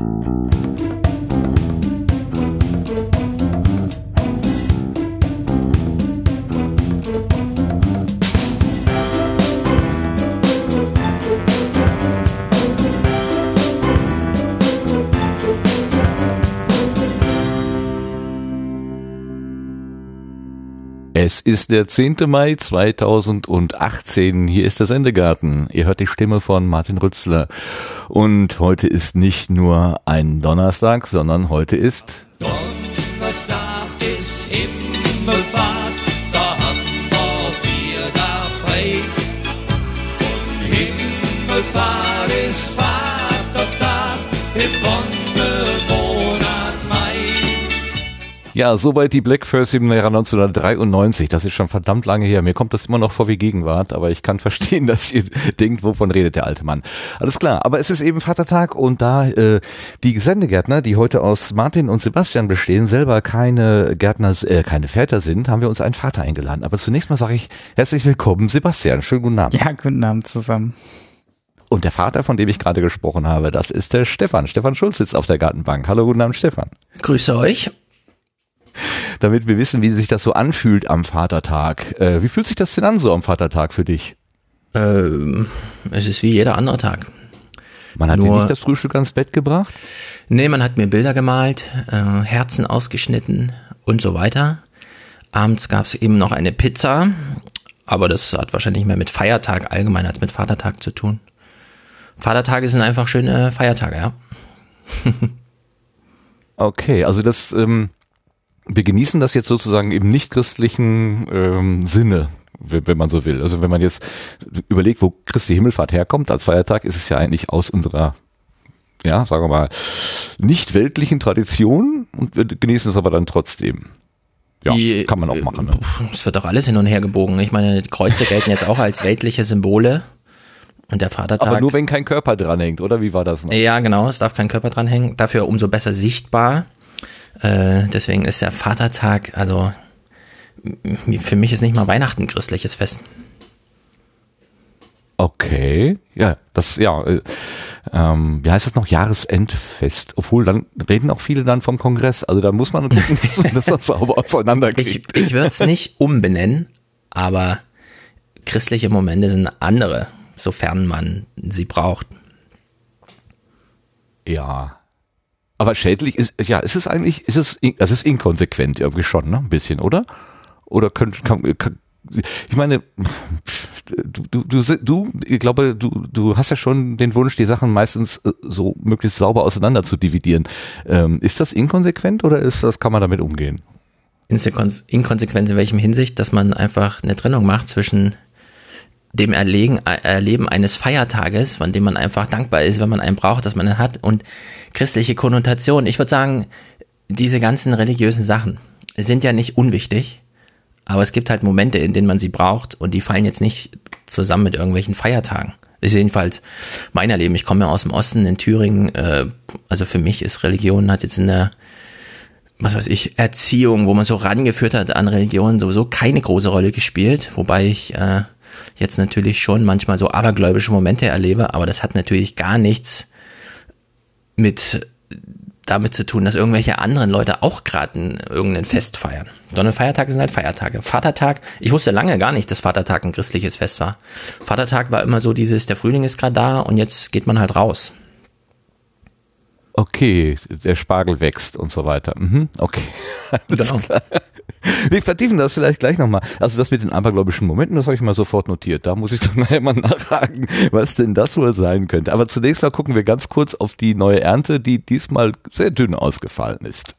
Thank you. Es ist der 10. Mai 2018. Hier ist der Sendegarten. Ihr hört die Stimme von Martin Rützler. Und heute ist nicht nur ein Donnerstag, sondern heute ist Donnerstag ist Himmelfahrt, da haben wir vier da frei. Und Himmelfahrt ist Vatertag im Wonnemonat Ja, soweit die Black First im Jahre 1993. Das ist schon verdammt lange her. Mir kommt das immer noch vor wie Gegenwart, aber ich kann verstehen, dass ihr denkt, wovon redet der alte Mann. Alles klar, aber es ist eben Vatertag und da äh, die Sendegärtner, die heute aus Martin und Sebastian bestehen, selber keine Gärtner, äh, keine Väter sind, haben wir uns einen Vater eingeladen. Aber zunächst mal sage ich herzlich willkommen, Sebastian. Schönen guten Abend. Ja, guten Abend zusammen. Und der Vater, von dem ich gerade gesprochen habe, das ist der Stefan. Stefan Schulz sitzt auf der Gartenbank. Hallo, guten Abend, Stefan. Grüße euch. Damit wir wissen, wie sich das so anfühlt am Vatertag. Äh, wie fühlt sich das denn an so am Vatertag für dich? Ähm, es ist wie jeder andere Tag. Man hat dir Nur- nicht das Frühstück ans Bett gebracht? Nee, man hat mir Bilder gemalt, äh, Herzen ausgeschnitten und so weiter. Abends gab es eben noch eine Pizza, aber das hat wahrscheinlich mehr mit Feiertag allgemein als mit Vatertag zu tun. Vatertage sind einfach schöne Feiertage, ja. Okay, also das, ähm, wir genießen das jetzt sozusagen im nicht-christlichen ähm, Sinne, wenn man so will. Also wenn man jetzt überlegt, wo Christi Himmelfahrt herkommt als Feiertag, ist es ja eigentlich aus unserer, ja, sagen wir mal, nicht weltlichen Tradition und wir genießen es aber dann trotzdem. Ja, Die, kann man auch machen. Ne? Es wird doch alles hin und her gebogen. Ich meine, Kreuze gelten jetzt auch als weltliche Symbole. Und der Vatertag. Aber nur wenn kein Körper dranhängt, oder wie war das noch? Ja, genau, es darf kein Körper dranhängen. Dafür umso besser sichtbar. Äh, deswegen ist der Vatertag, also für mich ist nicht mal Weihnachten ein christliches Fest. Okay, ja, das, ja, äh, ähm, wie heißt das noch? Jahresendfest. Obwohl, dann reden auch viele dann vom Kongress. Also da muss man gucken, dass das sauber Ich, auseinanderkriegt. ich würde es nicht umbenennen, aber christliche Momente sind andere, sofern man sie braucht. Ja. Aber schädlich ist, ja, ist es eigentlich, ist es, das ist inkonsequent irgendwie schon, ne? Ein bisschen, oder? Oder könnt, kann, kann, ich meine, du, du, du, ich glaube, du, du hast ja schon den Wunsch, die Sachen meistens äh, so möglichst sauber auseinander zu dividieren. Ähm, ist das inkonsequent oder ist das, kann man damit umgehen? Inkonsequenz in welchem Hinsicht, dass man einfach eine Trennung macht zwischen dem Erlegen, äh, Erleben eines Feiertages, von dem man einfach dankbar ist, wenn man einen braucht, dass man ihn hat, und christliche Konnotation. Ich würde sagen, diese ganzen religiösen Sachen sind ja nicht unwichtig, aber es gibt halt Momente, in denen man sie braucht und die fallen jetzt nicht zusammen mit irgendwelchen Feiertagen. Das ist jedenfalls mein Erleben. Ich komme ja aus dem Osten in Thüringen. Äh, also für mich ist Religion hat jetzt in der was weiß ich, Erziehung, wo man so rangeführt hat an Religion, sowieso keine große Rolle gespielt, wobei ich äh, jetzt natürlich schon manchmal so abergläubische Momente erlebe, aber das hat natürlich gar nichts mit damit zu tun, dass irgendwelche anderen Leute auch gerade irgendein Fest feiern. Sondern Feiertage sind halt Feiertage. Vatertag, ich wusste lange gar nicht, dass Vatertag ein christliches Fest war. Vatertag war immer so dieses, der Frühling ist gerade da und jetzt geht man halt raus. Okay, der Spargel wächst und so weiter. Mhm, okay. Alles Genau. klar. Wir vertiefen das vielleicht gleich nochmal. Also das mit den abergläubischen Momenten, das habe ich mal sofort notiert. Da muss ich dann nachher mal nachfragen, was denn das wohl sein könnte. Aber zunächst mal gucken wir ganz kurz auf die neue Ernte, die diesmal sehr dünn ausgefallen ist.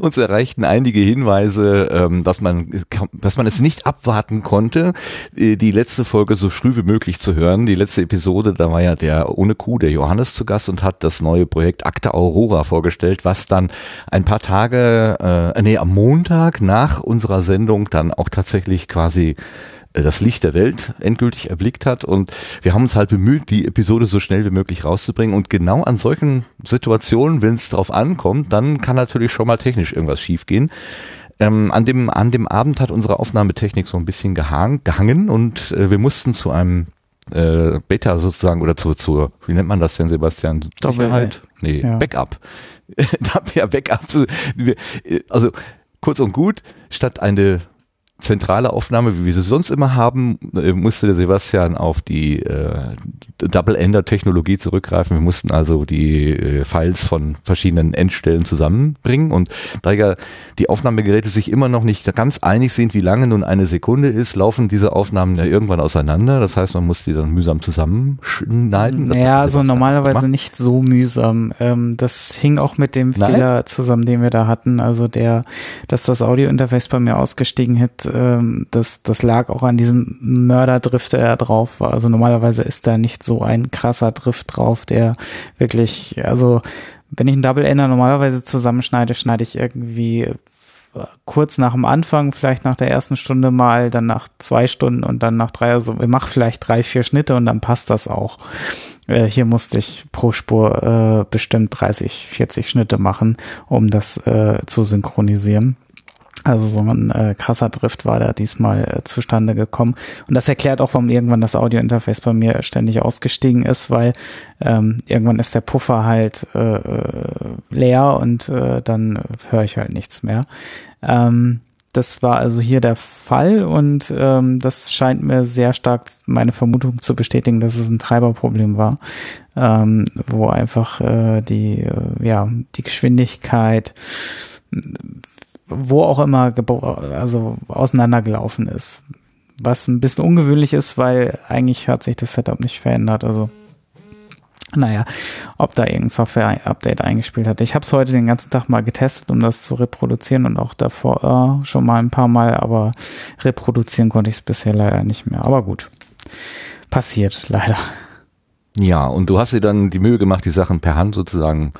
Uns erreichten einige Hinweise, ähm, dass man, dass man es nicht abwarten konnte, äh, die letzte Folge so früh wie möglich zu hören. Die letzte Episode, da war ja der ohne Kuh, der Johannes zu Gast und hat das neue Projekt Akte Aurora vorgestellt, was dann ein paar Tage, äh, nee, am Montag nach unserer Sendung dann auch tatsächlich quasi das Licht der Welt endgültig erblickt hat und wir haben uns halt bemüht, die Episode so schnell wie möglich rauszubringen und genau an solchen Situationen, wenn es drauf ankommt, dann kann natürlich schon mal technisch irgendwas schiefgehen. Ähm, an, dem, an dem Abend hat unsere Aufnahmetechnik so ein bisschen gehang, gehangen und äh, wir mussten zu einem äh, Beta sozusagen oder zu, zu, wie nennt man das denn, Sebastian? Sicherheit? Nee, Ja. Backup. da wäre Backup zu, äh, also kurz und gut, statt eine zentrale Aufnahme, wie wir sie sonst immer haben, äh, musste der Sebastian auf die äh, Double-Ender-Technologie zurückgreifen. Wir mussten also die äh, Files von verschiedenen Endstellen zusammenbringen und da ja die Aufnahmegeräte sich immer noch nicht ganz einig sind, wie lange nun eine Sekunde ist, laufen diese Aufnahmen ja irgendwann auseinander. Das heißt, man muss die dann mühsam zusammenschneiden. Das Ja, also normalerweise nicht so mühsam. Ähm, das hing auch mit dem Nein? Fehler zusammen, den wir da hatten. Also der, dass das Audiointerface bei mir ausgestiegen hat, ähm, das, das lag auch an diesem Mörderdrift, der da drauf war. Also normalerweise ist da nicht so ein krasser Drift drauf, der wirklich, also wenn ich einen Double Ender normalerweise zusammenschneide, schneide ich irgendwie äh, kurz nach dem Anfang, vielleicht nach der ersten Stunde mal, dann nach zwei Stunden und dann nach drei, also ich mache vielleicht drei, vier Schnitte und dann passt das auch. Äh, hier musste ich pro Spur äh, bestimmt 30, 40 Schnitte machen, um das äh, zu synchronisieren. Also so ein äh, krasser Drift war da diesmal äh, zustande gekommen. Und das erklärt auch, warum irgendwann das Audiointerface bei mir ständig ausgestiegen ist, weil ähm, irgendwann ist der Puffer halt äh, äh, leer und äh, dann höre ich halt nichts mehr. Ähm, das war also hier der Fall und ähm, das scheint mir sehr stark meine Vermutung zu bestätigen, dass es ein Treiberproblem war, ähm, wo einfach äh, die, äh, ja, die Geschwindigkeit wo auch immer also auseinandergelaufen ist. Was ein bisschen ungewöhnlich ist, weil eigentlich hat sich das Setup nicht verändert. Also naja, ob da irgendein Software-Update eingespielt hat. Ich habe es heute den ganzen Tag mal getestet, um das zu reproduzieren und auch davor äh, schon mal ein paar Mal, aber reproduzieren konnte ich es bisher leider nicht mehr. Aber gut, passiert leider. Ja, und du hast dir dann die Mühe gemacht, die Sachen per Hand sozusagen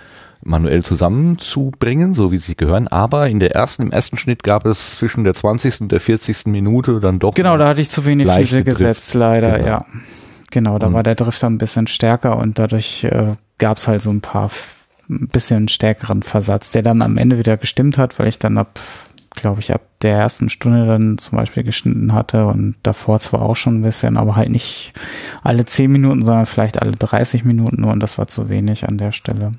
manuell zusammenzubringen, so wie sie gehören. Aber in der ersten, im ersten Schnitt gab es zwischen der 20. und der 40. Minute dann doch. Genau, da hatte ich zu wenig Schnitte gesetzt, leider, Genau. ja. Genau, da Und- war der Drifter ein bisschen stärker und dadurch äh, gab es halt so ein paar ein bisschen stärkeren Versatz, der dann am Ende wieder gestimmt hat, weil ich dann ab, glaube ich, ab der ersten Stunde dann zum Beispiel geschnitten hatte und davor zwar auch schon ein bisschen, aber halt nicht alle 10 Minuten, sondern vielleicht alle 30 Minuten nur und das war zu wenig an der Stelle.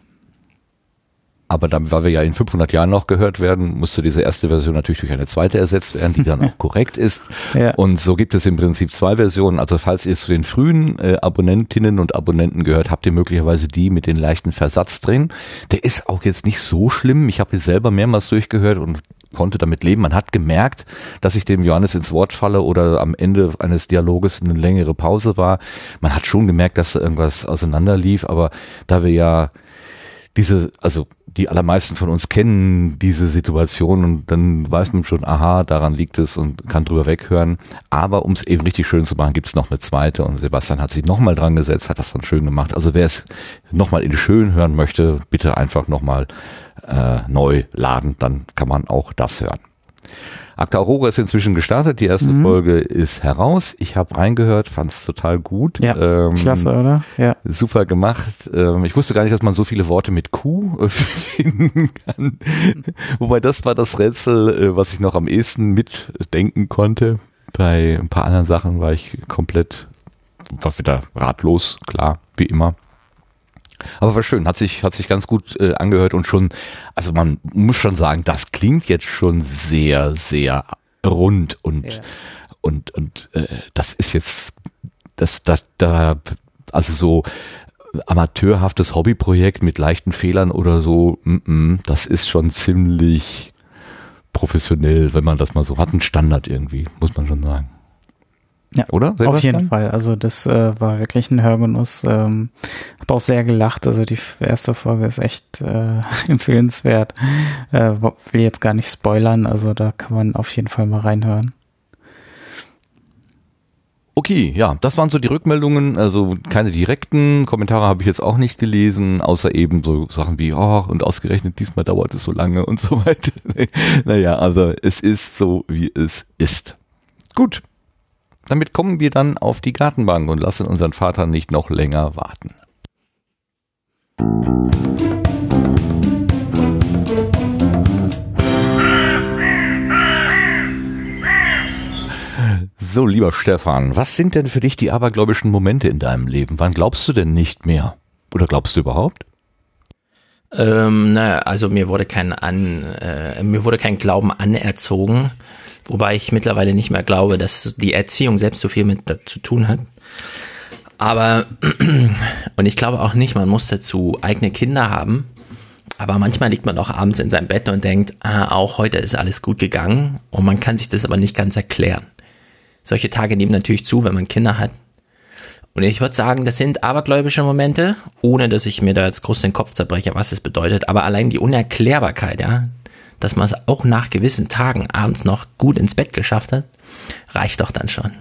Aber dann, weil wir ja in 500 Jahren noch gehört werden, musste diese erste Version natürlich durch eine zweite ersetzt werden, die dann auch korrekt ist. Ja. Und so gibt es im Prinzip zwei Versionen. Also falls ihr zu den frühen äh, Abonnentinnen und Abonnenten gehört, habt ihr möglicherweise die mit den leichten Versatz drin. Der ist auch jetzt nicht so schlimm. Ich habe ihn selber mehrmals durchgehört und konnte damit leben. Man hat gemerkt, dass ich dem Johannes ins Wort falle oder am Ende eines Dialoges eine längere Pause war. Man hat schon gemerkt, dass da irgendwas auseinanderlief, aber da wir ja diese, also die allermeisten von uns kennen diese Situation und dann weiß man schon, aha, daran liegt es und kann drüber weghören. Aber um es eben richtig schön zu machen, gibt es noch eine zweite und Sebastian hat sich nochmal dran gesetzt, hat das dann schön gemacht. Also wer es nochmal in schön hören möchte, bitte einfach nochmal äh, neu laden, dann kann man auch das hören. Acta Aurora ist inzwischen gestartet, die erste Mhm. Folge ist heraus. Ich habe reingehört, fand es total gut. Ja, Ähm, klasse, oder? Ja. Super gemacht. Ähm, ich wusste gar nicht, dass man so viele Worte mit Q äh, finden kann. Wobei das war das Rätsel, äh, was ich noch am ehesten mitdenken konnte. Bei ein paar anderen Sachen war ich komplett, war wieder ratlos, klar, wie immer. Aber war schön, hat sich, hat sich ganz gut äh, angehört und schon, also man muss schon sagen, das klingt jetzt schon sehr, sehr rund und, Ja. und, und äh, das ist jetzt, das, das, da, also so amateurhaftes Hobbyprojekt mit leichten Fehlern oder so, mm, mm, das ist schon ziemlich professionell, wenn man das mal so hat, ein Standard irgendwie, muss man schon sagen. Ja, Oder? Auf Sebastian? jeden Fall. Also das äh, war wirklich ein Hörgenuss. Ähm, hab auch sehr gelacht. Also die erste Folge ist echt äh, empfehlenswert. Äh, will jetzt gar nicht spoilern. Also da kann man auf jeden Fall mal reinhören. Okay, ja, das waren so die Rückmeldungen, also keine direkten Kommentare habe ich jetzt auch nicht gelesen, außer eben so Sachen wie, oh, und ausgerechnet diesmal dauert es so lange und so weiter. naja, also es ist so, wie es ist. Gut, damit kommen wir dann auf die Gartenbank und lassen unseren Vater nicht noch länger warten. So, lieber Stefan, was sind denn für dich die abergläubischen Momente in deinem Leben? Wann glaubst du denn nicht mehr? Oder glaubst du überhaupt? Ähm, naja, also mir wurde kein an, äh, mir wurde kein Glauben anerzogen wobei ich mittlerweile nicht mehr glaube, dass die Erziehung selbst so viel mit zu tun hat. Aber und ich glaube auch nicht, man muss dazu eigene Kinder haben. Aber manchmal liegt man auch abends in seinem Bett und denkt, ah, auch heute ist alles gut gegangen und man kann sich das aber nicht ganz erklären. Solche Tage nehmen natürlich zu, wenn man Kinder hat. Und ich würde sagen, das sind abergläubische Momente, ohne dass ich mir da jetzt groß den Kopf zerbreche, was es bedeutet. Aber allein die Unerklärbarkeit, ja, dass man es auch nach gewissen Tagen abends noch gut ins Bett geschafft hat, reicht doch dann schon.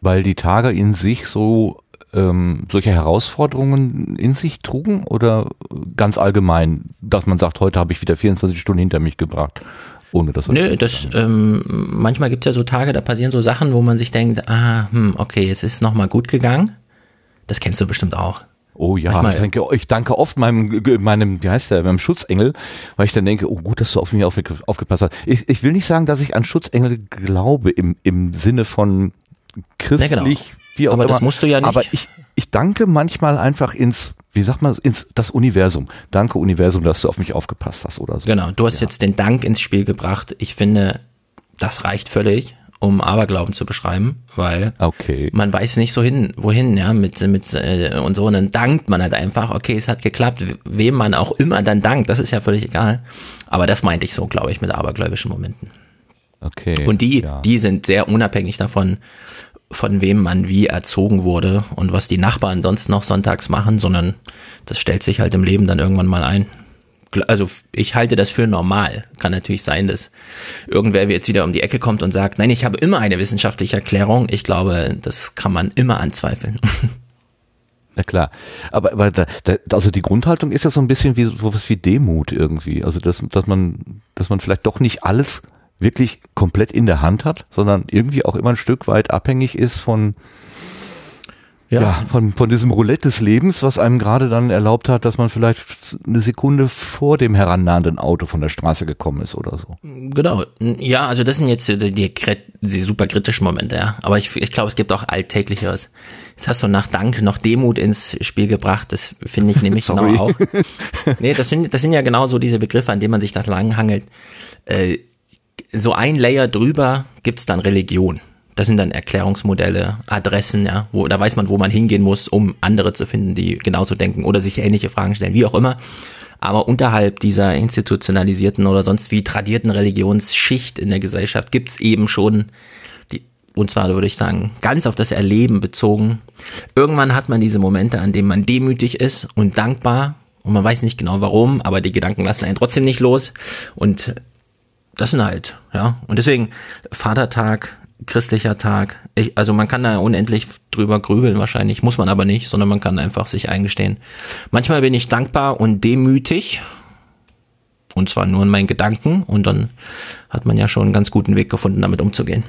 Weil die Tage in sich so ähm, solche Herausforderungen in sich trugen oder ganz allgemein, dass man sagt, heute habe ich wieder 24 Stunden hinter mich gebracht? Ohne das Nö, das, ähm, manchmal gibt es ja so Tage, da passieren so Sachen, wo man sich denkt, ah, hm, okay, es ist nochmal gut gegangen. Das kennst du bestimmt auch. Oh ja, Manchmal, ich danke, ich danke oft meinem, meinem, wie heißt der, meinem Schutzengel, weil ich dann denke, oh gut, dass du auf mich auf, aufgepasst hast. Ich, ich will nicht sagen, dass ich an Schutzengel glaube im, im Sinne von christlich, ja, genau. wie auch aber immer. das musst du ja nicht. Aber ich, ich danke manchmal einfach ins, wie sagt man, ins das Universum. Danke Universum, dass du auf mich aufgepasst hast oder so. Genau, du hast ja. jetzt den Dank ins Spiel gebracht. Ich finde, das reicht völlig, um Aberglauben zu beschreiben, weil okay. man weiß nicht so hin, wohin, ja, mit, mit äh, und so, und dann dankt man halt einfach, okay, es hat geklappt, wem man auch immer dann dankt, das ist ja völlig egal. Aber das meinte ich so, glaube ich, mit abergläubischen Momenten. Okay. Und die, ja. die sind sehr unabhängig davon, von wem man wie erzogen wurde und was die Nachbarn sonst noch sonntags machen, sondern das stellt sich halt im Leben dann irgendwann mal ein. Also ich halte das für normal. Kann natürlich sein, dass irgendwer jetzt wieder um die Ecke kommt und sagt, nein, ich habe immer eine wissenschaftliche Erklärung. Ich glaube, das kann man immer anzweifeln. Na klar, aber, aber da, da, also die Grundhaltung ist ja so ein bisschen wie sowas wie Demut irgendwie. Also dass, dass man, dass man vielleicht doch nicht alles wirklich komplett in der Hand hat, sondern irgendwie auch immer ein Stück weit abhängig ist von, ja. ja, von, von diesem Roulette des Lebens, was einem gerade dann erlaubt hat, dass man vielleicht eine Sekunde vor dem herannahenden Auto von der Straße gekommen ist oder so. Genau. Ja, also das sind jetzt die, die, die super kritischen Momente, ja. Aber ich, ich glaube, es gibt auch alltäglicheres. Jetzt hast du nach Dank noch Demut ins Spiel gebracht. Das finde ich nämlich genau auch. Nee, das sind, das sind ja genau so diese Begriffe, an denen man sich da lang hangelt. Äh, so ein Layer drüber gibt's dann Religion. Das sind dann Erklärungsmodelle, Adressen, ja, wo, da weiß man, wo man hingehen muss, um andere zu finden, die genauso denken oder sich ähnliche Fragen stellen, wie auch immer. Aber unterhalb dieser institutionalisierten oder sonst wie tradierten Religionsschicht in der Gesellschaft gibt's eben schon die, und zwar würde ich sagen, ganz auf das Erleben bezogen. Irgendwann hat man diese Momente, an denen man demütig ist und dankbar und man weiß nicht genau warum, aber die Gedanken lassen einen trotzdem nicht los. Und das sind halt, ja. Und deswegen Vatertag, christlicher Tag. Ich, also man kann da unendlich drüber grübeln wahrscheinlich, muss man aber nicht, sondern man kann einfach sich eingestehen. Manchmal bin ich dankbar und demütig. Und zwar nur in meinen Gedanken. Und dann hat man ja schon einen ganz guten Weg gefunden, damit umzugehen.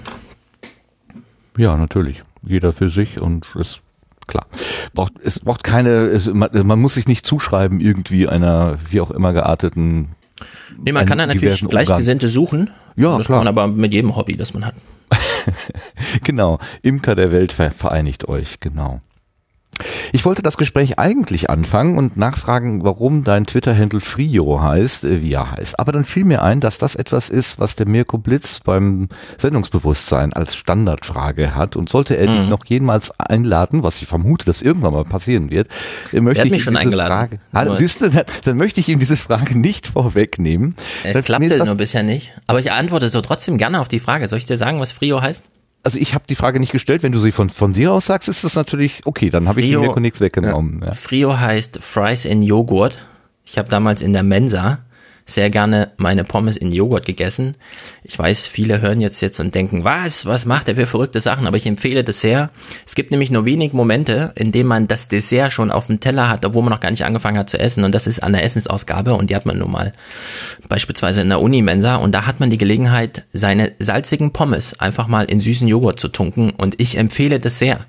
Ja, natürlich. Jeder für sich und es klar. Braucht, es braucht keine, es, man, man, muss sich nicht zuschreiben irgendwie einer wie auch immer gearteten Nee, man kann da natürlich Gleichgesinnte suchen. Ja, das klar. kann man aber mit jedem Hobby, das man hat. genau. Imker der Welt vereinigt euch, genau. Ich wollte das Gespräch eigentlich anfangen und nachfragen, warum dein Twitter-Handle Frio heißt, äh, wie er heißt. Aber dann fiel mir ein, dass das etwas ist, was der Mirko Blitz beim Sendungsbewusstsein als Standardfrage hat. Und sollte er mhm. dich noch jemals einladen, was ich vermute, dass irgendwann mal passieren wird, äh, möchte er hat ich mich schon eingeladen. Frage, ah, siehst du, dann, dann, möchte ich ihm diese Frage nicht vorwegnehmen. Es klappte nur bisher nicht. Aber ich antworte so trotzdem gerne auf die Frage. Soll ich dir sagen, was Frio heißt? Also ich habe die Frage nicht gestellt. Wenn du sie von, von dir aus sagst, ist das natürlich okay. Dann habe ich mir nichts weggenommen. Ja. Frio heißt Fries in Joghurt. Ich habe damals in der Mensa sehr gerne meine Pommes in Joghurt gegessen. Ich weiß, viele hören jetzt jetzt und denken, was, was macht er für verrückte Sachen? Aber ich empfehle das sehr. Es gibt nämlich nur wenig Momente, in denen man das Dessert schon auf dem Teller hat, obwohl man noch gar nicht angefangen hat zu essen. Und das ist an der Essensausgabe und die hat man nun mal beispielsweise in der Unimensa. Und da hat man die Gelegenheit, seine salzigen Pommes einfach mal in süßen Joghurt zu tunken. Und ich empfehle das sehr.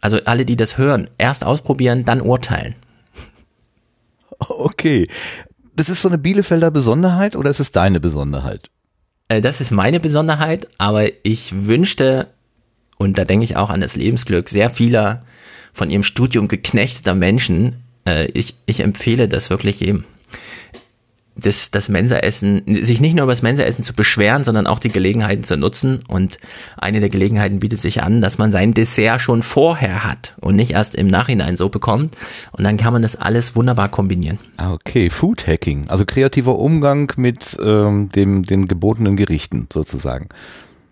Also alle, die das hören, erst ausprobieren, dann urteilen. Okay das ist so eine Bielefelder Besonderheit oder ist es deine Besonderheit? Äh, das ist meine Besonderheit, aber ich wünschte, und da denke ich auch an das Lebensglück sehr vieler von ihrem Studium geknechteter Menschen, äh, ich, ich empfehle das wirklich jedem das, das Mensaessen, sich nicht nur über das Mensaessen zu beschweren, sondern auch die Gelegenheiten zu nutzen. Und eine der Gelegenheiten bietet sich an, dass man sein Dessert schon vorher hat und nicht erst im Nachhinein so bekommt. Und dann kann man das alles wunderbar kombinieren. Ah, okay, Food Hacking, also kreativer Umgang mit ähm, dem, den gebotenen Gerichten sozusagen.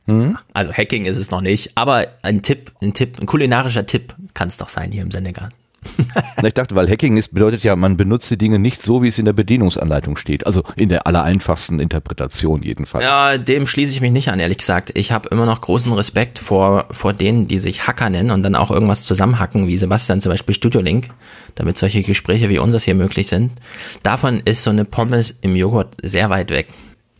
Hm? Also Hacking ist es noch nicht, aber ein Tipp, ein Tipp, ein kulinarischer Tipp kann es doch sein hier im Sendegarten. Ich dachte, weil Hacking ist, bedeutet ja, man benutzt die Dinge nicht so, wie es in der Bedienungsanleitung steht. Also in der allereinfachsten Interpretation jedenfalls. Ja, dem schließe ich mich nicht an, ehrlich gesagt. Ich habe immer noch großen Respekt vor, vor denen, die sich Hacker nennen und dann auch irgendwas zusammenhacken, wie Sebastian zum Beispiel Studio Link, damit solche Gespräche wie unseres hier möglich sind. Davon ist so eine Pommes im Joghurt sehr weit weg.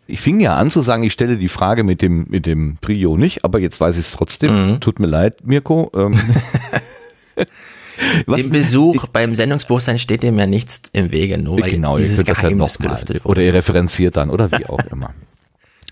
Ich fing ja an zu sagen, ich stelle die Frage mit dem, mit dem Trio nicht, aber jetzt weiß ich es trotzdem. Mhm. Tut mir leid, Mirko. Ähm. Was, dem Besuch ich, beim Sendungsbewusstsein steht dem ja nichts im Wege, nur weil genau, dieses Geheimnis halt gelüftet Oder ihr referenziert dann oder wie auch immer.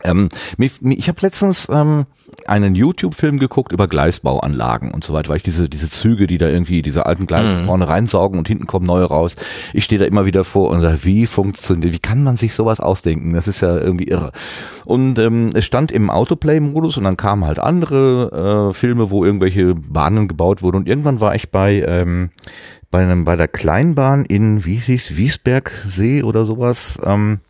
Ähm, ich habe letztens ähm, einen YouTube-Film geguckt über Gleisbauanlagen und so weiter, weil ich diese, diese Züge, die da irgendwie diese alten Gleise mhm. vorne reinsaugen und hinten kommen neue raus. Ich stehe da immer wieder vor und sage, wie funktioniert, wie kann man sich sowas ausdenken? Das ist ja irgendwie irre. Und ähm, es stand im Autoplay-Modus und dann kamen halt andere äh, Filme, wo irgendwelche Bahnen gebaut wurden und irgendwann war ich bei ähm, bei einem bei der Kleinbahn in wie hieß Wiesbergsee oder sowas. Ähm,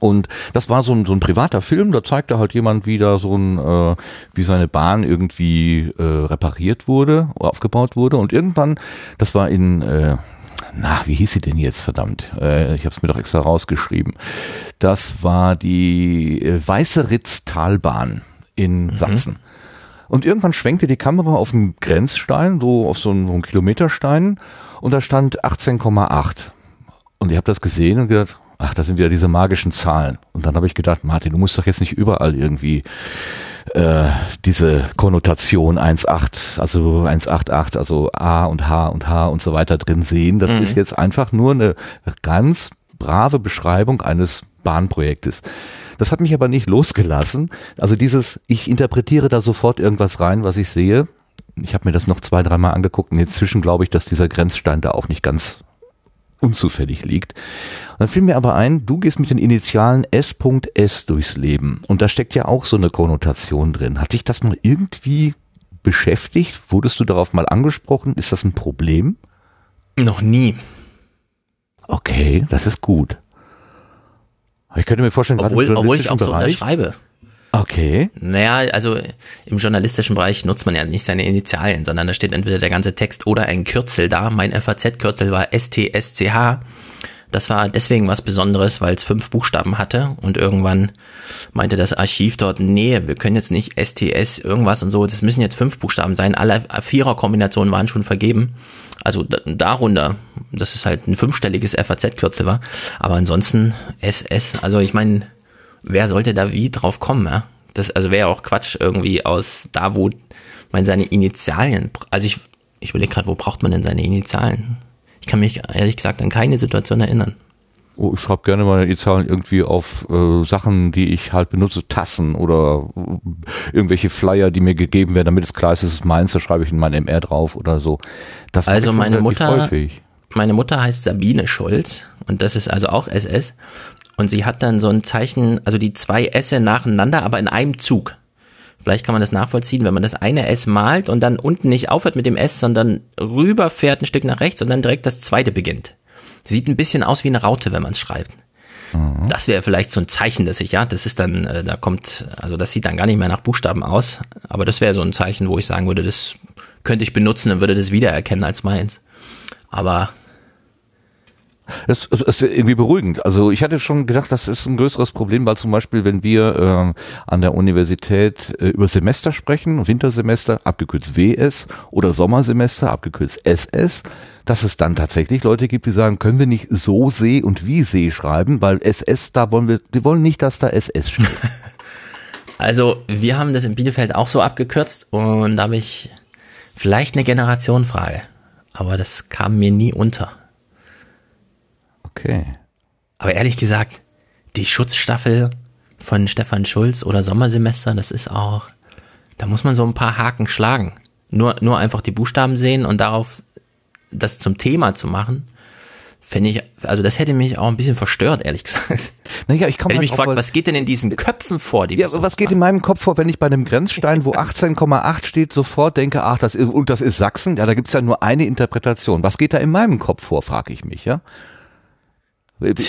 und das war so ein, so ein privater Film, da zeigte halt jemand, wie da so ein, äh, wie seine Bahn irgendwie äh, repariert wurde, aufgebaut wurde. Und irgendwann, das war in, äh, na, wie hieß sie denn jetzt, verdammt? Äh, ich habe es mir doch extra rausgeschrieben. Das war die äh, Weiße Ritztalbahn in mhm. Sachsen. Und irgendwann schwenkte die Kamera auf einen Grenzstein, so auf so einen, so einen Kilometerstein, und da stand 18,8. Und ich habe das gesehen und gedacht, ach, das sind ja diese magischen Zahlen. Und dann habe ich gedacht, Martin, du musst doch jetzt nicht überall irgendwie äh, diese Konnotation 1,8, also 1,88, also A und H und H und so weiter drin sehen. Das mhm. ist jetzt einfach nur eine ganz brave Beschreibung eines Bahnprojektes. Das hat mich aber nicht losgelassen. Also dieses, ich interpretiere da sofort irgendwas rein, was ich sehe. Ich habe mir das noch zwei, dreimal angeguckt und inzwischen glaube ich, dass dieser Grenzstein da auch nicht ganz unzufällig liegt. Und dann fiel mir aber ein, du gehst mit den Initialen S.S. durchs Leben. Und da steckt ja auch so eine Konnotation drin. Hat dich das mal irgendwie beschäftigt? Wurdest du darauf mal angesprochen? Ist das ein Problem? Noch nie. Okay, das ist gut. Ich könnte mir vorstellen, obwohl, obwohl ich auch Bereich, so unterschreibe. Okay. Naja, also im journalistischen Bereich nutzt man ja nicht seine Initialien, sondern da steht entweder der ganze Text oder ein Kürzel da. Mein FAZ-Kürzel war STSCH. Das war deswegen was Besonderes, weil es fünf Buchstaben hatte und irgendwann meinte das Archiv dort, nee, wir können jetzt nicht STS irgendwas und so, das müssen jetzt fünf Buchstaben sein. Alle Vierer-Kombinationen waren schon vergeben. Also darunter, dass es halt ein fünfstelliges FAZ-Kürzel war. Aber ansonsten SS, also ich meine, wer sollte da wie drauf kommen, ja? Das, also wäre auch Quatsch irgendwie aus da, wo man seine Initialien, also ich, ich überlege gerade, wo braucht man denn seine Initialen? Ich kann mich ehrlich gesagt an keine Situation erinnern. Oh, ich schreibe gerne meine Initialen irgendwie auf äh, Sachen, die ich halt benutze, Tassen oder äh, irgendwelche Flyer, die mir gegeben werden, damit es klar ist, es ist meins, da schreibe ich in mein MR drauf oder so. Das also meine Mutter, häufig. meine Mutter heißt Sabine Schulz und das ist also auch SS und sie hat dann so ein Zeichen, also die zwei S nacheinander, aber in einem Zug. Vielleicht kann man das nachvollziehen, wenn man das eine S malt und dann unten nicht aufhört mit dem S, sondern rüberfährt ein Stück nach rechts und dann direkt das zweite beginnt. Sieht ein bisschen aus wie eine Raute, wenn man es schreibt. Mhm. Das wäre vielleicht so ein Zeichen, dass ich, ja, das ist dann, äh, da kommt, also das sieht dann gar nicht mehr nach Buchstaben aus, aber das wäre so ein Zeichen, wo ich sagen würde, das könnte ich benutzen und würde das wiedererkennen als meins. Aber das, ist irgendwie beruhigend. Also ich hatte schon gedacht, das ist ein größeres Problem, weil zum Beispiel, wenn wir äh, an der Universität äh, über Semester sprechen, Wintersemester, abgekürzt WS oder Sommersemester, abgekürzt SS, dass es dann tatsächlich Leute gibt, die sagen, können wir nicht so See und wie See schreiben, weil SS, da wollen wir, die wollen nicht, dass da SS steht. Also wir haben das in Bielefeld auch so abgekürzt und da habe ich vielleicht eine Generationenfrage, aber das kam mir nie unter. Okay. Aber ehrlich gesagt, die Schutzstaffel von Stefan Schulz oder Sommersemester, das ist auch, da muss man so ein paar Haken schlagen. Nur, nur einfach die Buchstaben sehen und darauf das zum Thema zu machen, finde ich, also das hätte mich auch ein bisschen verstört, ehrlich gesagt. Naja, ich komme halt mich weil- was geht denn in diesen Köpfen vor? Die Ja, was geht in meinem Kopf vor, wenn ich bei einem Grenzstein, wo 18,8 steht, sofort denke, ach, das ist, und das ist Sachsen? Ja, da gibt's ja nur eine Interpretation. Was geht da in meinem Kopf vor, frage ich mich, ja?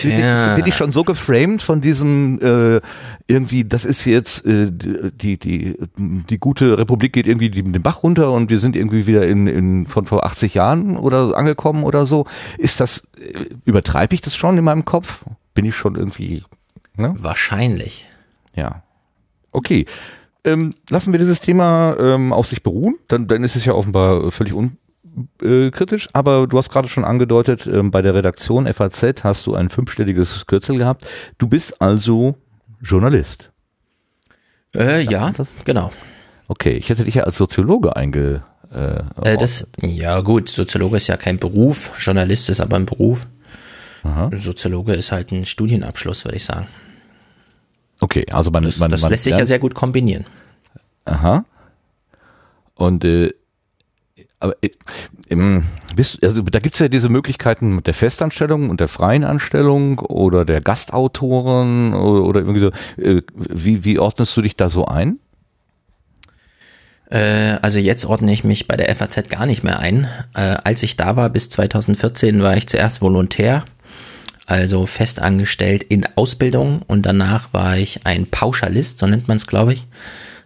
Bin ich- bin ich schon so geframed von diesem äh, irgendwie, das ist jetzt äh, die die die gute Republik geht irgendwie den Bach runter und wir sind irgendwie wieder in, in von vor 80 Jahren oder angekommen oder so. Ist das äh, übertreibe ich das schon in meinem Kopf? Bin ich schon irgendwie ne? Wahrscheinlich. Ja. Okay. Ähm, lassen wir dieses Thema ähm, auf sich beruhen, dann, dann ist es ja offenbar völlig unkritisch, aber du hast gerade schon angedeutet, ähm, bei der Redaktion FAZ hast du ein fünfstelliges Kürzel gehabt. Du bist also Journalist. Äh, ja, das- genau. Okay, ich hätte dich ja als Soziologe einge... Äh, Äh, das, ja gut, Soziologe ist ja kein Beruf, Journalist ist aber ein Beruf. Aha. Soziologe ist halt ein Studienabschluss, würde ich sagen. okay, also man, Das, man, das man lässt sich ja sehr gut kombinieren. Aha. Und äh, aber äh, ähm, bist, also da gibt's ja diese Möglichkeiten mit der Festanstellung und der freien Anstellung oder der Gastautoren oder, oder irgendwie so. Äh, wie, wie ordnest du dich da so ein? Äh, also jetzt ordne ich mich bei der FAZ gar nicht mehr ein. Äh, als ich da war, bis 2014, war ich zuerst Volontär, also festangestellt in Ausbildung und danach war ich ein Pauschalist, so nennt man es, glaube ich.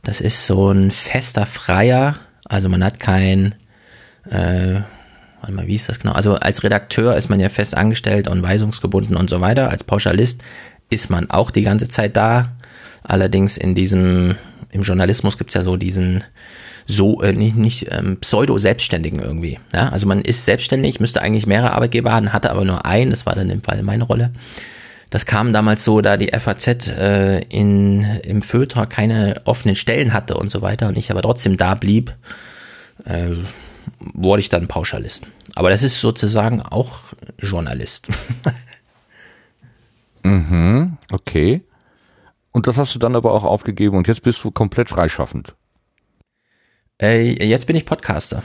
Das ist so ein fester Freier, also man hat kein, äh, warte mal, wie ist das genau? Also als Redakteur ist man ja fest angestellt und weisungsgebunden und so weiter. Als Pauschalist ist man auch die ganze Zeit da. Allerdings in diesem, im Journalismus gibt's ja so diesen so äh, nicht, nicht ähm, Pseudo-Selbstständigen irgendwie. Ja? Also man ist selbstständig, müsste eigentlich mehrere Arbeitgeber haben, hatte aber nur einen, das war dann im Fall meine Rolle. Das kam damals so, da die FAZ äh, in, im Föter keine offenen Stellen hatte und so weiter und ich aber trotzdem da blieb, äh, wurde ich dann Pauschalist. Aber das ist sozusagen auch Journalist. Okay. Und das hast du dann aber auch aufgegeben und jetzt bist du komplett freischaffend. äh, jetzt bin ich Podcaster.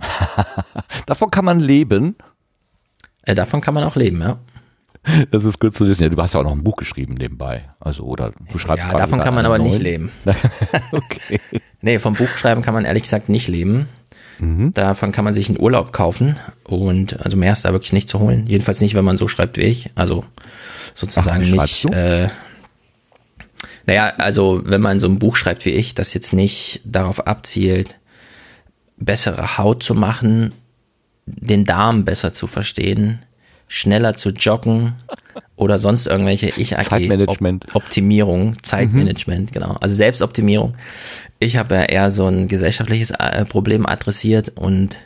Davon kann man leben. Äh, davon kann man auch leben, ja. Das ist gut zu wissen. Ja, du hast ja auch noch ein Buch geschrieben nebenbei. Also, oder du schreibst Ja, davon kann man aber nicht neuen. leben. okay. Nee, vom Buchschreiben kann man ehrlich gesagt nicht leben. Mhm. Davon kann man sich einen Urlaub kaufen und also mehr ist da wirklich nicht zu holen. Jedenfalls nicht, wenn man so schreibt wie ich. Also sozusagen Ach, nicht. Äh, naja, also wenn man so ein Buch schreibt wie ich, das jetzt nicht darauf abzielt, bessere Haut zu machen, den Darm besser zu verstehen, schneller zu joggen oder sonst irgendwelche ich Zeitmanagement. Op Optimierung, Zeitmanagement, genau. Also Selbstoptimierung. Ich habe ja eher so ein gesellschaftliches äh, Problem adressiert und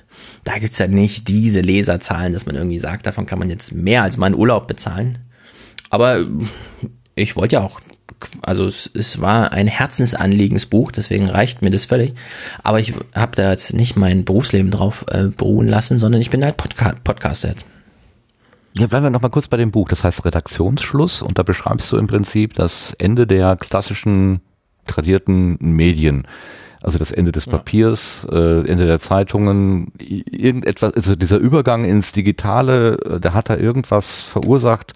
da gibt's ja nicht diese Leserzahlen, dass man irgendwie sagt, davon kann man jetzt mehr als meinen Urlaub bezahlen. Aber ich wollte ja auch, also es, es war ein Herzensanliegensbuch, deswegen reicht mir das völlig. Aber ich habe da jetzt nicht mein Berufsleben drauf äh, beruhen lassen, sondern ich bin halt Podca Podcaster jetzt. Ja, bleiben wir noch mal kurz bei dem Buch. Das heißt Redaktionsschluss und da beschreibst du im Prinzip das Ende der klassischen tradierten Medien. Also das Ende des Papiers, äh, Ende der Zeitungen, irgendetwas, also dieser Übergang ins Digitale, äh, der hat da irgendwas verursacht,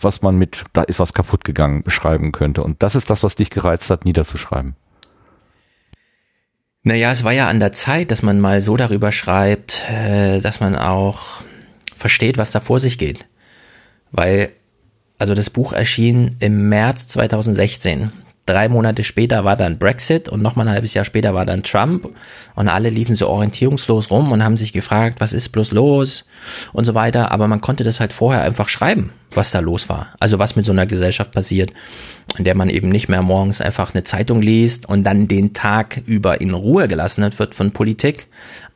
was man mit, da ist was kaputt gegangen, beschreiben könnte. Und das ist das, was dich gereizt hat, niederzuschreiben. Naja, es war ja an der Zeit, dass man mal so darüber schreibt, äh, dass man auch versteht, was da vor sich geht. Weil, also das Buch erschien im März 2016. Drei Monate später war dann Brexit und nochmal ein halbes Jahr später war dann Trump und alle liefen so orientierungslos rum und haben sich gefragt, was ist bloß los und so weiter. Aber man konnte das halt vorher einfach schreiben, was da los war. Also was mit so einer Gesellschaft passiert, in der man eben nicht mehr morgens einfach eine Zeitung liest und dann den Tag über in Ruhe gelassen wird von Politik,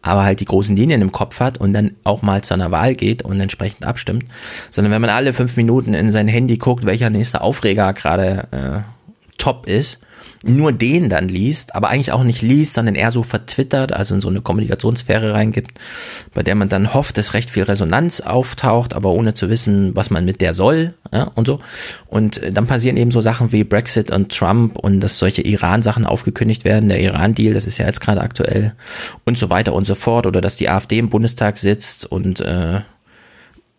aber halt die großen Linien im Kopf hat und dann auch mal zu einer Wahl geht und entsprechend abstimmt, sondern wenn man alle fünf Minuten in sein Handy guckt, welcher nächste Aufreger gerade äh, top ist, nur den dann liest, aber eigentlich auch nicht liest, sondern eher so vertwittert, also in so eine Kommunikationssphäre reingibt, bei der man dann hofft, dass recht viel Resonanz auftaucht, aber ohne zu wissen, was man mit der soll ja, und so. Und dann passieren eben so Sachen wie Brexit und Trump und dass solche Iran-Sachen aufgekündigt werden, der Iran-Deal, das ist ja jetzt gerade aktuell und so weiter und so fort, oder dass die AfD im Bundestag sitzt und äh,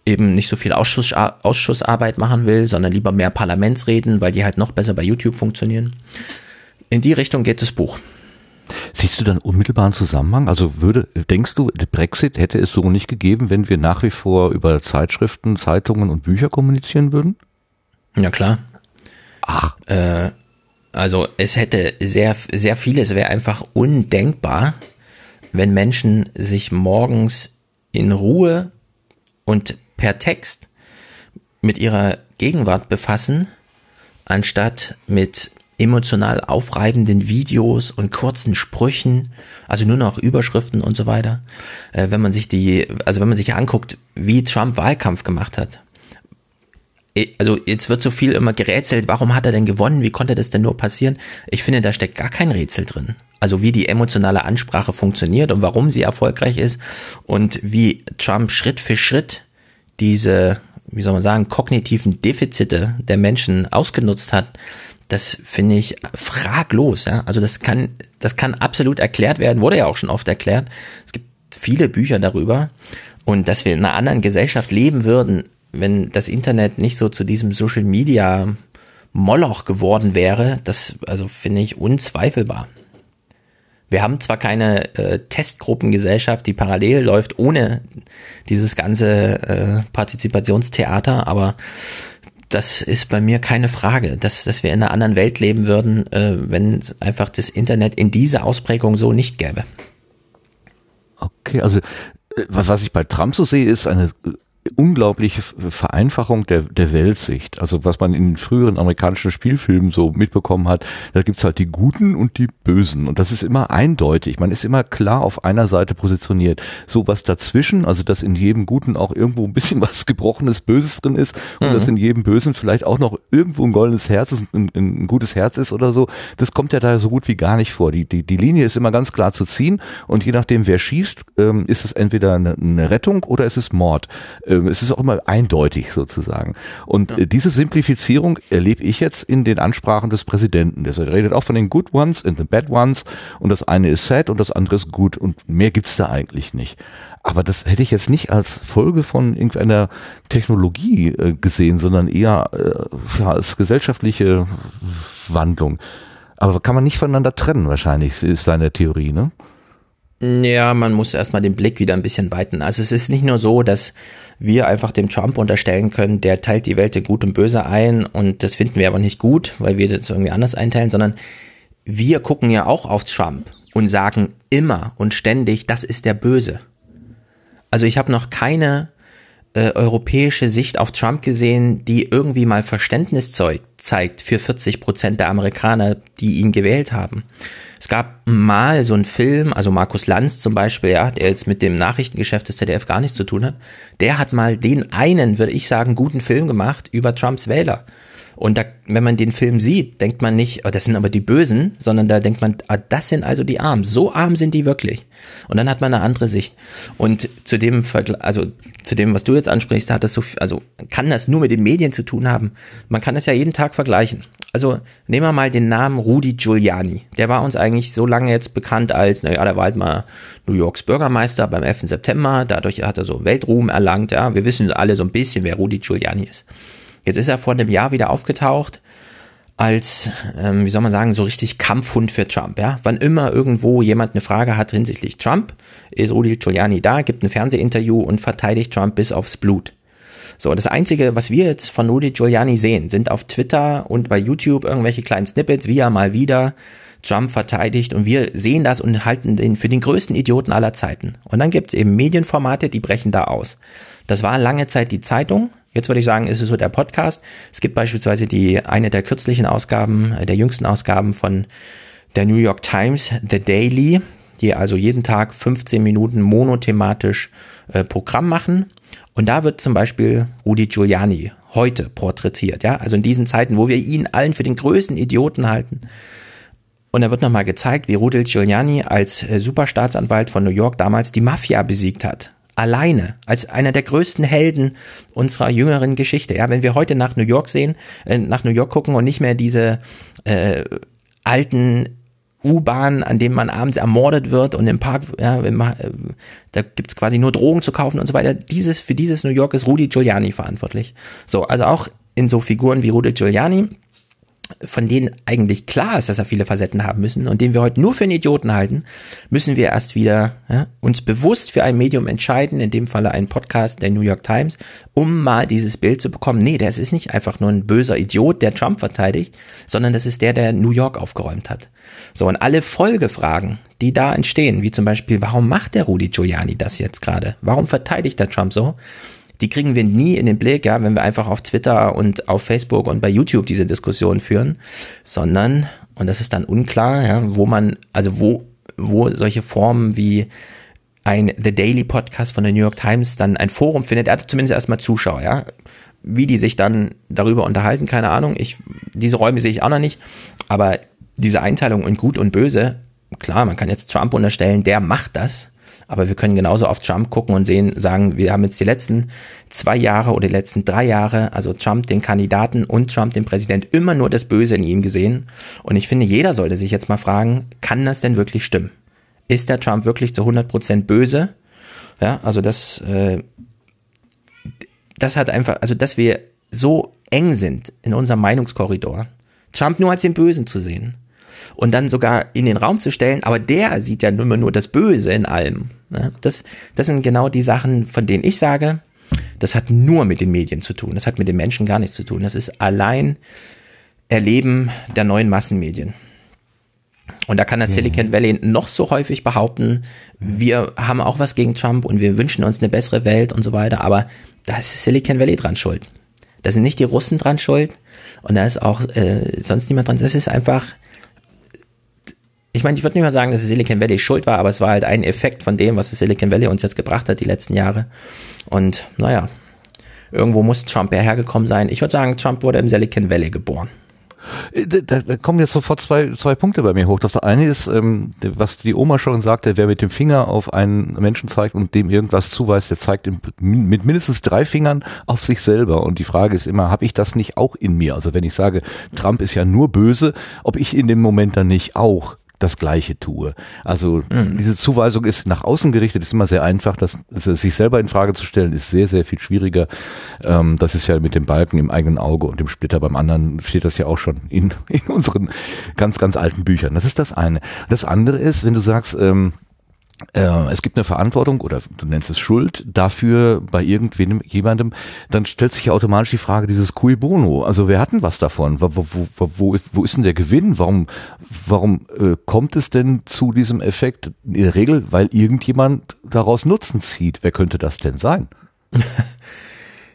eben nicht so viel Ausschuss, Ausschussarbeit machen will, sondern lieber mehr Parlamentsreden, weil die halt noch besser bei YouTube funktionieren. In die Richtung geht das Buch. Siehst du dann unmittelbaren Zusammenhang? Also würde, denkst du, Brexit hätte es so nicht gegeben, wenn wir nach wie vor über Zeitschriften, Zeitungen und Bücher kommunizieren würden? Ja klar. Ach. Äh, also es hätte sehr, sehr vieles wäre einfach undenkbar, wenn Menschen sich morgens in Ruhe und per Text mit ihrer Gegenwart befassen, anstatt mit emotional aufreibenden Videos und kurzen Sprüchen, also nur noch Überschriften und so weiter. Äh, wenn man sich die, also wenn man sich anguckt, wie Trump Wahlkampf gemacht hat. Also jetzt wird so viel immer gerätselt, warum hat er denn gewonnen, wie konnte das denn nur passieren? Ich finde, da steckt gar kein Rätsel drin. Also wie die emotionale Ansprache funktioniert und warum sie erfolgreich ist und wie Trump Schritt für Schritt diese, wie soll man sagen, kognitiven Defizite der Menschen ausgenutzt hat, das finde ich fraglos. Ja? Also das kann, das kann absolut erklärt werden, wurde ja auch schon oft erklärt. Es gibt viele Bücher darüber. Und dass wir in einer anderen Gesellschaft leben würden, wenn das Internet nicht so zu diesem Social Media Moloch geworden wäre, das also finde ich unzweifelbar. Wir haben zwar keine äh, Testgruppengesellschaft, die parallel läuft, ohne dieses ganze äh, Partizipationstheater, aber das ist bei mir keine Frage, dass, dass wir in einer anderen Welt leben würden, äh, wenn einfach das Internet in dieser Ausprägung so nicht gäbe. Okay, also äh, was, was ich bei Trump so sehe, ist eine unglaubliche Vereinfachung der, der Weltsicht. Also was man in früheren amerikanischen Spielfilmen so mitbekommen hat, da gibt's halt die Guten und die Bösen. Und das ist immer eindeutig. Man ist immer klar auf einer Seite positioniert. So was dazwischen, also dass in jedem Guten auch irgendwo ein bisschen was Gebrochenes, Böses drin ist und mhm. dass in jedem Bösen vielleicht auch noch irgendwo ein goldenes Herz ist, ein, ein, gutes Herz ist oder so, das kommt ja da so gut wie gar nicht vor. Die, die, die Linie ist immer ganz klar zu ziehen und je nachdem, wer schießt, ähm, ist es entweder eine, eine Rettung oder ist es Mord. Ähm, es ist auch immer eindeutig sozusagen. Und ja. Äh, diese Simplifizierung erlebe ich jetzt in den Ansprachen des Präsidenten. Der redet auch von den Good Ones and the Bad Ones und das eine ist sad und das andere ist gut und mehr gibt's da eigentlich nicht. Aber das hätte ich jetzt nicht als Folge von irgendeiner Technologie äh, gesehen, sondern eher äh, ja, als gesellschaftliche Wandlung. Aber kann man nicht voneinander trennen, wahrscheinlich, ist seine Theorie, ne? Ja, man muss erstmal den Blick wieder ein bisschen weiten. Also es ist nicht nur so, dass wir einfach dem Trump unterstellen können, der teilt die Welt in gut und böse ein und das finden wir aber nicht gut, weil wir das irgendwie anders einteilen, sondern wir gucken ja auch auf Trump und sagen immer und ständig, das ist der Böse. Also ich habe noch keine äh, europäische Sicht auf Trump gesehen, die irgendwie mal Verständnis zeigt für 40 Prozent der Amerikaner, die ihn gewählt haben. Es gab mal so einen Film, also Markus Lanz zum Beispiel, ja, der jetzt mit dem Nachrichtengeschäft des ZDF gar nichts zu tun hat, der hat mal den einen, würde ich sagen, guten Film gemacht über Trumps Wähler. Und da, wenn man den Film sieht, denkt man nicht, oh, das sind aber die Bösen, sondern da denkt man, ah, das sind also die Armen. So arm sind die wirklich. Und dann hat man eine andere Sicht. Und zu dem, also zu dem, was du jetzt ansprichst, hat das so, also kann das nur mit den Medien zu tun haben. Man kann das ja jeden Tag vergleichen. Also nehmen wir mal den Namen Rudy Giuliani. Der war uns eigentlich so lange jetzt bekannt als, naja, der war halt mal New Yorks Bürgermeister beim 11. September. Dadurch hat er so Weltruhm erlangt. Ja, wir wissen alle so ein bisschen, wer Rudy Giuliani ist. Jetzt ist er vor einem Jahr wieder aufgetaucht als, ähm, wie soll man sagen, so richtig Kampfhund für Trump. Ja? Wann immer irgendwo jemand eine Frage hat hinsichtlich Trump, ist Rudy Giuliani da, gibt ein Fernsehinterview und verteidigt Trump bis aufs Blut. So, das Einzige, was wir jetzt von Rudy Giuliani sehen, sind auf Twitter und bei YouTube irgendwelche kleinen Snippets, wie er mal wieder Trump verteidigt und wir sehen das und halten den für den größten Idioten aller Zeiten. Und dann gibt es eben Medienformate, die brechen da aus. Das war lange Zeit die Zeitung, Jetzt würde ich sagen, ist es so der Podcast. Es gibt beispielsweise die eine der kürzlichen Ausgaben, äh, der jüngsten Ausgaben von der New York Times, The Daily, die also jeden Tag 15 Minuten monothematisch äh, Programm machen. Und da wird zum Beispiel Rudi Giuliani heute porträtiert, ja, also in diesen Zeiten, wo wir ihn allen für den größten Idioten halten. Und da wird nochmal gezeigt, wie Rudy Giuliani als äh, Superstaatsanwalt von New York damals die Mafia besiegt hat. Alleine, als einer der größten Helden unserer jüngeren Geschichte. Ja, wenn wir heute nach New York sehen, äh, nach New York gucken und nicht mehr diese äh, alten U-Bahn, an dem man abends ermordet wird und im Park, ja, da gibt's quasi nur Drogen zu kaufen und so weiter. Dieses, für dieses New York ist Rudy Giuliani verantwortlich. So, also auch in so Figuren wie Rudy Giuliani von denen eigentlich klar ist, dass er viele Facetten haben müssen und den wir heute nur für einen Idioten halten, müssen wir erst wieder ja, uns bewusst für ein Medium entscheiden, in dem Falle ein Podcast der New York Times, um mal dieses Bild zu bekommen. Nee, das ist nicht einfach nur ein böser Idiot, der Trump verteidigt, sondern das ist der, der New York aufgeräumt hat. So, und alle Folgefragen, die da entstehen, wie zum Beispiel, warum macht der Rudy Giuliani das jetzt gerade? Warum verteidigt der Trump so? Die kriegen wir nie in den Blick, ja, wenn wir einfach auf Twitter und auf Facebook und bei YouTube diese Diskussion führen, sondern, und das ist dann unklar, ja, wo man, also wo, wo solche Formen wie ein The Daily Podcast von der New York Times dann ein Forum findet, er hat zumindest erstmal Zuschauer, ja. Wie die sich dann darüber unterhalten, keine Ahnung. Ich, diese Räume sehe ich auch noch nicht. Aber diese Einteilung in gut und böse, klar, man kann jetzt Trump unterstellen, der macht das. Aber wir können genauso auf Trump gucken und sehen, sagen, wir haben jetzt die letzten zwei Jahre oder die letzten drei Jahre, also Trump den Kandidaten und Trump den Präsident, immer nur das Böse in ihm gesehen. Und ich finde, jeder sollte sich jetzt mal fragen, kann das denn wirklich stimmen? Ist der Trump wirklich zu 100 Prozent böse? Ja, also das, äh, das hat einfach, also dass wir so eng sind in unserem Meinungskorridor, Trump nur als den Bösen zu sehen und dann sogar in den Raum zu stellen, aber der sieht ja nur, nur das Böse in allem. Ne? Das, das sind genau die Sachen, von denen ich sage, das hat nur mit den Medien zu tun. Das hat mit den Menschen gar nichts zu tun. Das ist allein Erleben der neuen Massenmedien. Und da kann das Silicon Valley noch so häufig behaupten, wir haben auch was gegen Trump und wir wünschen uns eine bessere Welt und so weiter, aber da ist Silicon Valley dran schuld. Da sind nicht die Russen dran schuld und da ist auch äh, sonst niemand dran. Das ist einfach ich meine, ich würde nicht mal sagen, dass Silicon Valley schuld war, aber es war halt ein Effekt von dem, was das Silicon Valley uns jetzt gebracht hat die letzten Jahre. Und naja, irgendwo muss Trump ja hergekommen sein. Ich würde sagen, Trump wurde im Silicon Valley geboren. Äh, da, da kommen jetzt sofort zwei, zwei Punkte bei mir hoch. Das eine ist, ähm, was die Oma schon sagte, wer mit dem Finger auf einen Menschen zeigt und dem irgendwas zuweist, der zeigt im, mit mindestens drei Fingern auf sich selber. Und die Frage ist immer, habe ich das nicht auch in mir? Also wenn ich sage, Trump ist ja nur böse, ob ich in dem Moment dann nicht auch das Gleiche tue. Also mhm. diese Zuweisung ist nach außen gerichtet, ist immer sehr einfach. Das, also sich selber in Frage zu stellen, ist sehr, sehr viel schwieriger. Ähm, das ist ja mit dem Balken im eigenen Auge und dem Splitter beim anderen steht das ja auch schon in, in unseren ganz, ganz alten Büchern. Das ist das eine. Das andere ist, wenn du sagst, ähm, äh, es gibt eine Verantwortung oder du nennst es Schuld dafür bei irgendwem jemandem, dann stellt sich ja automatisch die Frage dieses cui bono. Also wer hat denn was davon? Wo, wo, wo, wo ist denn der Gewinn? Warum, warum äh, kommt es denn zu diesem Effekt? In der Regel, weil irgendjemand daraus Nutzen zieht. Wer könnte das denn sein?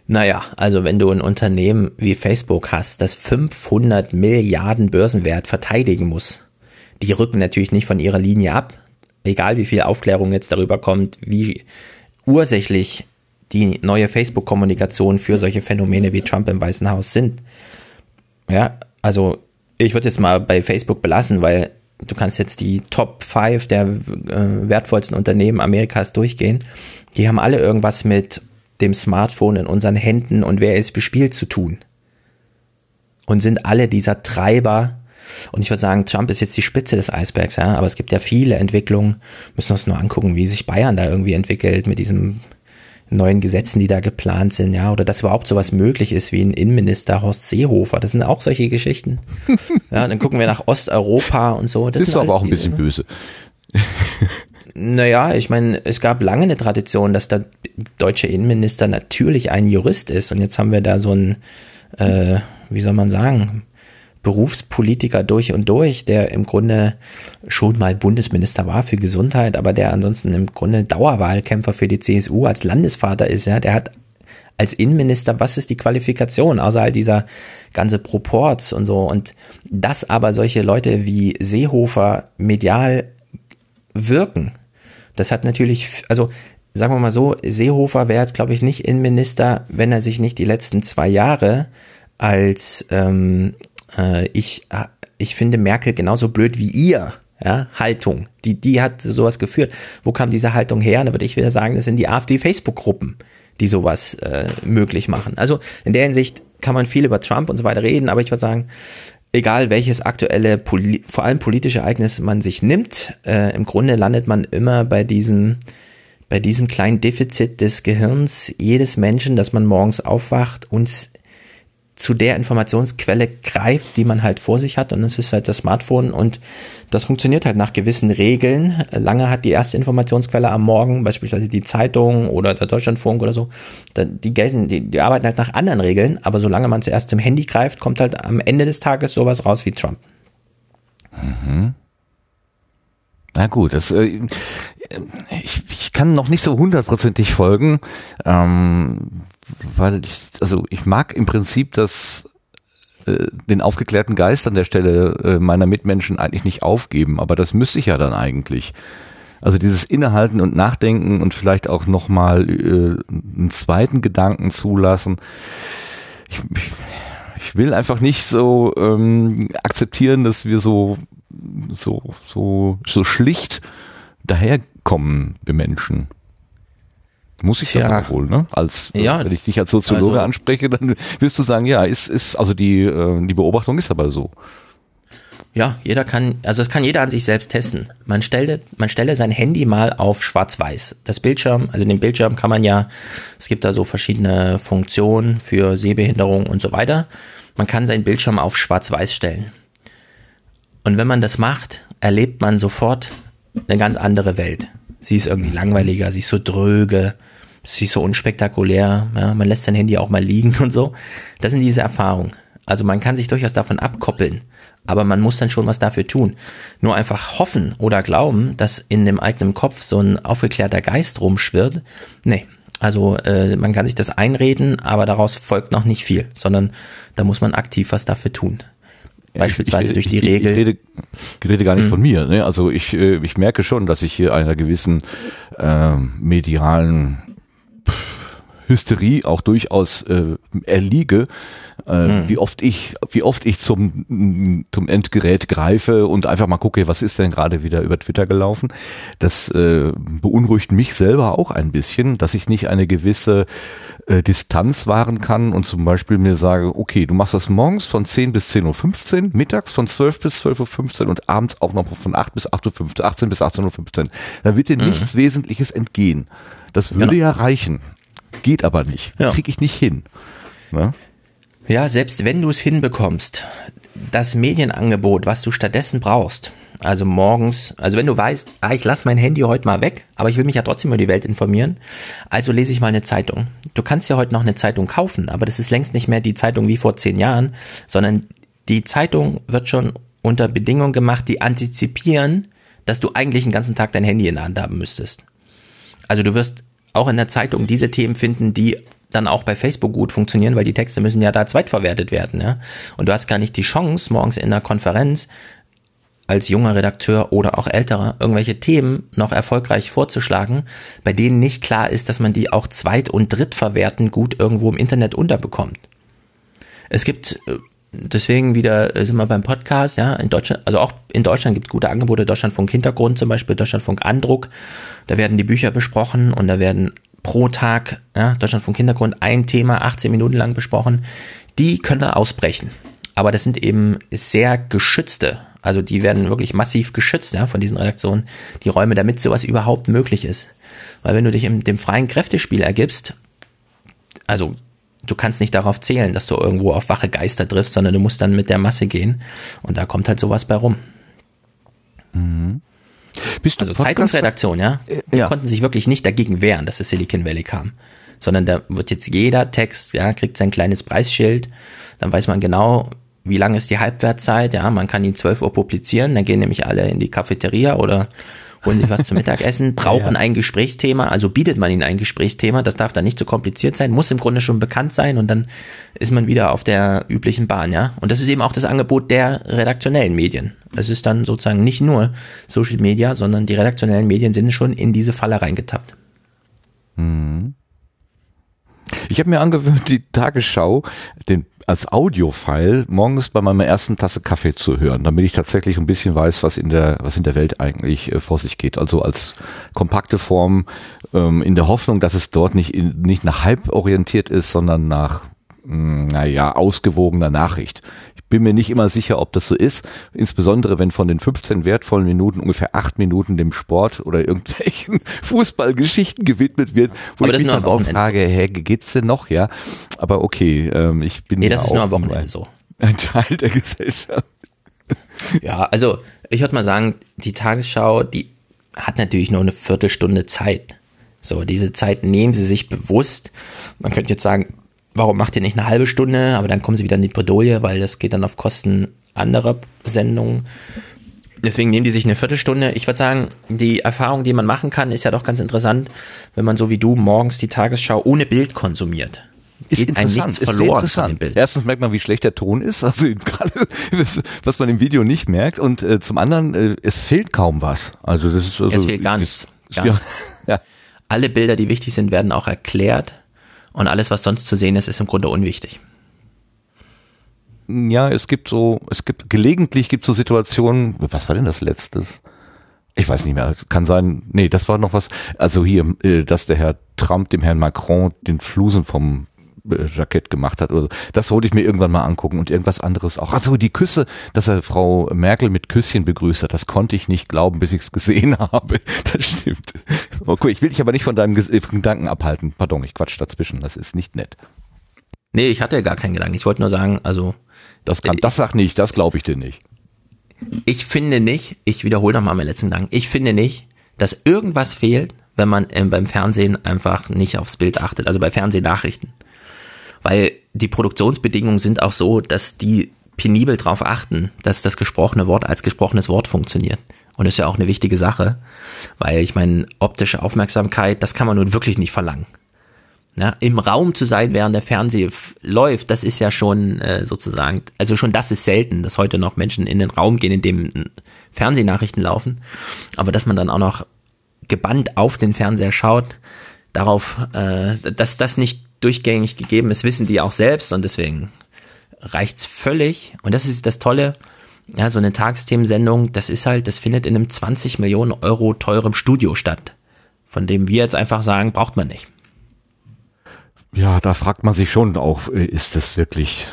Naja, also wenn du ein Unternehmen wie Facebook hast, das 500 Milliarden Börsenwert verteidigen muss, die rücken natürlich nicht von ihrer Linie ab egal wie viel Aufklärung jetzt darüber kommt, wie ursächlich die neue Facebook-Kommunikation für solche Phänomene wie Trump im Weißen Haus sind. Ja, also ich würde jetzt mal bei Facebook belassen, weil du kannst jetzt die Top 5 der äh, wertvollsten Unternehmen Amerikas durchgehen. Die haben alle irgendwas mit dem Smartphone in unseren Händen und wer ist bespielt zu tun. Und sind alle dieser Treiber und ich würde sagen, Trump ist jetzt die Spitze des Eisbergs, ja, aber es gibt ja viele Entwicklungen. Müssen wir uns nur angucken, wie sich Bayern da irgendwie entwickelt mit diesen neuen Gesetzen, die da geplant sind, ja, oder dass überhaupt sowas möglich ist wie ein Innenminister Horst Seehofer. Das sind auch solche Geschichten. ja, dann gucken wir nach Osteuropa und so. Das, das ist aber auch ein bisschen diese, böse. Naja, ich meine, es gab lange eine Tradition, dass der deutsche Innenminister natürlich ein Jurist ist. Und jetzt haben wir da so ein, äh, wie soll man sagen, Berufspolitiker durch und durch, der im Grunde schon mal Bundesminister war für Gesundheit, aber der ansonsten im Grunde Dauerwahlkämpfer für die CSU als Landesvater ist, ja, der hat als Innenminister, was ist die Qualifikation, außer all dieser ganze Proports und so. Und dass aber solche Leute wie Seehofer medial wirken, das hat natürlich, also sagen wir mal so, Seehofer wäre jetzt, glaube ich, nicht Innenminister, wenn er sich nicht die letzten zwei Jahre als ähm, äh, ich, äh, ich finde Merkel genauso blöd wie ihr, ja, Haltung. Die, die hat sowas geführt. Wo kam diese Haltung her? Da würde ich wieder sagen, das sind die AfD-Facebook-Gruppen, die sowas äh, möglich machen. Also in der Hinsicht kann man viel über Trump und so weiter reden, aber ich würde sagen, egal welches aktuelle, vor allem politische Ereignis man sich nimmt, äh, im Grunde landet man immer bei diesem, bei diesem kleinen Defizit des Gehirns jedes Menschen, dass man morgens aufwacht und zu der Informationsquelle greift, die man halt vor sich hat und es ist halt das Smartphone und das funktioniert halt nach gewissen Regeln. Lange hat die erste Informationsquelle am Morgen, beispielsweise die Zeitung oder der Deutschlandfunk oder so, die gelten, die, die arbeiten halt nach anderen Regeln, aber solange man zuerst zum Handy greift, kommt halt am Ende des Tages sowas raus wie Trump. Mhm. Na gut, das, äh, ich, ich kann noch nicht so hundertprozentig folgen. Ähm, weil ich, also ich mag im Prinzip das äh, den aufgeklärten Geist an der Stelle äh, meiner Mitmenschen eigentlich nicht aufgeben, aber das müsste ich ja dann eigentlich. Also dieses Innehalten und Nachdenken und vielleicht auch nochmal äh, einen zweiten Gedanken zulassen. Ich, ich, ich will einfach nicht so ähm, akzeptieren, dass wir so so so so schlicht daherkommen, wir Menschen. Muss ich Tja. das wohl, ne? Als ja, wenn ich dich als Soziologe also, anspreche, dann wirst du sagen, ja, ist, ist, also die, äh, die Beobachtung ist aber so. Ja, jeder kann, also das kann jeder an sich selbst testen. Man stelle, man stelle sein Handy mal auf Schwarz-Weiß. Das Bildschirm, also den Bildschirm kann man ja, es gibt da so verschiedene Funktionen für Sehbehinderung und so weiter. Man kann seinen Bildschirm auf Schwarz-Weiß stellen. Und wenn man das macht, erlebt man sofort eine ganz andere Welt. Sie ist irgendwie langweiliger, sie ist so dröge, sie ist so unspektakulär, ja, man lässt sein Handy auch mal liegen und so. Das sind diese Erfahrungen. Also man kann sich durchaus davon abkoppeln, aber man muss dann schon was dafür tun. Nur einfach hoffen oder glauben, dass in dem eigenen Kopf so ein aufgeklärter Geist rumschwirrt, nee. Also äh, man kann sich das einreden, aber daraus folgt noch nicht viel, sondern da muss man aktiv was dafür tun. Beispielsweise ich, ich, durch die ich, Regel. Ich rede, ich rede gar nicht hm. von mir. Ne? Also ich, äh, ich merke schon, dass ich hier einer gewissen äh, medialen Hysterie auch durchaus äh, erliege, äh, hm. wie oft ich, wie oft ich zum, zum Endgerät greife und einfach mal gucke, was ist denn gerade wieder über Twitter gelaufen. Das äh, beunruhigt mich selber auch ein bisschen, dass ich nicht eine gewisse äh, Distanz wahren kann und zum Beispiel mir sage, okay, du machst das morgens von 10 bis 10.15 Uhr, mittags von 12 bis 12.15 Uhr und abends auch noch von 8 bis 8.15 Uhr, 18 bis 18.15 Uhr. Da wird dir mhm. nichts Wesentliches entgehen. Das würde genau. ja reichen. Geht aber nicht. Ja. Krieg ich nicht hin. Ne? Ja, selbst wenn du es hinbekommst, das Medienangebot, was du stattdessen brauchst, also morgens, also wenn du weißt, ah, ich lasse mein Handy heute mal weg, aber ich will mich ja trotzdem über die Welt informieren, also lese ich mal eine Zeitung. Du kannst ja heute noch eine Zeitung kaufen, aber das ist längst nicht mehr die Zeitung wie vor zehn Jahren, sondern die Zeitung wird schon unter Bedingungen gemacht, die antizipieren, dass du eigentlich den ganzen Tag dein Handy in der Hand haben müsstest. Also du wirst auch in der Zeitung diese Themen finden, die dann auch bei Facebook gut funktionieren, weil die Texte müssen ja da zweitverwertet werden. Ja? Und du hast gar nicht die Chance, morgens in einer Konferenz als junger Redakteur oder auch älterer irgendwelche Themen noch erfolgreich vorzuschlagen, bei denen nicht klar ist, dass man die auch zweit- und drittverwerten gut irgendwo im Internet unterbekommt. Es gibt äh, deswegen wieder äh, sind wir beim Podcast, ja, in Deutschland, also auch in Deutschland gibt es gute Angebote, Deutschlandfunk Hintergrund zum Beispiel, Deutschlandfunk Andruck, da werden die Bücher besprochen und da werden pro Tag, ja, Deutschlandfunk Hintergrund, ein Thema 18 Minuten lang besprochen. Die können da ausbrechen. Aber das sind eben sehr geschützte, also die werden wirklich massiv geschützt ja, von diesen Redaktionen, die Räume, damit sowas überhaupt möglich ist. Weil wenn du dich im dem freien Kräftespiel ergibst, also du kannst nicht darauf zählen, dass du irgendwo auf wache Geister triffst, sondern du musst dann mit der Masse gehen und da kommt halt sowas bei rum. Mhm. Bist du also Zeitungsredaktion, ja? Die ja. konnten sich wirklich nicht dagegen wehren, dass das Silicon Valley kam. Sondern da wird jetzt jeder Text, ja, kriegt sein kleines Preisschild, dann weiß man genau, wie lang ist die Halbwertzeit, ja, man kann ihn 12 Uhr publizieren, dann gehen nämlich alle in die Cafeteria oder holen sich was zum Mittagessen, brauchen ja. ein Gesprächsthema, also bietet man ihnen ein Gesprächsthema, das darf dann nicht so kompliziert sein, muss im Grunde schon bekannt sein und dann ist man wieder auf der üblichen Bahn, ja. Und das ist eben auch das Angebot der redaktionellen Medien. Es ist dann sozusagen nicht nur Social Media, sondern die redaktionellen Medien sind schon in diese Falle reingetappt. Ich habe mir angewöhnt, die Tagesschau den, als Audiofile morgens bei meiner ersten Tasse Kaffee zu hören, damit ich tatsächlich ein bisschen weiß, was in der, was in der Welt eigentlich äh, vor sich geht. Also als kompakte Form ähm, in der Hoffnung, dass es dort nicht, in, nicht nach Hype orientiert ist, sondern nach, mh, naja, ausgewogener Nachricht. Bin mir nicht immer sicher, ob das so ist, insbesondere wenn von den 15 wertvollen Minuten ungefähr acht Minuten dem Sport oder irgendwelchen Fußballgeschichten gewidmet wird, wo Aber das ich mich dann am auch Wochenende frage, hä, geht's denn noch, ja? Aber okay, ähm, ich bin Nee, das ist nur am Wochenende so. Ein Teil der Gesellschaft. Ja, also ich würde mal sagen, die Tagesschau, die hat natürlich nur eine Viertelstunde Zeit. So, diese Zeit nehmen sie sich bewusst. Man könnte jetzt sagen, warum macht ihr nicht eine halbe Stunde? Aber dann kommen sie wieder in die Bredouille, weil das geht dann auf Kosten anderer Sendungen. Deswegen nehmen die sich eine Viertelstunde. Ich würde sagen, die Erfahrung, die man machen kann, ist ja doch ganz interessant, wenn man so wie du morgens die Tagesschau ohne Bild konsumiert. Geht einem nichts ist verloren dem interessant. Bild. Erstens merkt man, wie schlecht der Ton ist, also gerade was- was man im Video nicht merkt. Und äh, zum anderen, äh, es fehlt kaum was. Also das ist also, Es fehlt gar nichts. Gar ja, nichts. ja. Alle Bilder, die wichtig sind, werden auch erklärt. Und alles, was sonst zu sehen ist, ist im Grunde unwichtig. Ja, es gibt so, es gibt gelegentlich gibt so Situationen, was war denn das letztes? Ich weiß nicht mehr, kann sein, nee, das war noch was, also hier, äh, dass der Herr Trump dem Herrn Macron den Flusen vom Jackett gemacht hat oder so. Das wollte ich mir irgendwann mal angucken und irgendwas anderes auch. Also die Küsse, dass er Frau Merkel mit Küsschen begrüßt hat, das konnte ich nicht glauben, bis ich es gesehen habe. Das stimmt. Okay, ich will dich aber nicht von deinem äh, Gedanken abhalten. Pardon, ich quatsch dazwischen, das ist nicht nett. Nee, ich hatte gar keinen Gedanken. Ich wollte nur sagen, also Das kann, das sag nicht, das glaube ich dir nicht. ich finde nicht, ich wiederhole nochmal meinen letzten Gedanken, ich finde nicht, dass irgendwas fehlt, wenn man ähm, beim Fernsehen einfach nicht aufs Bild achtet, also bei Fernsehnachrichten. Weil die Produktionsbedingungen sind auch so, dass die penibel darauf achten, dass das gesprochene Wort als gesprochenes Wort funktioniert. Und das ist ja auch eine wichtige Sache, weil ich meine, optische Aufmerksamkeit, das kann man nun wirklich nicht verlangen. Ja, Im Raum zu sein, während der Fernseher läuft, das ist ja schon äh, sozusagen, also schon das ist selten, dass heute noch Menschen in den Raum gehen, in dem äh, Fernsehnachrichten laufen. Aber dass man dann auch noch gebannt auf den Fernseher schaut, darauf, äh, dass das nicht durchgängig gegeben ist, wissen die auch selbst und deswegen reicht's völlig. Und das ist das Tolle, ja, so eine Tagesthemensendung, das ist halt, das findet in einem 20 Millionen Euro teurem Studio statt, von dem wir jetzt einfach sagen, braucht man nicht. Ja, da fragt man sich schon auch, äh, ist das wirklich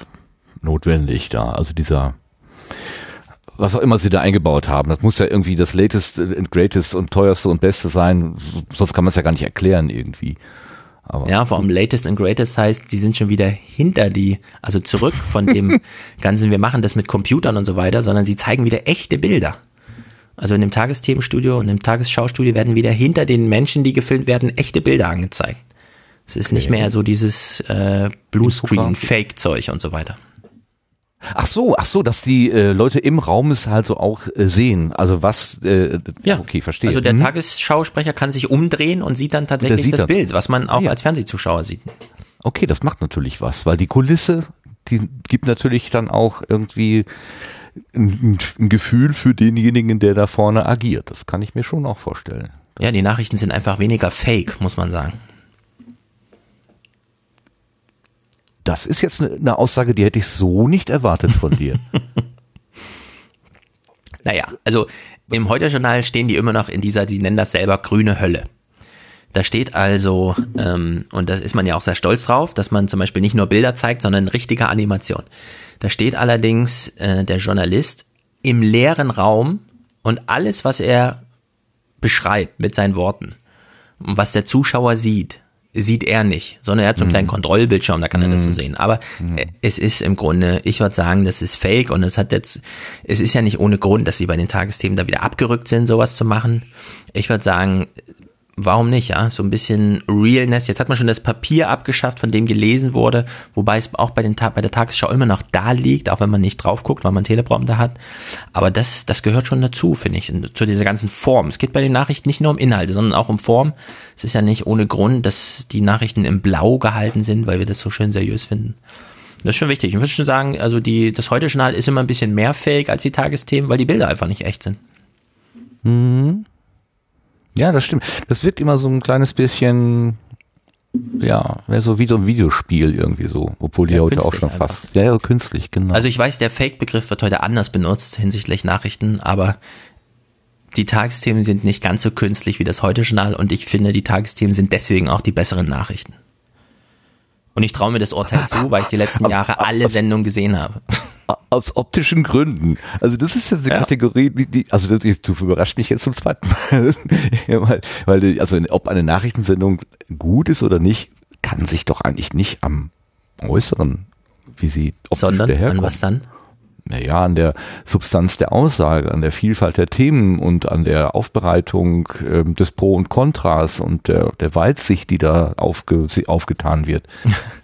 notwendig da? Also dieser, was auch immer sie da eingebaut haben, das muss ja irgendwie das latest and greatest und teuerste und beste sein, sonst kann man es ja gar nicht erklären irgendwie. Aber Ja, vor allem Latest and Greatest heißt, die sind schon wieder hinter die, also zurück von dem ganzen, wir machen das mit Computern und so weiter, sondern sie zeigen wieder echte Bilder. Also in dem Tagesthemenstudio und im Tagesschaustudio werden wieder hinter den Menschen, die gefilmt werden, echte Bilder angezeigt. Es ist nicht mehr so dieses äh, Bluescreen-Fake-Zeug und so weiter. Ach so, ach so, dass die äh, Leute im Raum es halt so auch äh, sehen. Also was, äh, okay, verstehe. Also der Mhm. Tagesschausprecher kann sich umdrehen und sieht dann tatsächlich sieht das dann- Bild, was man auch Ja. als Fernsehzuschauer sieht. Okay, das macht natürlich was, weil die Kulisse, die gibt natürlich dann auch irgendwie ein, ein Gefühl für denjenigen, der da vorne agiert. Das kann ich mir schon auch vorstellen. Ja, die Nachrichten sind einfach weniger fake, muss man sagen. Das ist jetzt eine, eine Aussage, die hätte ich so nicht erwartet von dir. Naja, also im Heute-Journal stehen die immer noch in dieser, die nennen das selber grüne Hölle. Da steht also, ähm, und das ist man ja auch sehr stolz drauf, dass man zum Beispiel nicht nur Bilder zeigt, sondern richtige Animation. Da steht allerdings äh, der Journalist im leeren Raum und alles, was er beschreibt mit seinen Worten und was der Zuschauer sieht, sieht er nicht, sondern er hat so einen kleinen Kontrollbildschirm, da kann er das so sehen. Aber äh, es ist im Grunde, ich würde sagen, das ist fake und es hat jetzt, es ist ja nicht ohne Grund, dass sie bei den Tagesthemen da wieder abgerückt sind, sowas zu machen. Ich würde sagen, warum nicht, ja? So ein bisschen Realness. Jetzt hat man schon das Papier abgeschafft, von dem gelesen wurde, wobei es auch bei, den bei der Tagesschau immer noch da liegt, auch wenn man nicht drauf guckt, weil man Teleprompter hat. Aber das, das gehört schon dazu, finde ich, zu dieser ganzen Form. Es geht bei den Nachrichten nicht nur um Inhalte, sondern auch um Form. Es ist ja nicht ohne Grund, dass die Nachrichten im Blau gehalten sind, weil wir das so schön seriös finden. Das ist schon wichtig. Ich würde schon sagen, also die, das Heute-Journal ist immer ein bisschen mehr fake als die Tagesthemen, weil die Bilder einfach nicht echt sind. Ja, das stimmt. Das wirkt immer so ein kleines bisschen ja, so wie so ein Videospiel irgendwie so, obwohl die Ja, heute auch schon einfach. fast, ja, ja, künstlich, genau. Also ich weiß, der Fake-Begriff wird heute anders benutzt hinsichtlich Nachrichten, aber die Tagesthemen sind nicht ganz so künstlich wie das Heute-Journal und ich finde, die Tagesthemen sind deswegen auch die besseren Nachrichten. Und ich traue mir das Urteil zu, weil ich die letzten Jahre alle Sendungen gesehen habe. Aus optischen Gründen. Also das ist ja eine Ja. Kategorie, die, die also du, du überrascht mich jetzt zum zweiten Mal. Weil, weil also ob eine Nachrichtensendung gut ist oder nicht, kann sich doch eigentlich nicht am Äußeren, wie sie optisch Sondern an daherkommt. was dann? Naja, an der Substanz der Aussage, an der Vielfalt der Themen und an der Aufbereitung ähm, des Pro und Kontras und der, der Weitsicht, die da aufge, aufgetan wird.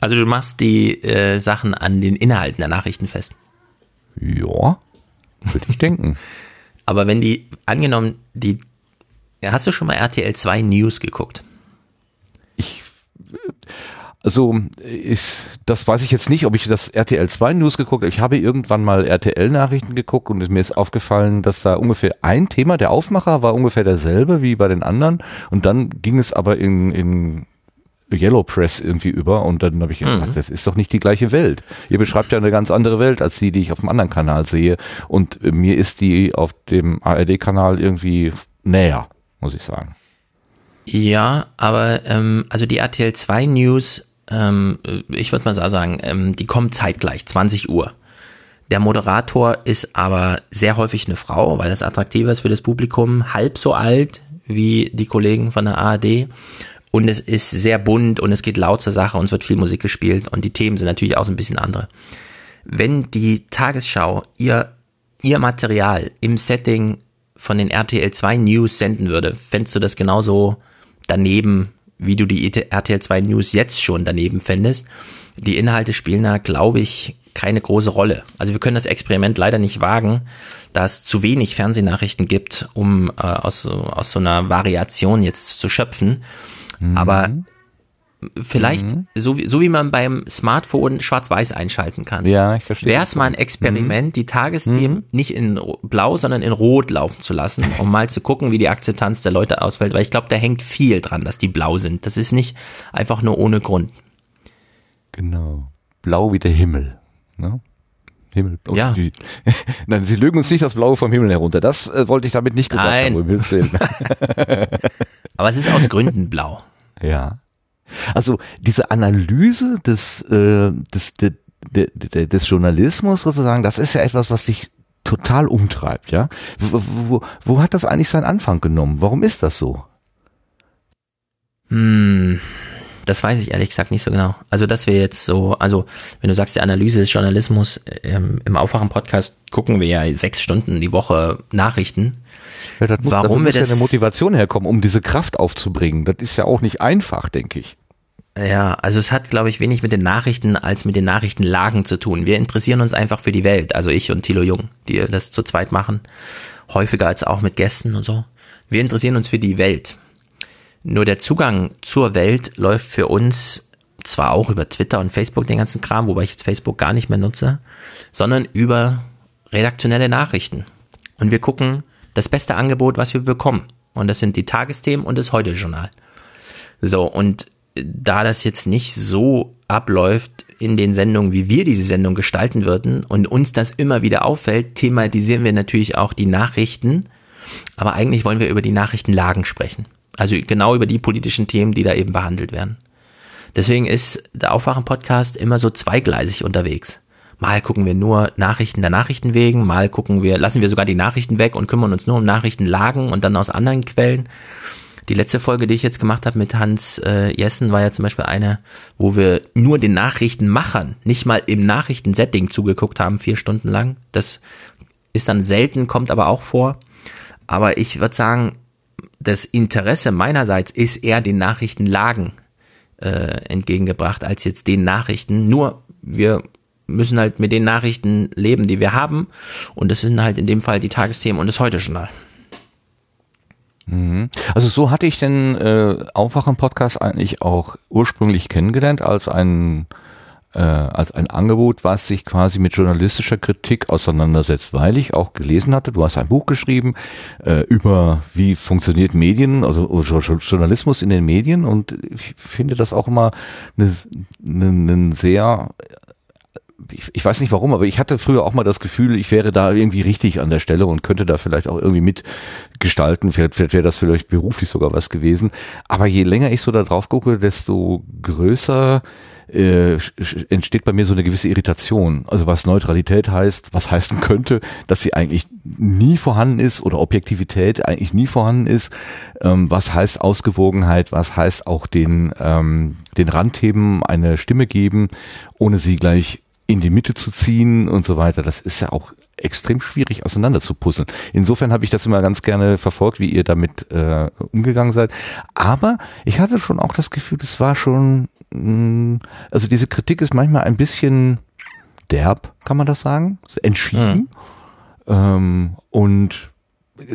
Also du machst die äh, Sachen an den Inhalten der Nachrichten fest. Ja, würde ich denken. Aber wenn die, angenommen, die, hast du schon mal RTL 2 News geguckt? Ich, also, ich, das weiß ich jetzt nicht, ob ich das RTL 2 News geguckt habe. Ich habe irgendwann mal RTL Nachrichten geguckt und mir ist aufgefallen, dass da ungefähr ein Thema, der Aufmacher war ungefähr derselbe wie bei den anderen und dann ging es aber in, in Yellow Press irgendwie über und dann habe ich gedacht, das ist doch nicht die gleiche Welt. Ihr beschreibt ja eine ganz andere Welt als die, die ich auf dem anderen Kanal sehe und äh, mir ist die auf dem ARD-Kanal irgendwie näher, muss ich sagen. Ja, aber ähm, also die RTL 2 News, ähm, ich würde mal so sagen, ähm, die kommen zeitgleich, 20 Uhr. Der Moderator ist aber sehr häufig eine Frau, weil das attraktiver ist für das Publikum, halb so alt wie die Kollegen von der ARD. Und es ist sehr bunt und es geht laut zur Sache und es wird viel Musik gespielt und die Themen sind natürlich auch so ein bisschen andere. Wenn die Tagesschau ihr, ihr Material im Setting von den RTL 2 News senden würde, fändest du das genauso daneben, wie du die RTL 2 News jetzt schon daneben fändest. Die Inhalte spielen da, glaube ich, keine große Rolle. Also wir können das Experiment leider nicht wagen, da es zu wenig Fernsehnachrichten gibt, um äh, aus, aus so einer Variation jetzt zu schöpfen. Aber vielleicht, so, wie, so wie man beim Smartphone schwarz-weiß einschalten kann. Ja, ich verstehe. Wäre es mal ein Experiment, die Tagesthemen nicht in blau, sondern in rot laufen zu lassen, um mal zu gucken, wie die Akzeptanz der Leute ausfällt, weil ich glaube, da hängt viel dran, dass die blau sind. Das ist nicht einfach nur ohne Grund. Genau. Blau wie der Himmel. Ne? Himmel. oh, Ja. Die, nein, sie lügen uns nicht das Blaue vom Himmel herunter. Das äh, wollte ich damit nicht gesagt Nein. haben. Aber es ist aus Gründen blau. Ja. Also diese Analyse des, äh, des, de, de, de, des Journalismus sozusagen, das ist ja etwas, was dich total umtreibt, ja. Wo, wo, wo hat das eigentlich seinen Anfang genommen? Warum ist das so? Hm, das weiß ich ehrlich gesagt nicht so genau. Also, dass wir jetzt so, also, wenn du sagst, die Analyse des Journalismus, ähm, im Aufwachen-Podcast gucken wir ja sechs Stunden die Woche Nachrichten. Ja, das muss, Warum wir muss ja eine Motivation herkommen, um diese Kraft aufzubringen. Das ist ja auch nicht einfach, denke ich. Ja, also es hat, glaube ich, wenig mit den Nachrichten als mit den Nachrichtenlagen zu tun. Wir interessieren uns einfach für die Welt. Also ich und Thilo Jung, die das zu zweit machen. Häufiger als auch mit Gästen und so. Wir interessieren uns für die Welt. Nur der Zugang zur Welt läuft für uns zwar auch über Twitter und Facebook den ganzen Kram, wobei ich jetzt Facebook gar nicht mehr nutze, sondern über redaktionelle Nachrichten. Und wir gucken das beste Angebot, was wir bekommen. Und das sind die Tagesthemen und das Heute-Journal. So, und da das jetzt nicht so abläuft in den Sendungen, wie wir diese Sendung gestalten würden und uns das immer wieder auffällt, thematisieren wir natürlich auch die Nachrichten. Aber eigentlich wollen wir über die Nachrichtenlagen sprechen. Also genau über die politischen Themen, die da eben behandelt werden. Deswegen ist der Aufwachen-Podcast immer so zweigleisig unterwegs. Mal gucken wir nur Nachrichten der Nachrichten wegen, mal gucken wir, lassen wir sogar die Nachrichten weg und kümmern uns nur um Nachrichtenlagen und dann aus anderen Quellen. Die letzte Folge, die ich jetzt gemacht habe mit Hans äh, Jessen, war ja zum Beispiel eine, wo wir nur den Nachrichtenmachern, nicht mal im Nachrichtensetting zugeguckt haben, vier Stunden lang. Das ist dann selten, kommt aber auch vor. Aber ich würde sagen, das Interesse meinerseits ist eher den Nachrichtenlagen äh, entgegengebracht als jetzt den Nachrichten. Nur wir müssen halt mit den Nachrichten leben, die wir haben. Und das sind halt in dem Fall die Tagesthemen und das Heute-Journal. Also so hatte ich den äh, Aufwachen-Podcast eigentlich auch ursprünglich kennengelernt als ein äh, als ein Angebot, was sich quasi mit journalistischer Kritik auseinandersetzt, weil ich auch gelesen hatte, du hast ein Buch geschrieben äh, über wie funktioniert Medien, also Journalismus in den Medien und ich finde das auch immer einen eine, eine sehr ich, ich weiß nicht warum, aber ich hatte früher auch mal das Gefühl, ich wäre da irgendwie richtig an der Stelle und könnte da vielleicht auch irgendwie mitgestalten. Vielleicht, vielleicht wäre das vielleicht beruflich sogar was gewesen. Aber je länger ich so da drauf gucke, desto größer äh, entsteht bei mir so eine gewisse Irritation. Also was Neutralität heißt, was heißen könnte, dass sie eigentlich nie vorhanden ist oder Objektivität eigentlich nie vorhanden ist. Ähm, was heißt Ausgewogenheit, was heißt auch den, ähm, den Randthemen eine Stimme geben, ohne sie gleich in die Mitte zu ziehen und so weiter. Das ist ja auch extrem schwierig auseinander zu puzzeln. Insofern habe ich das immer ganz gerne verfolgt, wie ihr damit äh, umgegangen seid. Aber ich hatte schon auch das Gefühl, es war schon, mh, mm, also diese Kritik ist manchmal ein bisschen derb, kann man das sagen? Entschieden. Mhm. Ähm, und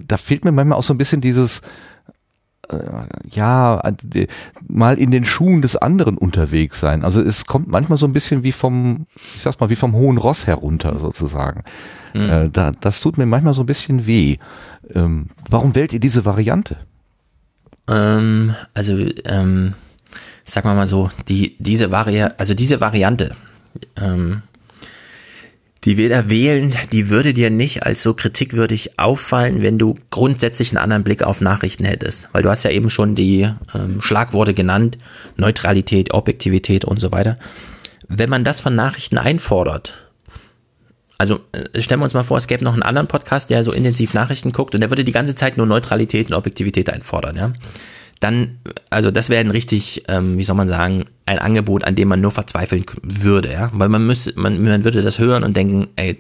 da fehlt mir manchmal auch so ein bisschen dieses, ja, mal in den Schuhen des anderen unterwegs sein. Also es kommt manchmal so ein bisschen wie vom, ich sag's mal, wie vom hohen Ross herunter sozusagen. Mhm. Äh, da, das tut mir manchmal so ein bisschen weh. Ähm, warum wählt ihr diese Variante? Ähm, also, ähm, sag mal mal so, die, diese Variante, also diese Variante, ähm, die wir da wählen, die würde dir nicht als so kritikwürdig auffallen, wenn du grundsätzlich einen anderen Blick auf Nachrichten hättest. Weil du hast ja eben schon die ähm, Schlagworte genannt, Neutralität, Objektivität und so weiter. Wenn man das von Nachrichten einfordert, also äh, stellen wir uns mal vor, es gäbe noch einen anderen Podcast, der so intensiv Nachrichten guckt und der würde die ganze Zeit nur Neutralität und Objektivität einfordern, ja dann, also das wäre ein richtig, ähm, wie soll man sagen, ein Angebot, an dem man nur verzweifeln würde, ja, weil man müsste, man, man würde das hören und denken, ey,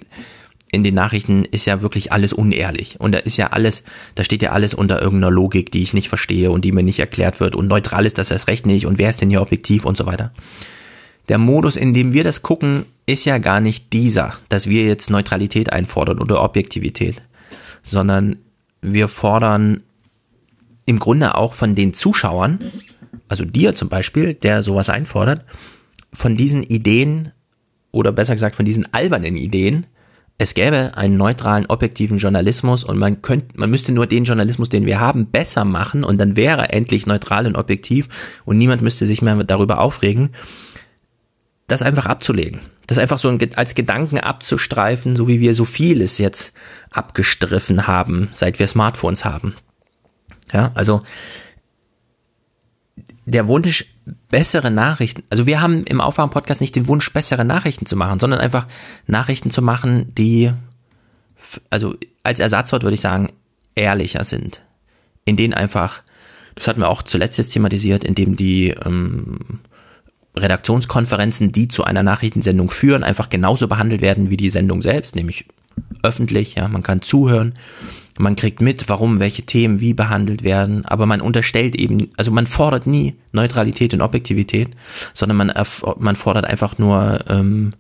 in den Nachrichten ist ja wirklich alles unehrlich. Und da ist ja alles, da steht ja alles unter irgendeiner Logik, die ich nicht verstehe und die mir nicht erklärt wird. Und neutral ist das erst recht nicht. Und wer ist denn hier objektiv und so weiter. Der Modus, in dem wir das gucken, ist ja gar nicht dieser, dass wir jetzt Neutralität einfordern oder Objektivität, sondern wir fordern im Grunde auch von den Zuschauern, also dir zum Beispiel, der sowas einfordert, von diesen Ideen oder besser gesagt von diesen albernen Ideen, es gäbe einen neutralen, objektiven Journalismus und man könnte, man müsste nur den Journalismus, den wir haben, besser machen und dann wäre er endlich neutral und objektiv und niemand müsste sich mehr darüber aufregen, das einfach abzulegen. Das einfach so als Gedanken abzustreifen, so wie wir so vieles jetzt abgestriffen haben, seit wir Smartphones haben. Ja, also der Wunsch, bessere Nachrichten, also wir haben im Aufwachen-Podcast nicht den Wunsch, bessere Nachrichten zu machen, sondern einfach Nachrichten zu machen, die, also als Ersatzwort würde ich sagen, ehrlicher sind. In denen einfach, das hatten wir auch zuletzt jetzt thematisiert, in dem die ähm, Redaktionskonferenzen, die zu einer Nachrichtensendung führen, einfach genauso behandelt werden wie die Sendung selbst, nämlich öffentlich, ja, man kann zuhören man kriegt mit, warum welche Themen wie behandelt werden, aber man unterstellt eben, also man fordert nie Neutralität und Objektivität, sondern man, man fordert einfach nur ähm,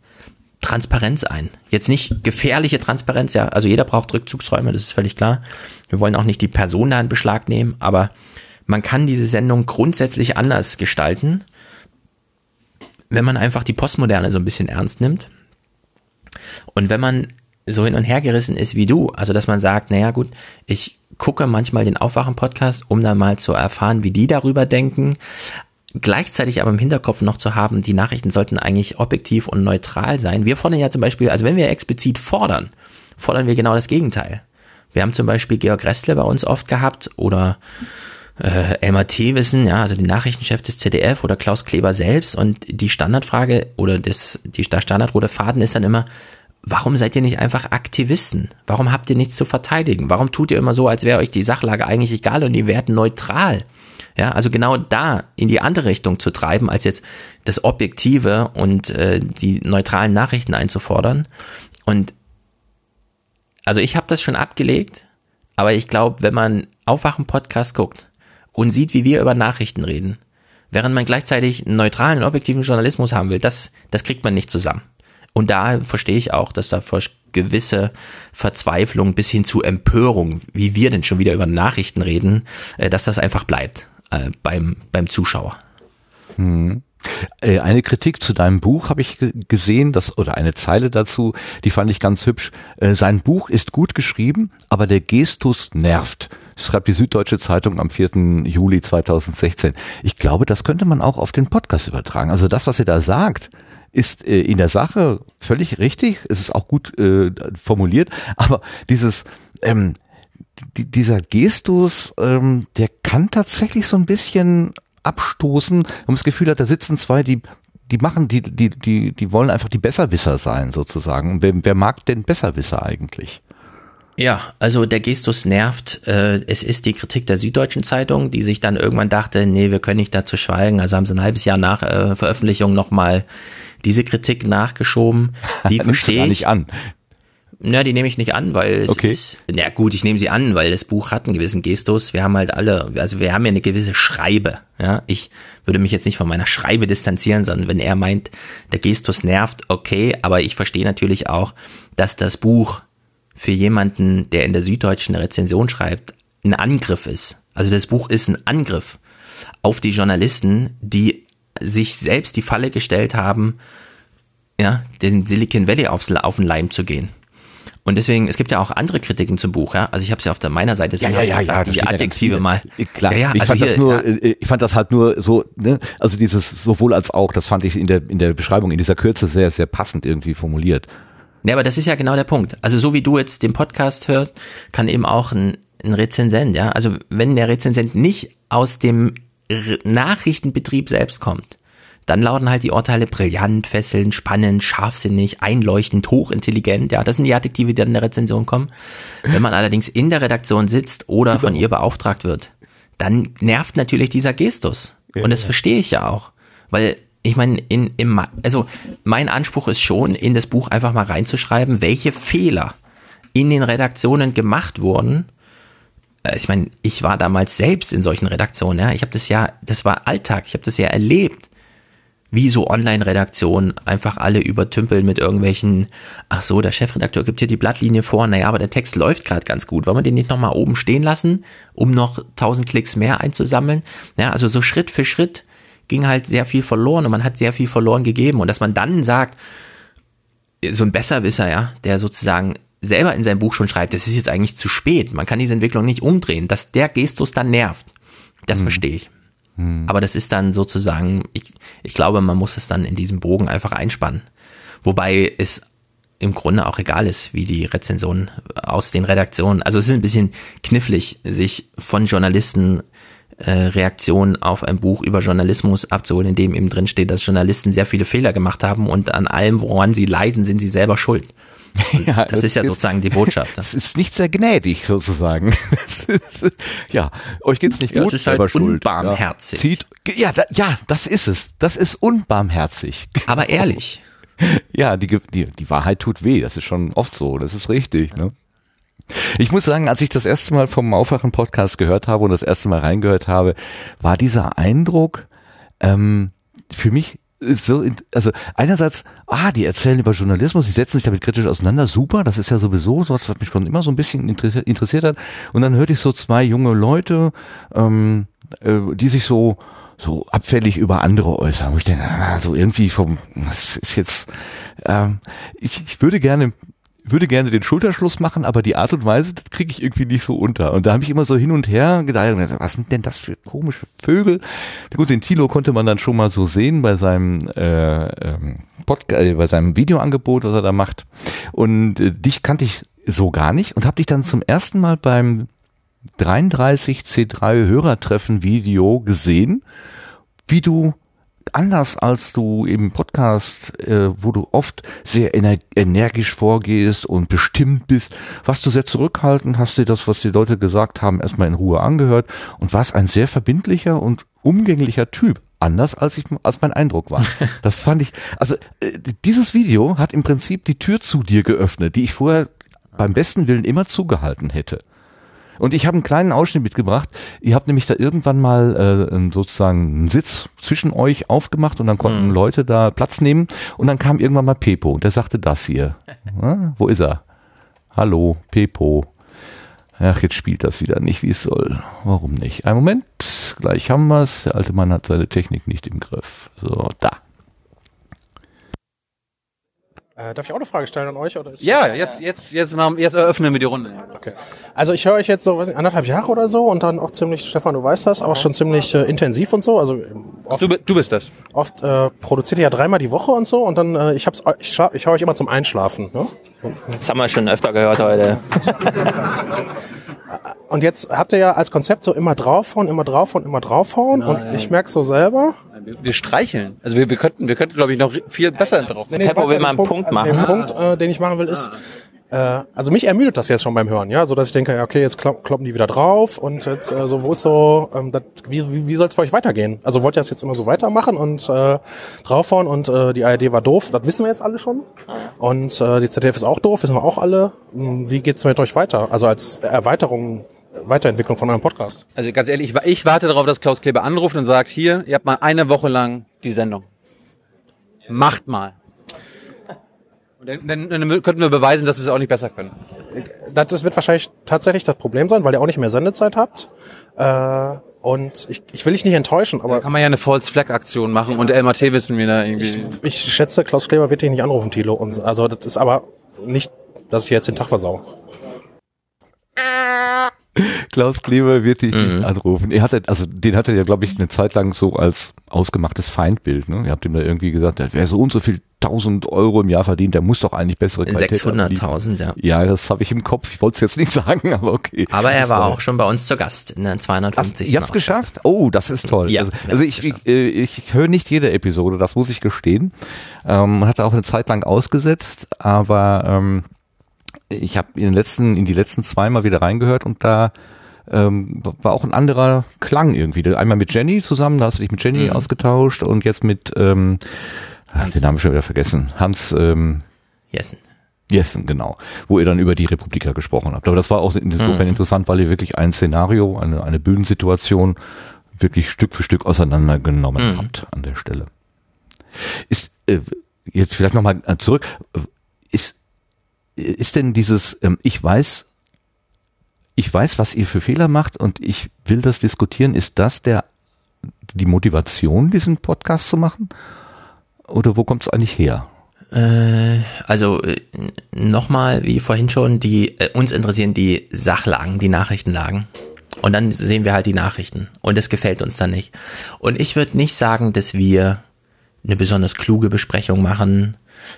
Transparenz ein. Jetzt nicht gefährliche Transparenz, ja, also jeder braucht Rückzugsräume, das ist völlig klar. Wir wollen auch nicht die Person da in Beschlag nehmen, aber man kann diese Sendung grundsätzlich anders gestalten, wenn man einfach die Postmoderne so ein bisschen ernst nimmt. Und wenn man so hin und her gerissen ist wie du. Also, dass man sagt, naja, gut, ich gucke manchmal den Aufwachen-Podcast, um dann mal zu erfahren, wie die darüber denken. Gleichzeitig aber im Hinterkopf noch zu haben, die Nachrichten sollten eigentlich objektiv und neutral sein. Wir fordern ja zum Beispiel, also wenn wir explizit fordern, fordern wir genau das Gegenteil. Wir haben zum Beispiel Georg Restle bei uns oft gehabt oder äh, Elmar Thewissen, ja, also den Nachrichtenchef des ZDF oder Klaus Kleber selbst und die Standardfrage oder das, die, der Standardrote Faden ist dann immer, warum seid ihr nicht einfach Aktivisten? Warum habt ihr nichts zu verteidigen? Warum tut ihr immer so, als wäre euch die Sachlage eigentlich egal und ihr wärt neutral? Ja, also genau da in die andere Richtung zu treiben, als jetzt das Objektive und äh, die neutralen Nachrichten einzufordern. Und also ich habe das schon abgelegt, aber ich glaube, wenn man Aufwachen-Podcast guckt und sieht, wie wir über Nachrichten reden, während man gleichzeitig einen neutralen, objektiven Journalismus haben will, das, das kriegt man nicht zusammen. Und da verstehe ich auch, dass da gewisse Verzweiflung bis hin zu Empörung, wie wir denn schon wieder über Nachrichten reden, äh, dass das einfach bleibt äh, beim, beim Zuschauer. Hm. Äh, Eine Kritik zu deinem Buch habe ich ge- gesehen, das, oder eine Zeile dazu, die fand ich ganz hübsch. Äh, Sein Buch ist gut geschrieben, aber der Gestus nervt. Schreibt die Süddeutsche Zeitung am 4. Juli 2016. Ich glaube, das könnte man auch auf den Podcast übertragen. Also das, was ihr da sagt, ist äh, in der Sache völlig richtig. Es ist auch gut äh, formuliert, aber dieses, ähm, die, dieser Gestus, ähm, der kann tatsächlich so ein bisschen abstoßen, wenn man das Gefühl hat, da sitzen zwei, die die machen, die, die, die, die wollen einfach die Besserwisser sein, sozusagen. Wer, wer mag denn Besserwisser eigentlich? Ja, also der Gestus nervt. Äh, es ist die Kritik der Süddeutschen Zeitung, die sich dann irgendwann dachte, nee, wir können nicht dazu schweigen. Also haben sie ein halbes Jahr nach äh, Veröffentlichung nochmal diese Kritik nachgeschoben. Die verstehe ich. nicht an. Na, die nehme ich nicht an, weil es Okay. ist, na gut, ich nehme sie an, weil das Buch hat einen gewissen Gestus. Wir haben halt alle, also wir haben ja eine gewisse Schreibe, ja. Ich würde mich jetzt nicht von meiner Schreibe distanzieren, sondern wenn er meint, der Gestus nervt, okay, aber ich verstehe natürlich auch, dass das Buch für jemanden, der in der Süddeutschen Rezension schreibt, ein Angriff ist. Also das Buch ist ein Angriff auf die Journalisten, die sich selbst die Falle gestellt haben, ja, den Silicon Valley aufs, auf den Leim zu gehen. Und deswegen, es gibt ja auch andere Kritiken zum Buch, ja. Also ich habe es ja auf der meiner Seite Ja, ja, ja, ja. die das Adjektive mal. Äh, Klar, ja, ja, ich also fand das hier, nur, ja, äh, ich fand das halt nur so, ne, also dieses sowohl als auch, das fand ich in der, in der Beschreibung, in dieser Kürze sehr, sehr passend irgendwie formuliert. Ja, aber das ist ja genau der Punkt. Also so wie du jetzt den Podcast hörst, kann eben auch ein, ein Rezensent, ja. Also wenn der Rezensent nicht aus dem R Nachrichtenbetrieb selbst kommt, dann lauten halt die Urteile brillant, fesselnd, spannend, scharfsinnig, einleuchtend, hochintelligent. Ja, das sind die Adjektive, die dann in der Rezension kommen. Wenn man allerdings in der Redaktion sitzt oder von ihr beauftragt wird, dann nervt natürlich dieser Gestus. Und das verstehe ich ja auch. Weil ich meine, in, im, also mein Anspruch ist schon, in das Buch einfach mal reinzuschreiben, welche Fehler in den Redaktionen gemacht wurden. Äh, Ich meine, ich war damals selbst in solchen Redaktionen, ja. Ich habe das ja, das war Alltag, ich habe das ja erlebt, wie so Online-Redaktionen einfach alle übertümpeln mit irgendwelchen, ach so, der Chefredakteur gibt hier die Blattlinie vor, naja, aber der Text läuft gerade ganz gut. Wollen wir den nicht nochmal oben stehen lassen, um noch 1000 Klicks mehr einzusammeln? Ja, also so Schritt für Schritt ging halt sehr viel verloren und man hat sehr viel verloren gegeben. Und dass man dann sagt, so ein Besserwisser, ja, der sozusagen selber in seinem Buch schon schreibt, das ist jetzt eigentlich zu spät, man kann diese Entwicklung nicht umdrehen, dass der Gestus dann nervt, das verstehe ich. Aber das ist dann sozusagen, ich, ich glaube, man muss es dann in diesem Bogen einfach einspannen. Wobei es im Grunde auch egal ist, wie die Rezensionen aus den Redaktionen, also es ist ein bisschen knifflig, sich von Journalisten äh, Reaktionen auf ein Buch über Journalismus abzuholen, in dem eben drin steht, dass Journalisten sehr viele Fehler gemacht haben und an allem, woran sie leiden, sind sie selber schuld. Ja, Das ist ja sozusagen die Botschaft. Das ist nicht sehr gnädig, sozusagen. Das ist, ja, euch geht's nicht Ja, gut, es ist halt selber schuld. unbarmherzig. Ja, zieht, ja, da, ja, das ist es. Das ist unbarmherzig. Aber ehrlich. Ja, die, die, die Wahrheit tut weh. Das ist schon oft so. Das ist richtig. Ne? Ich muss sagen, als ich das erste Mal vom Aufwachen-Podcast gehört habe und das erste Mal reingehört habe, war dieser Eindruck ähm, für mich so, also einerseits, ah, die erzählen über Journalismus, die setzen sich damit kritisch auseinander, super, das ist ja sowieso sowas, was mich schon immer so ein bisschen interessiert, interessiert hat. Und dann hörte ich so zwei junge Leute, ähm, äh, die sich so so abfällig über andere äußern, wo ich denke, ah, so irgendwie vom, das ist jetzt, ähm, ich, ich würde gerne würde gerne den Schulterschluss machen, aber die Art und Weise, das kriege ich irgendwie nicht so unter. Und da habe ich immer so hin und her gedacht, was sind denn das für komische Vögel? Gut, den Tilo konnte man dann schon mal so sehen bei seinem äh, ähm, Podcast, äh, bei seinem Videoangebot, was er da macht. Und äh, dich kannte ich so gar nicht und habe dich dann zum ersten Mal beim 33C3 Hörertreffen Video gesehen, wie du anders als du im Podcast, äh, wo du oft sehr ener energisch vorgehst und bestimmt bist, warst du sehr zurückhaltend, hast dir das, was die Leute gesagt haben, erstmal in Ruhe angehört und warst ein sehr verbindlicher und umgänglicher Typ. Anders als ich, als mein Eindruck war. Das fand ich, also äh, dieses Video hat im Prinzip die Tür zu dir geöffnet, die ich vorher beim besten Willen immer zugehalten hätte. Und ich habe einen kleinen Ausschnitt mitgebracht. Ihr habt nämlich da irgendwann mal äh, sozusagen einen Sitz zwischen euch aufgemacht und dann konnten Leute da Platz nehmen. Und dann kam irgendwann mal Pepo und der sagte das hier. Ja, wo ist er? Hallo, Pepo. Ach, jetzt spielt das wieder nicht, wie es soll. Warum nicht? Einen Moment. Gleich haben wir's. Der alte Mann hat seine Technik nicht im Griff. So, da. Äh, darf ich auch eine Frage stellen an euch? Oder ist Ja, jetzt, jetzt, jetzt, machen, jetzt eröffnen wir die Runde. Okay. Also ich höre euch jetzt so, weiß nicht, anderthalb Jahre oder so und dann auch ziemlich, Stefan, du weißt das, auch schon ziemlich äh, intensiv und so. Also ähm, oft, Du, du bist das. oft äh, produziert ihr ja dreimal die Woche und so und dann äh, ich hab's, ich, schla- ich höre euch immer zum Einschlafen. Ne? Das haben wir schon öfter gehört heute. Und jetzt habt ihr ja als Konzept so immer draufhauen, immer draufhauen, immer draufhauen und ich merk so selber. Wir, wir streicheln. Also wir, wir könnten, wir könnten, glaube ich, noch viel besser drauf. Nee, nee, Peppo will mal den einen Punkt also Den machen. Punkt, äh, den ich machen will, ist, äh, also mich ermüdet das jetzt schon beim Hören, ja, so dass ich denke, okay, jetzt klopp, kloppen die wieder drauf und jetzt äh, so, wo ist so, ähm, dat, wie, wie, wie soll es für euch weitergehen? Also wollt ihr das jetzt immer so weitermachen und äh, draufhauen und äh, die ARD war doof, das wissen wir jetzt alle schon und äh, die ZDF ist auch doof, wissen wir auch alle. Hm, Wie geht's mit euch weiter? Also als Erweiterung, Weiterentwicklung von eurem Podcast? Also ganz ehrlich, ich, ich warte darauf, dass Klaus Kleber anruft und sagt, hier, ihr habt mal eine Woche lang die Sendung. Macht mal. Dann, dann, dann könnten wir beweisen, dass wir es auch nicht besser können. Das, das wird wahrscheinlich tatsächlich das Problem sein, weil ihr auch nicht mehr Sendezeit habt. Äh, und ich, ich will dich nicht enttäuschen, aber Kann man ja eine False Flag Aktion machen und LMAT wissen wir da irgendwie. Ich schätze, Klaus Kleber wird dich nicht anrufen, Thilo. Und, also das ist aber nicht, dass ich dir jetzt den Tag versau. Klaus Kleber wird dich Mhm. nicht anrufen. Er hatte, also den hatte er, glaube ich, eine Zeit lang so als ausgemachtes Feindbild. Ne? Ihr habt ihm da irgendwie gesagt, wer so und so viel tausend Euro im Jahr verdient, der muss doch eigentlich bessere Qualität haben. 600.000, ja. Ja, das habe ich im Kopf. Ich wollte es jetzt nicht sagen, aber okay. Aber er Das war auch schon bei uns zu Gast in der 250. Ach, ihr habt's geschafft? Oh, das ist toll. Ja, also also ich, ich, äh, ich höre nicht jede Episode, das muss ich gestehen. Ähm, man hat auch eine Zeit lang ausgesetzt, aber ähm, ich habe in den letzten, in die letzten zwei mal wieder reingehört und da ähm, war auch ein anderer Klang irgendwie. Einmal mit Jenny zusammen, da hast du dich mit Jenny Mhm. ausgetauscht und jetzt mit ähm, ach, den Namen schon wieder vergessen. Hans ähm, Jessen. Jessen, genau. Wo ihr dann über die Republika gesprochen habt. Aber das war auch insofern Mhm. interessant, weil ihr wirklich ein Szenario, eine, eine Bühnensituation wirklich Stück für Stück auseinandergenommen Mhm. habt an der Stelle. Ist, äh, jetzt vielleicht nochmal zurück, ist, ist denn dieses, ähm, ich weiß, ich weiß, was ihr für Fehler macht und ich will das diskutieren, ist das der, die Motivation, diesen Podcast zu machen? Oder wo kommt es eigentlich her? Äh, also äh, nochmal, wie vorhin schon, die äh, uns interessieren die Sachlagen, die Nachrichtenlagen. Und dann sehen wir halt die Nachrichten. Und das gefällt uns dann nicht. Und ich würde nicht sagen, dass wir eine besonders kluge Besprechung machen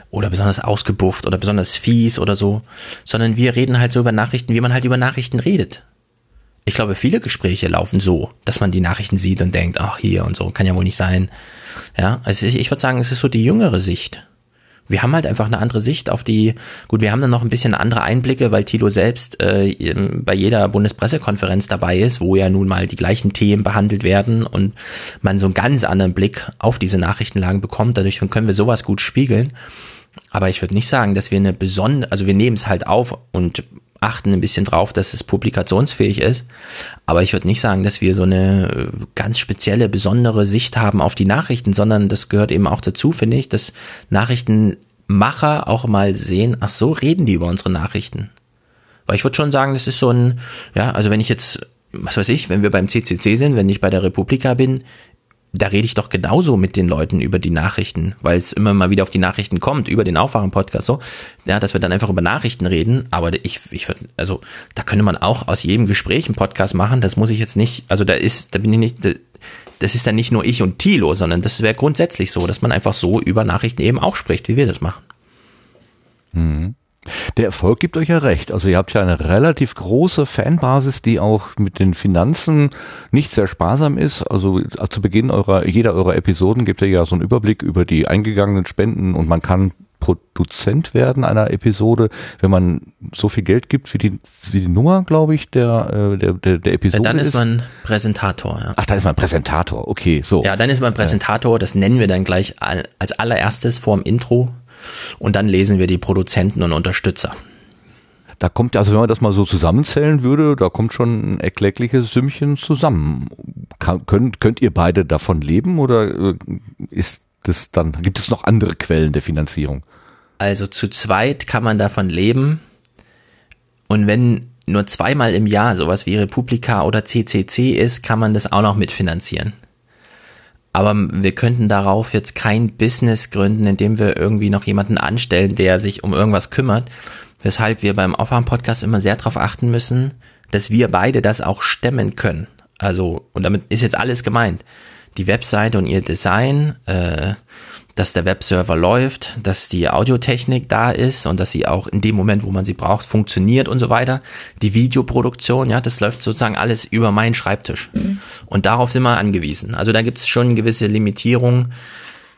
oder besonders ausgebufft oder besonders fies oder so, sondern wir reden halt so über Nachrichten, wie man halt über Nachrichten redet. Ich glaube, viele Gespräche laufen so, dass man die Nachrichten sieht und denkt, ach hier und so, kann ja wohl nicht sein. Ja, also ich, ich würde sagen, es ist so die jüngere Sicht. Wir haben halt einfach eine andere Sicht auf die, gut, wir haben dann noch ein bisschen andere Einblicke, weil Tilo selbst äh, bei jeder Bundespressekonferenz dabei ist, wo ja nun mal die gleichen Themen behandelt werden und man so einen ganz anderen Blick auf diese Nachrichtenlagen bekommt. Dadurch können wir sowas gut spiegeln. Aber ich würde nicht sagen, dass wir eine besondere, also wir nehmen es halt auf und achten ein bisschen drauf, dass es publikationsfähig ist. Aber ich würde nicht sagen, dass wir so eine äh, ganz spezielle, besondere Sicht haben auf die Nachrichten, sondern das gehört eben auch dazu, finde ich, dass Nachrichtenmacher auch mal sehen, ach so, reden die über unsere Nachrichten. Weil ich würde schon sagen, das ist so ein, ja, also wenn ich jetzt, was weiß ich, wenn wir beim CCC sind, wenn ich bei der Republika bin, da rede ich doch genauso mit den Leuten über die Nachrichten, weil es immer mal wieder auf die Nachrichten kommt, über den Aufwachen-Podcast so, ja, dass wir dann einfach über Nachrichten reden, aber ich, ich würde, also da könnte man auch aus jedem Gespräch einen Podcast machen, das muss ich jetzt nicht, also da ist, da bin ich nicht, das ist dann nicht nur ich und Thilo, sondern das wäre grundsätzlich so, dass man einfach so über Nachrichten eben auch spricht, wie wir das machen. Der Erfolg gibt euch ja recht. Also ihr habt ja eine relativ große Fanbasis, die auch mit den Finanzen nicht sehr sparsam ist. Also zu Beginn eurer, jeder eurer Episoden gibt ihr ja so einen Überblick über die eingegangenen Spenden und man kann Produzent werden einer Episode, wenn man so viel Geld gibt wie die, wie die Nummer, glaube ich, der, äh, der, der, der Episode dann ist man Präsentator, ja. Ach, da ist man Präsentator. Okay, so. Ja, dann ist man Präsentator, das nennen wir dann gleich al- als allererstes vor dem Intro und dann lesen wir die Produzenten und Unterstützer. Da kommt, also wenn man das mal so zusammenzählen würde, da kommt schon ein erkleckliches Sümmchen zusammen. Kann, könnt, könnt ihr beide davon leben oder äh, ist das dann, gibt es noch andere Quellen der Finanzierung? Also zu zweit kann man davon leben und wenn nur zweimal im Jahr sowas wie Republika oder CCC ist, kann man das auch noch mitfinanzieren. Aber wir könnten darauf jetzt kein Business gründen, indem wir irgendwie noch jemanden anstellen, der sich um irgendwas kümmert. Weshalb wir beim Aufwärm-Podcast immer sehr darauf achten müssen, dass wir beide das auch stemmen können. Also, und damit ist jetzt alles gemeint. Die Webseite und ihr Design, äh, dass der Webserver läuft, dass die Audiotechnik da ist und dass sie auch in dem Moment, wo man sie braucht, funktioniert und so weiter. Die Videoproduktion, ja, das läuft sozusagen alles über meinen Schreibtisch. Mhm. Und darauf sind wir angewiesen. Also da gibt es schon gewisse Limitierungen.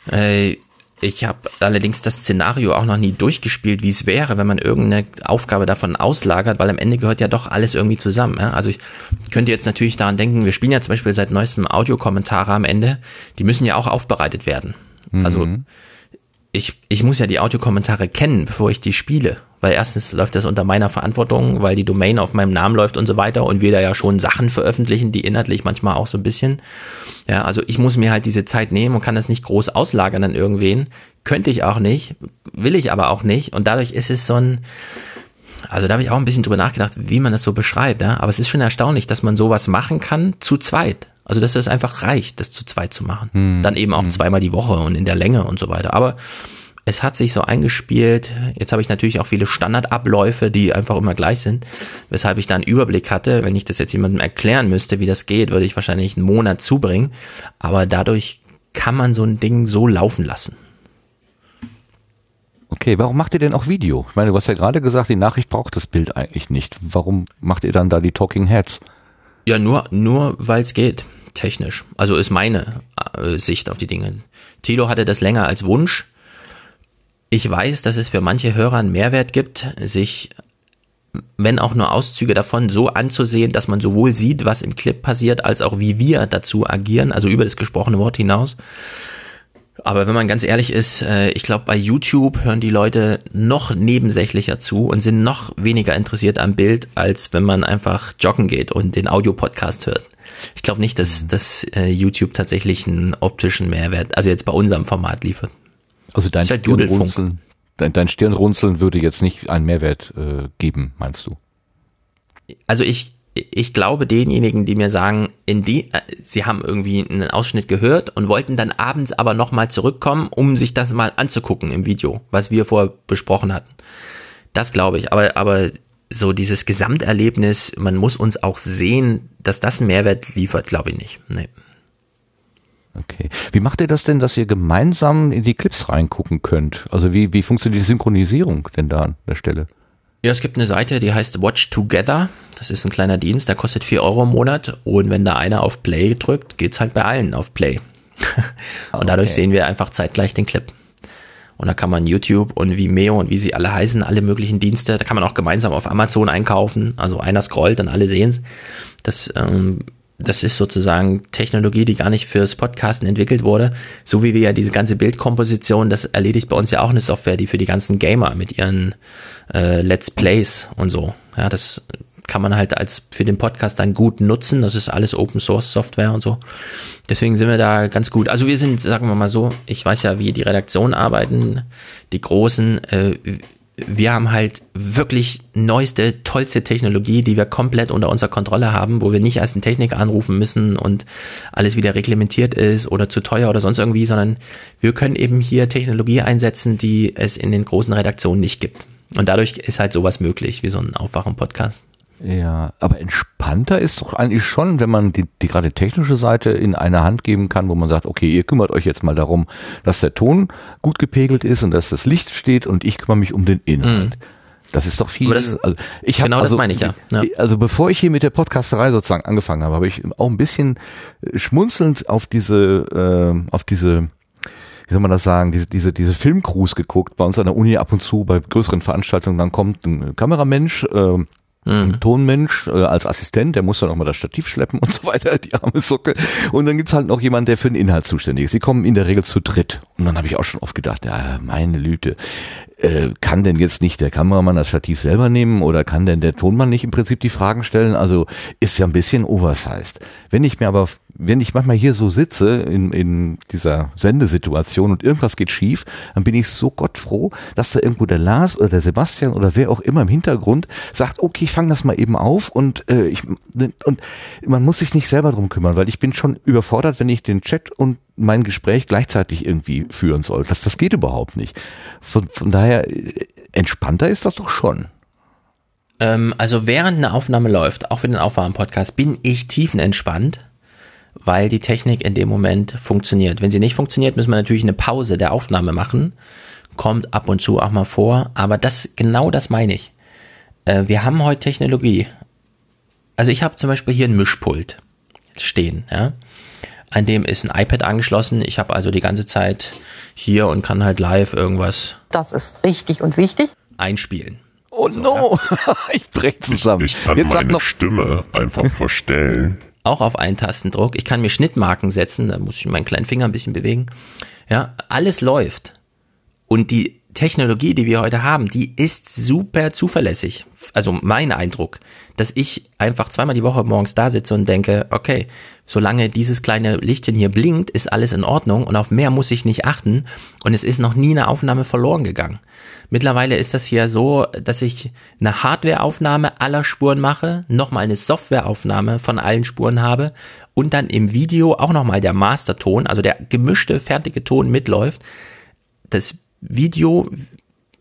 Äh, ich habe allerdings das Szenario auch noch nie durchgespielt, wie es wäre, wenn man irgendeine Aufgabe davon auslagert, weil am Ende gehört ja doch alles irgendwie zusammen. Ja? Also ich könnte jetzt natürlich daran denken, wir spielen ja zum Beispiel seit neuestem Audiokommentare am Ende, die müssen ja auch aufbereitet werden. Also mhm. ich, ich muss ja die Audiokommentare kennen, bevor ich die spiele. Weil erstens läuft das unter meiner Verantwortung, weil die Domain auf meinem Namen läuft und so weiter und wir da ja schon Sachen veröffentlichen, die inhaltlich manchmal auch so ein bisschen. Ja, also ich muss mir halt diese Zeit nehmen und kann das nicht groß auslagern an irgendwen. Könnte ich auch nicht, will ich aber auch nicht. Und dadurch ist es so ein, also da habe ich auch ein bisschen drüber nachgedacht, wie man das so beschreibt. Ja? Aber es ist schon erstaunlich, dass man sowas machen kann zu zweit. Also dass das einfach reicht, das zu zweit zu machen. Hm. Dann eben auch hm. zweimal die Woche und in der Länge und so weiter. Aber es hat sich so eingespielt. Jetzt habe ich natürlich auch viele Standardabläufe, die einfach immer gleich sind, weshalb ich da einen Überblick hatte. Wenn ich das jetzt jemandem erklären müsste, wie das geht, würde ich wahrscheinlich einen Monat zubringen. Aber dadurch kann man so ein Ding so laufen lassen. Okay, warum macht ihr denn auch Video? Ich meine, du hast ja gerade gesagt, die Nachricht braucht das Bild eigentlich nicht. Warum macht ihr dann da die Talking Heads? Ja, nur, nur weil es geht technisch. Also ist meine äh, Sicht auf die Dinge. Tilo hatte das länger als Wunsch. Ich weiß, dass es für manche Hörer einen Mehrwert gibt, sich, wenn auch nur Auszüge davon, so anzusehen, dass man sowohl sieht, was im Clip passiert, als auch wie wir dazu agieren, also über das gesprochene Wort hinaus. Aber wenn man ganz ehrlich ist, äh, ich glaube, bei YouTube hören die Leute noch nebensächlicher zu und sind noch weniger interessiert am Bild, als wenn man einfach joggen geht und den Audiopodcast hört. Ich glaube nicht, dass, mhm. dass äh, YouTube tatsächlich einen optischen Mehrwert, also jetzt bei unserem Format liefert. Also dein halt Stirnrunzeln, dein, dein Stirnrunzeln würde jetzt nicht einen Mehrwert äh, geben, meinst du? Also ich, ich glaube denjenigen, die mir sagen, in die, äh, sie haben irgendwie einen Ausschnitt gehört und wollten dann abends aber nochmal zurückkommen, um sich das mal anzugucken im Video, was wir vorher besprochen hatten. Das glaube ich. Aber, aber so dieses Gesamterlebnis, man muss uns auch sehen, dass das einen Mehrwert liefert, glaube ich nicht. Nee. Okay. Wie macht ihr das denn, dass ihr gemeinsam in die Clips reingucken könnt? Also wie, wie funktioniert die Synchronisierung denn da an der Stelle? Ja, es gibt eine Seite, die heißt Watch Together. Das ist ein kleiner Dienst, der kostet vier Euro im Monat. Und wenn da einer auf Play drückt, geht's halt bei allen auf Play. und dadurch okay. sehen wir einfach zeitgleich den Clip. Und da kann man YouTube und Vimeo und wie sie alle heißen, alle möglichen Dienste, da kann man auch gemeinsam auf Amazon einkaufen. Also einer scrollt, dann alle sehen's. Das, ähm, das ist sozusagen Technologie, die gar nicht fürs Podcasten entwickelt wurde. So wie wir ja diese ganze Bildkomposition, das erledigt bei uns ja auch eine Software, die für die ganzen Gamer mit ihren äh, Let's Plays und so. Ja, das kann man halt als für den Podcast dann gut nutzen. Das ist alles Open Source Software und so. Deswegen sind wir da ganz gut. Also wir sind, sagen wir mal so, ich weiß ja, wie die Redaktion arbeiten, die großen. Äh, wir haben halt wirklich neueste, tollste Technologie, die wir komplett unter unserer Kontrolle haben, wo wir nicht erst einen Techniker anrufen müssen und alles wieder reglementiert ist oder zu teuer oder sonst irgendwie, sondern wir können eben hier Technologie einsetzen, die es in den großen Redaktionen nicht gibt. Und dadurch ist halt sowas möglich, wie so ein Aufwachen-Podcast. Ja, aber entspannter ist doch eigentlich schon, wenn man die, die gerade technische Seite in eine Hand geben kann, wo man sagt, okay, ihr kümmert euch jetzt mal darum, dass der Ton gut gepegelt ist und dass das Licht steht und ich kümmere mich um den Inhalt. Mhm. Das ist doch viel. Das, also ich hab, genau also, das meine ich ja. ja. Also bevor ich hier mit der Podcasterei sozusagen angefangen habe, habe ich auch ein bisschen schmunzelnd auf diese, äh, auf diese wie soll man das sagen, diese, diese, diese Filmcrews geguckt, bei uns an der Uni ab und zu, bei größeren Veranstaltungen, dann kommt ein Kameramensch, äh, Mhm. Tonmensch äh, als Assistent, der muss dann auch mal das Stativ schleppen und so weiter, die arme Socke. Und dann gibt's halt noch jemanden, der für den Inhalt zuständig ist. Sie kommen in der Regel zu dritt. Und dann habe ich auch schon oft gedacht, ja, meine Lüte. Äh, kann denn jetzt nicht der Kameramann das Stativ selber nehmen oder kann denn der Tonmann nicht im Prinzip die Fragen stellen? Also ist ja ein bisschen oversized. Wenn ich mir aber, wenn ich manchmal hier so sitze in, in dieser Sendesituation und irgendwas geht schief, dann bin ich so gottfroh, dass da irgendwo der Lars oder der Sebastian oder wer auch immer im Hintergrund sagt, okay, ich fange das mal eben auf und äh, ich und man muss sich nicht selber drum kümmern, weil ich bin schon überfordert, wenn ich den Chat und mein Gespräch gleichzeitig irgendwie führen soll. Das, das geht überhaupt nicht. Von, von daher, äh, entspannter ist das doch schon. Ähm, also während eine Aufnahme läuft, auch für den Aufwärmen-Podcast, bin ich tiefenentspannt, weil die Technik in dem Moment funktioniert. Wenn sie nicht funktioniert, müssen wir natürlich eine Pause der Aufnahme machen. Kommt ab und zu auch mal vor, aber das, genau das meine ich. Äh, wir haben heute Technologie. Also ich habe zum Beispiel hier ein Mischpult stehen, ja. An dem ist ein iPad angeschlossen. Ich habe also die ganze Zeit hier und kann halt live irgendwas Das ist richtig und wichtig. einspielen. Oh no, ich brech zusammen. Ich kann Jetzt meine noch, Stimme einfach verstellen. auch auf einen Tastendruck. Ich kann mir Schnittmarken setzen, da muss ich meinen kleinen Finger ein bisschen bewegen. Ja, alles läuft. Und die Technologie, die wir heute haben, die ist super zuverlässig. Also mein Eindruck, dass ich einfach zweimal die Woche morgens da sitze und denke, okay, solange dieses kleine Lichtchen hier blinkt, ist alles in Ordnung und auf mehr muss ich nicht achten und es ist noch nie eine Aufnahme verloren gegangen. Mittlerweile ist das hier so, dass ich eine Hardwareaufnahme aller Spuren mache, nochmal eine Softwareaufnahme von allen Spuren habe und dann im Video auch nochmal der Masterton, also der gemischte, fertige Ton mitläuft. Das Video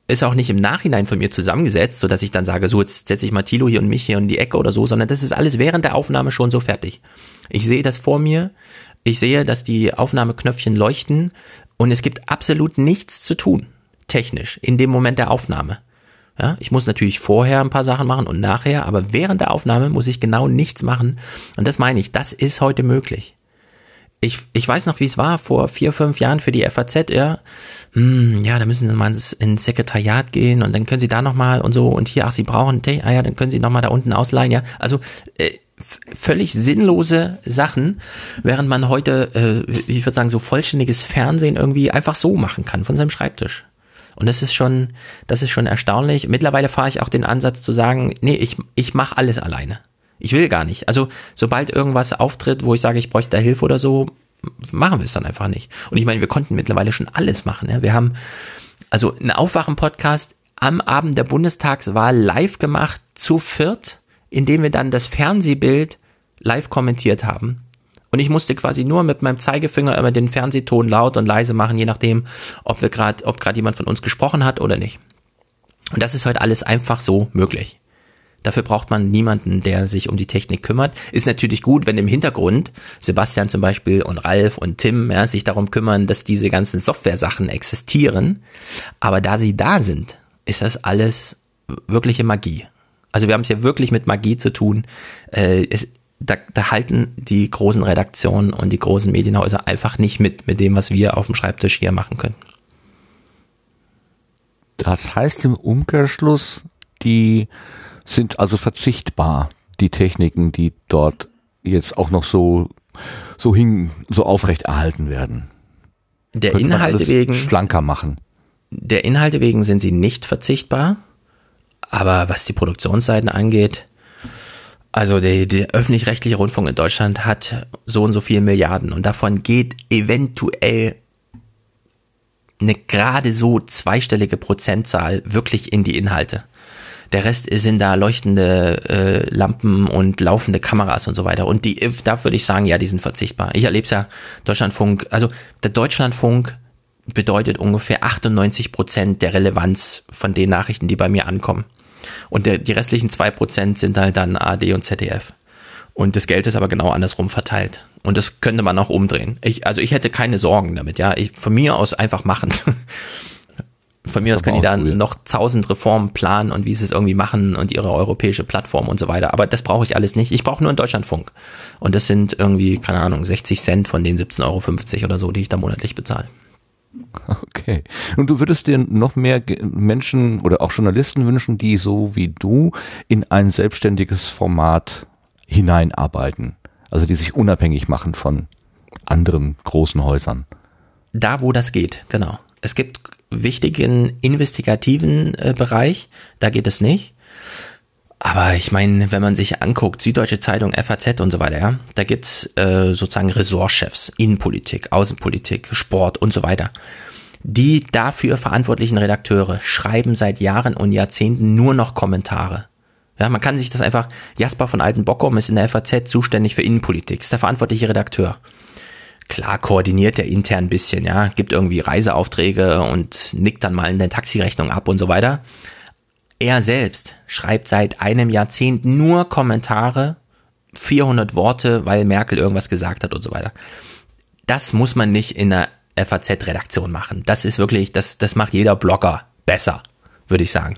ist auch nicht im Nachhinein von mir zusammengesetzt, so dass ich dann sage, so jetzt setze ich mal Tilo hier und mich hier in die Ecke oder so, sondern das ist alles während der Aufnahme schon so fertig. Ich sehe das vor mir, ich sehe, dass die Aufnahmeknöpfchen leuchten und es gibt absolut nichts zu tun, technisch, in dem Moment der Aufnahme. Ja, ich muss natürlich vorher ein paar Sachen machen und nachher, aber während der Aufnahme muss ich genau nichts machen. Und das meine ich, das ist heute möglich ich, ich weiß noch, wie es war vor vier, fünf Jahren für die FAZ, ja. Hm, ja, da müssen Sie mal ins, Sekretariat gehen und dann können Sie da nochmal und so und hier, ach, Sie brauchen, ah ja, dann können Sie nochmal da unten ausleihen, ja. Also äh, völlig sinnlose Sachen, während man heute, äh, ich würde sagen, so vollständiges Fernsehen irgendwie einfach so machen kann von seinem Schreibtisch. Und das ist schon, das ist schon erstaunlich. Mittlerweile fahre ich auch den Ansatz zu sagen, nee, ich, ich mache alles alleine. Ich will gar nicht. Also sobald irgendwas auftritt, wo ich sage, ich bräuchte da Hilfe oder so, machen wir es dann einfach nicht. Und ich meine, wir konnten mittlerweile schon alles machen. Ja? Wir haben also einen Aufwachen-Podcast am Abend der Bundestagswahl live gemacht, zu viert, indem wir dann das Fernsehbild live kommentiert haben. Und ich musste quasi nur mit meinem Zeigefinger immer den Fernsehton laut und leise machen, je nachdem, ob wir gerade, ob gerade jemand von uns gesprochen hat oder nicht. Und das ist heute alles einfach so möglich. Dafür braucht man niemanden, der sich um die Technik kümmert. Ist natürlich gut, wenn im Hintergrund Sebastian zum Beispiel und Ralf und Tim ja, sich darum kümmern, dass diese ganzen Software-Sachen existieren. Aber da sie da sind, ist das alles wirkliche Magie. Also wir haben es ja wirklich mit Magie zu tun. Äh, es, da, da halten die großen Redaktionen und die großen Medienhäuser einfach nicht mit, mit dem, was wir auf dem Schreibtisch hier machen können. das heißt im Umkehrschluss, die sind also verzichtbar, die Techniken, die dort jetzt auch noch so, so hin, so aufrecht erhalten werden. Der Könnte Inhalte wegen, schlanker machen. der Inhalte wegen sind sie nicht verzichtbar. Aber was die Produktionsseiten angeht, also der, der öffentlich-rechtliche Rundfunk in Deutschland hat so und so viele Milliarden und davon geht eventuell eine gerade so zweistellige Prozentzahl wirklich in die Inhalte. Der Rest sind da leuchtende äh, Lampen und laufende Kameras und so weiter. Und die, da würde ich sagen, ja, die sind verzichtbar. Ich erlebe es ja, Deutschlandfunk, also der Deutschlandfunk bedeutet ungefähr 98 Prozent der Relevanz von den Nachrichten, die bei mir ankommen. Und der, die restlichen zwei Prozent sind halt dann AD und ZDF. Und das Geld ist aber genau andersrum verteilt. Und das könnte man auch umdrehen. Ich, also ich hätte keine Sorgen damit, ja. Ich, von mir aus einfach machen. Von mir aus können die dann ausprobieren. noch tausend Reformen planen und wie sie es irgendwie machen und ihre europäische Plattform und so weiter. Aber das brauche ich alles nicht. Ich brauche nur einen Deutschlandfunk. Und das sind irgendwie, keine Ahnung, 60 Cent von den 17,50 Euro oder so, die ich da monatlich bezahle. Okay. Und du würdest dir noch mehr Menschen oder auch Journalisten wünschen, die so wie du in ein selbstständiges Format hineinarbeiten. Also die sich unabhängig machen von anderen großen Häusern. Da, wo das geht, genau. Es gibt wichtigen investigativen äh, Bereich, da geht es nicht. Aber ich meine, wenn man sich anguckt, Süddeutsche Zeitung, FAZ und so weiter, ja, da gibt's äh, sozusagen Ressortchefs, Innenpolitik, Außenpolitik, Sport und so weiter. Die dafür verantwortlichen Redakteure schreiben seit Jahren und Jahrzehnten nur noch Kommentare. Ja, man kann sich das einfach, Jasper von Altenbockum ist in der FAZ zuständig für Innenpolitik, ist der verantwortliche Redakteur. Klar koordiniert er intern ein bisschen, ja, gibt irgendwie Reiseaufträge und nickt dann mal in der Taxirechnung ab und so weiter. Er selbst schreibt seit einem Jahrzehnt nur Kommentare, 400 Worte, weil Merkel irgendwas gesagt hat und so weiter. Das muss man nicht in einer FAZ-Redaktion machen. Das ist wirklich, das, das macht jeder Blogger besser, würde ich sagen.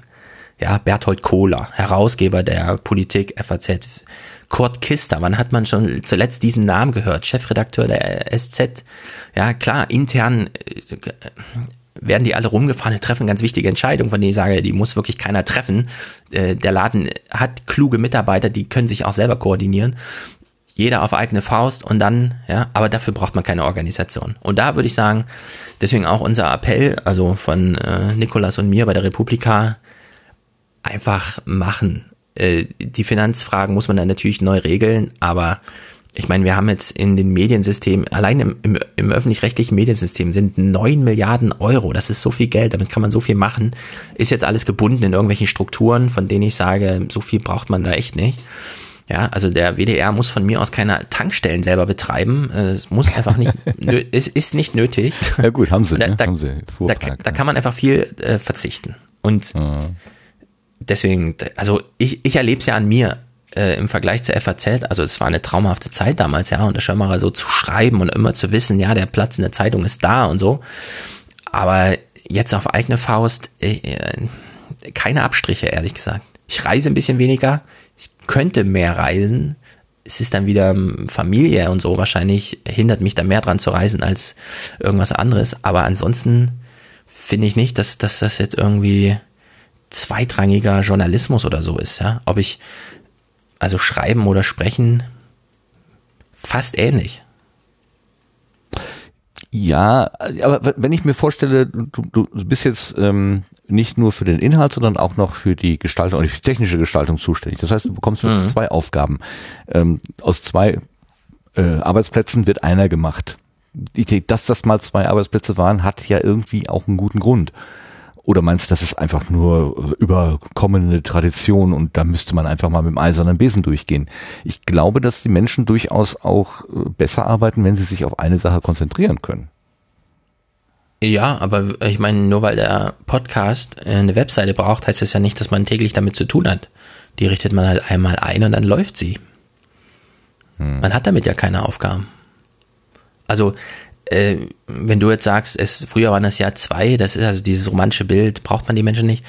Ja, Berthold Kohler, Herausgeber der Politik FAZ. Kurt Kister, wann hat man schon zuletzt diesen Namen gehört? Chefredakteur der SZ. Ja, klar, intern äh, werden die alle rumgefahren, die treffen ganz wichtige Entscheidungen, von denen ich sage, die muss wirklich keiner treffen. Äh, der Laden hat kluge Mitarbeiter, die können sich auch selber koordinieren. Jeder auf eigene Faust und dann, ja, aber dafür braucht man keine Organisation. Und da würde ich sagen, deswegen auch unser Appell, also von äh, Nikolas und mir bei der Republika, einfach machen. Äh, die Finanzfragen muss man dann natürlich neu regeln, aber ich meine, wir haben jetzt in den Mediensystemen, allein im, im, im öffentlich-rechtlichen Mediensystem sind neun Milliarden Euro. Das ist so viel Geld, damit kann man so viel machen. Ist jetzt alles gebunden in irgendwelchen Strukturen, von denen ich sage, so viel braucht man da echt nicht. Ja, also der WDR muss von mir aus keine Tankstellen selber betreiben. Äh, Es muss einfach nicht, es ist nicht nötig. Ja gut, haben sie, Da, ne? da, haben sie. da, Fuhrpark, da ne? kann man einfach viel äh, verzichten. Und deswegen, also ich, ich erlebe es ja an mir äh, im Vergleich zur FAZ. Also es war eine traumhafte Zeit damals, ja, unter Schirmacher so zu schreiben und immer zu wissen, ja, der Platz in der Zeitung ist da und so. Aber jetzt auf eigene Faust, äh, äh, keine Abstriche, ehrlich gesagt. Ich reise ein bisschen weniger, ich könnte mehr reisen. Es ist dann wieder ähm, Familie und so. Wahrscheinlich hindert mich da mehr dran zu reisen als irgendwas anderes. Aber ansonsten finde ich nicht, dass, dass das jetzt irgendwie zweitrangiger Journalismus oder so ist. Ja? Ob ich, also schreiben oder sprechen, fast ähnlich. Ja, aber wenn ich mir vorstelle, du, du bist jetzt ähm, nicht nur für den Inhalt, sondern auch noch für die Gestaltung und die technische Gestaltung zuständig. Das heißt, du bekommst jetzt Mhm. zwei Aufgaben. Ähm, aus zwei äh, Arbeitsplätzen wird einer gemacht. Die Idee, dass das mal zwei Arbeitsplätze waren, hat ja irgendwie auch einen guten Grund. Oder meinst du, das ist einfach nur äh, überkommene Tradition und da müsste man einfach mal mit dem eisernen Besen durchgehen? Ich glaube, dass die Menschen durchaus auch äh, besser arbeiten, wenn sie sich auf eine Sache konzentrieren können. Ja, aber ich meine, nur weil der Podcast äh, eine Webseite braucht, heißt das ja nicht, dass man täglich damit zu tun hat. Die richtet man halt einmal ein und dann läuft sie. Man hat damit ja keine Aufgaben. Also, äh, wenn du jetzt sagst, es, früher waren das ja zwei, das ist also dieses romantische Bild, braucht man die Menschen nicht.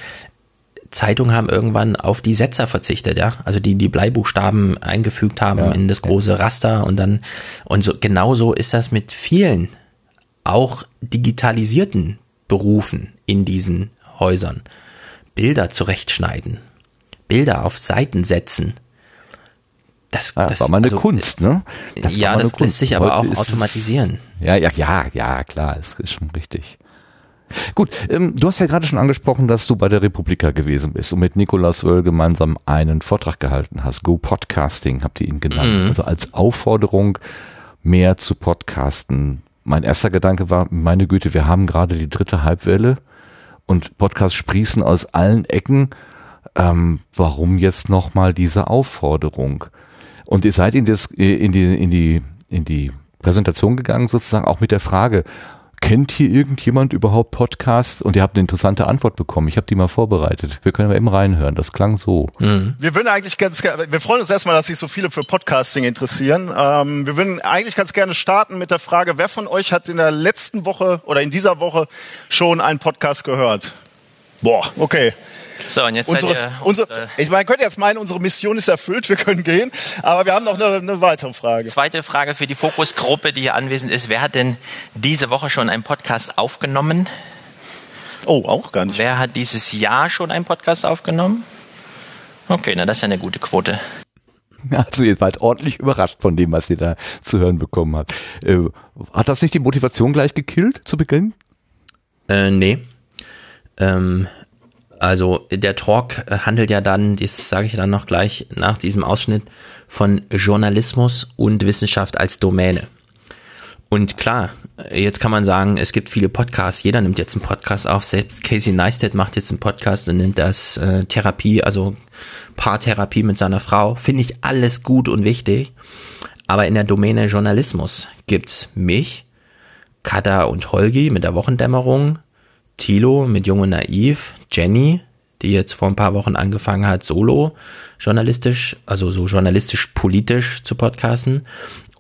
Zeitungen haben irgendwann auf die Setzer verzichtet, ja, also die die Bleibuchstaben eingefügt haben Ja, in das große Raster und dann und so genauso ist das mit vielen auch digitalisierten Berufen in diesen Häusern. Bilder zurechtschneiden, Bilder auf Seiten setzen. Das, Ah, das war mal eine also, Kunst, ne? Das ja, das lässt sich aber auch Heute es- automatisieren. Ja, ja, ja, ja, klar, es ist schon richtig. Gut, ähm, du hast ja gerade schon angesprochen, dass du bei der Republika gewesen bist und mit Nikolaus Wöll gemeinsam einen Vortrag gehalten hast. Go Podcasting habt ihr ihn genannt. Mhm. Also als Aufforderung, mehr zu podcasten. Mein erster Gedanke war, meine Güte, wir haben gerade die dritte Halbwelle und Podcasts sprießen aus allen Ecken. Ähm, warum jetzt nochmal diese Aufforderung? Und ihr seid in, das, in, die, in, die, in die Präsentation gegangen, sozusagen auch mit der Frage, kennt hier irgendjemand überhaupt Podcasts? Und ihr habt eine interessante Antwort bekommen. Ich habe die mal vorbereitet. Wir können aber eben reinhören. Das klang so. Wir würden eigentlich ganz gerne, wir freuen uns erstmal, dass sich so viele für Podcasting interessieren. Ähm, wir würden eigentlich ganz gerne starten mit der Frage, wer von euch hat in der letzten Woche oder in dieser Woche schon einen Podcast gehört? Boah, okay. So, und jetzt Unsere, seid ihr, unsere, ich meine, könnt ihr jetzt meinen, unsere Mission ist erfüllt, wir können gehen, aber wir haben noch eine, eine weitere Frage. Zweite Frage für die Fokusgruppe, die hier anwesend ist. Wer hat denn diese Woche schon einen Podcast aufgenommen? Oh, auch gar nicht. Wer hat dieses Jahr schon einen Podcast aufgenommen? Okay, na das ist ja eine gute Quote. Also ihr wart ordentlich überrascht von dem, was ihr da zu hören bekommen habt. Äh, hat das nicht die Motivation gleich gekillt zu Beginn? Äh, nee. Ähm, also der Talk äh, handelt ja dann, das sage ich dann noch gleich nach diesem Ausschnitt, von Journalismus und Wissenschaft als Domäne. Und klar, jetzt kann man sagen, es gibt viele Podcasts, jeder nimmt jetzt einen Podcast auf, selbst Casey Neistat macht jetzt einen Podcast und nennt das äh, Therapie, also Paartherapie mit seiner Frau. Finde ich alles gut und wichtig. Aber in der Domäne Journalismus gibt's mich, Kada und Holgi mit der Wochendämmerung, Tilo mit Jung und Naiv, Jenny, die jetzt vor ein paar Wochen angefangen hat, solo journalistisch, also so journalistisch-politisch zu podcasten.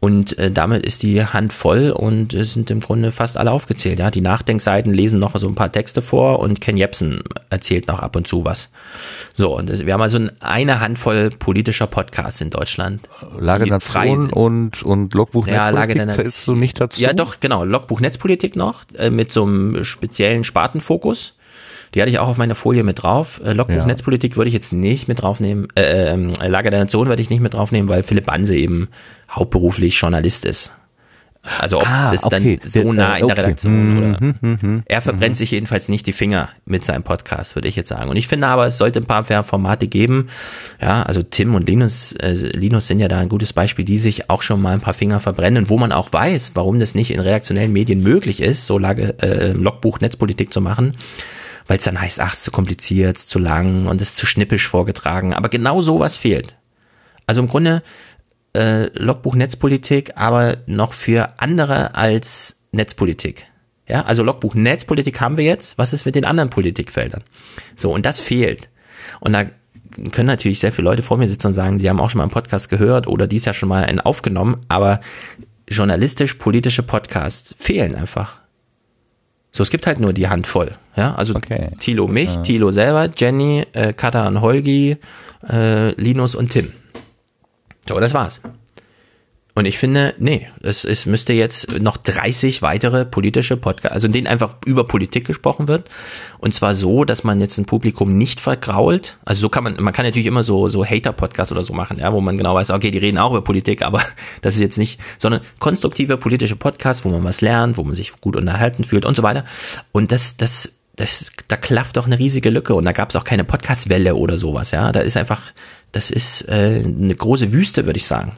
Und äh, damit ist die Hand voll und es sind im Grunde fast alle aufgezählt. Ja, die Nachdenkseiten lesen noch so ein paar Texte vor und Ken Jebsen erzählt noch ab und zu was. So, und das, wir haben also eine Handvoll politischer Podcasts in Deutschland. Lage der Nation und, und Logbuch ja, Lage der Nation. nicht dazu? Ja, doch, genau. Logbuch Netzpolitik noch, äh, mit so einem speziellen Spartenfokus. Die hatte ich auch auf meiner Folie mit drauf. Äh, Logbuch Ja. Netzpolitik würde ich jetzt nicht mit draufnehmen. Äh, ähm, Lage der Nation würde ich nicht mit draufnehmen, weil Philipp Banse eben hauptberuflich Journalist ist. Also ob Ah, das okay. dann so Der- nah in der okay. Redaktion oder Mhm, mhm, mhm. er verbrennt sich jedenfalls nicht die Finger mit seinem Podcast, würde ich jetzt sagen. Und ich finde aber, es sollte ein paar Formate geben. Ja, also Tim und Linus, äh, Linus sind ja da ein gutes Beispiel, die sich auch schon mal ein paar Finger verbrennen, wo man auch weiß, warum das nicht in redaktionellen Medien möglich ist, so Lage, äh, Logbuch Netzpolitik zu machen. Weil es dann heißt, ach, ist zu kompliziert, ist zu lang und es ist zu schnippisch vorgetragen. Aber genau sowas fehlt. Also im Grunde äh, Logbuch Netzpolitik, aber noch für andere als Netzpolitik. Ja, also Logbuch Netzpolitik haben wir jetzt. Was ist mit den anderen Politikfeldern? So, und das fehlt. Und da können natürlich sehr viele Leute vor mir sitzen und sagen, sie haben auch schon mal einen Podcast gehört oder dies ja schon mal einen aufgenommen, aber journalistisch-politische Podcasts fehlen einfach. So, es gibt halt nur die Handvoll. Ja, also Okay. Thilo mich, Thilo selber, Jenny, äh, Kata und Holgi, äh, Linus und Tim. So, das war's. Und ich finde, nee, es, es müsste jetzt noch 30 weitere politische Podcasts, also in denen einfach über Politik gesprochen wird. Und zwar so, dass man jetzt ein Publikum nicht vergrault. Also so kann man, man kann natürlich immer so, so Hater-Podcasts oder so machen, ja, wo man genau weiß, okay, die reden auch über Politik, aber das ist jetzt nicht, sondern konstruktive politische Podcasts, wo man was lernt, wo man sich gut unterhalten fühlt und so weiter. Und das, das, das, da klafft doch eine riesige Lücke und da gab es auch keine Podcast-Welle oder sowas, ja. Da ist einfach, das ist äh, eine große Wüste, würde ich sagen.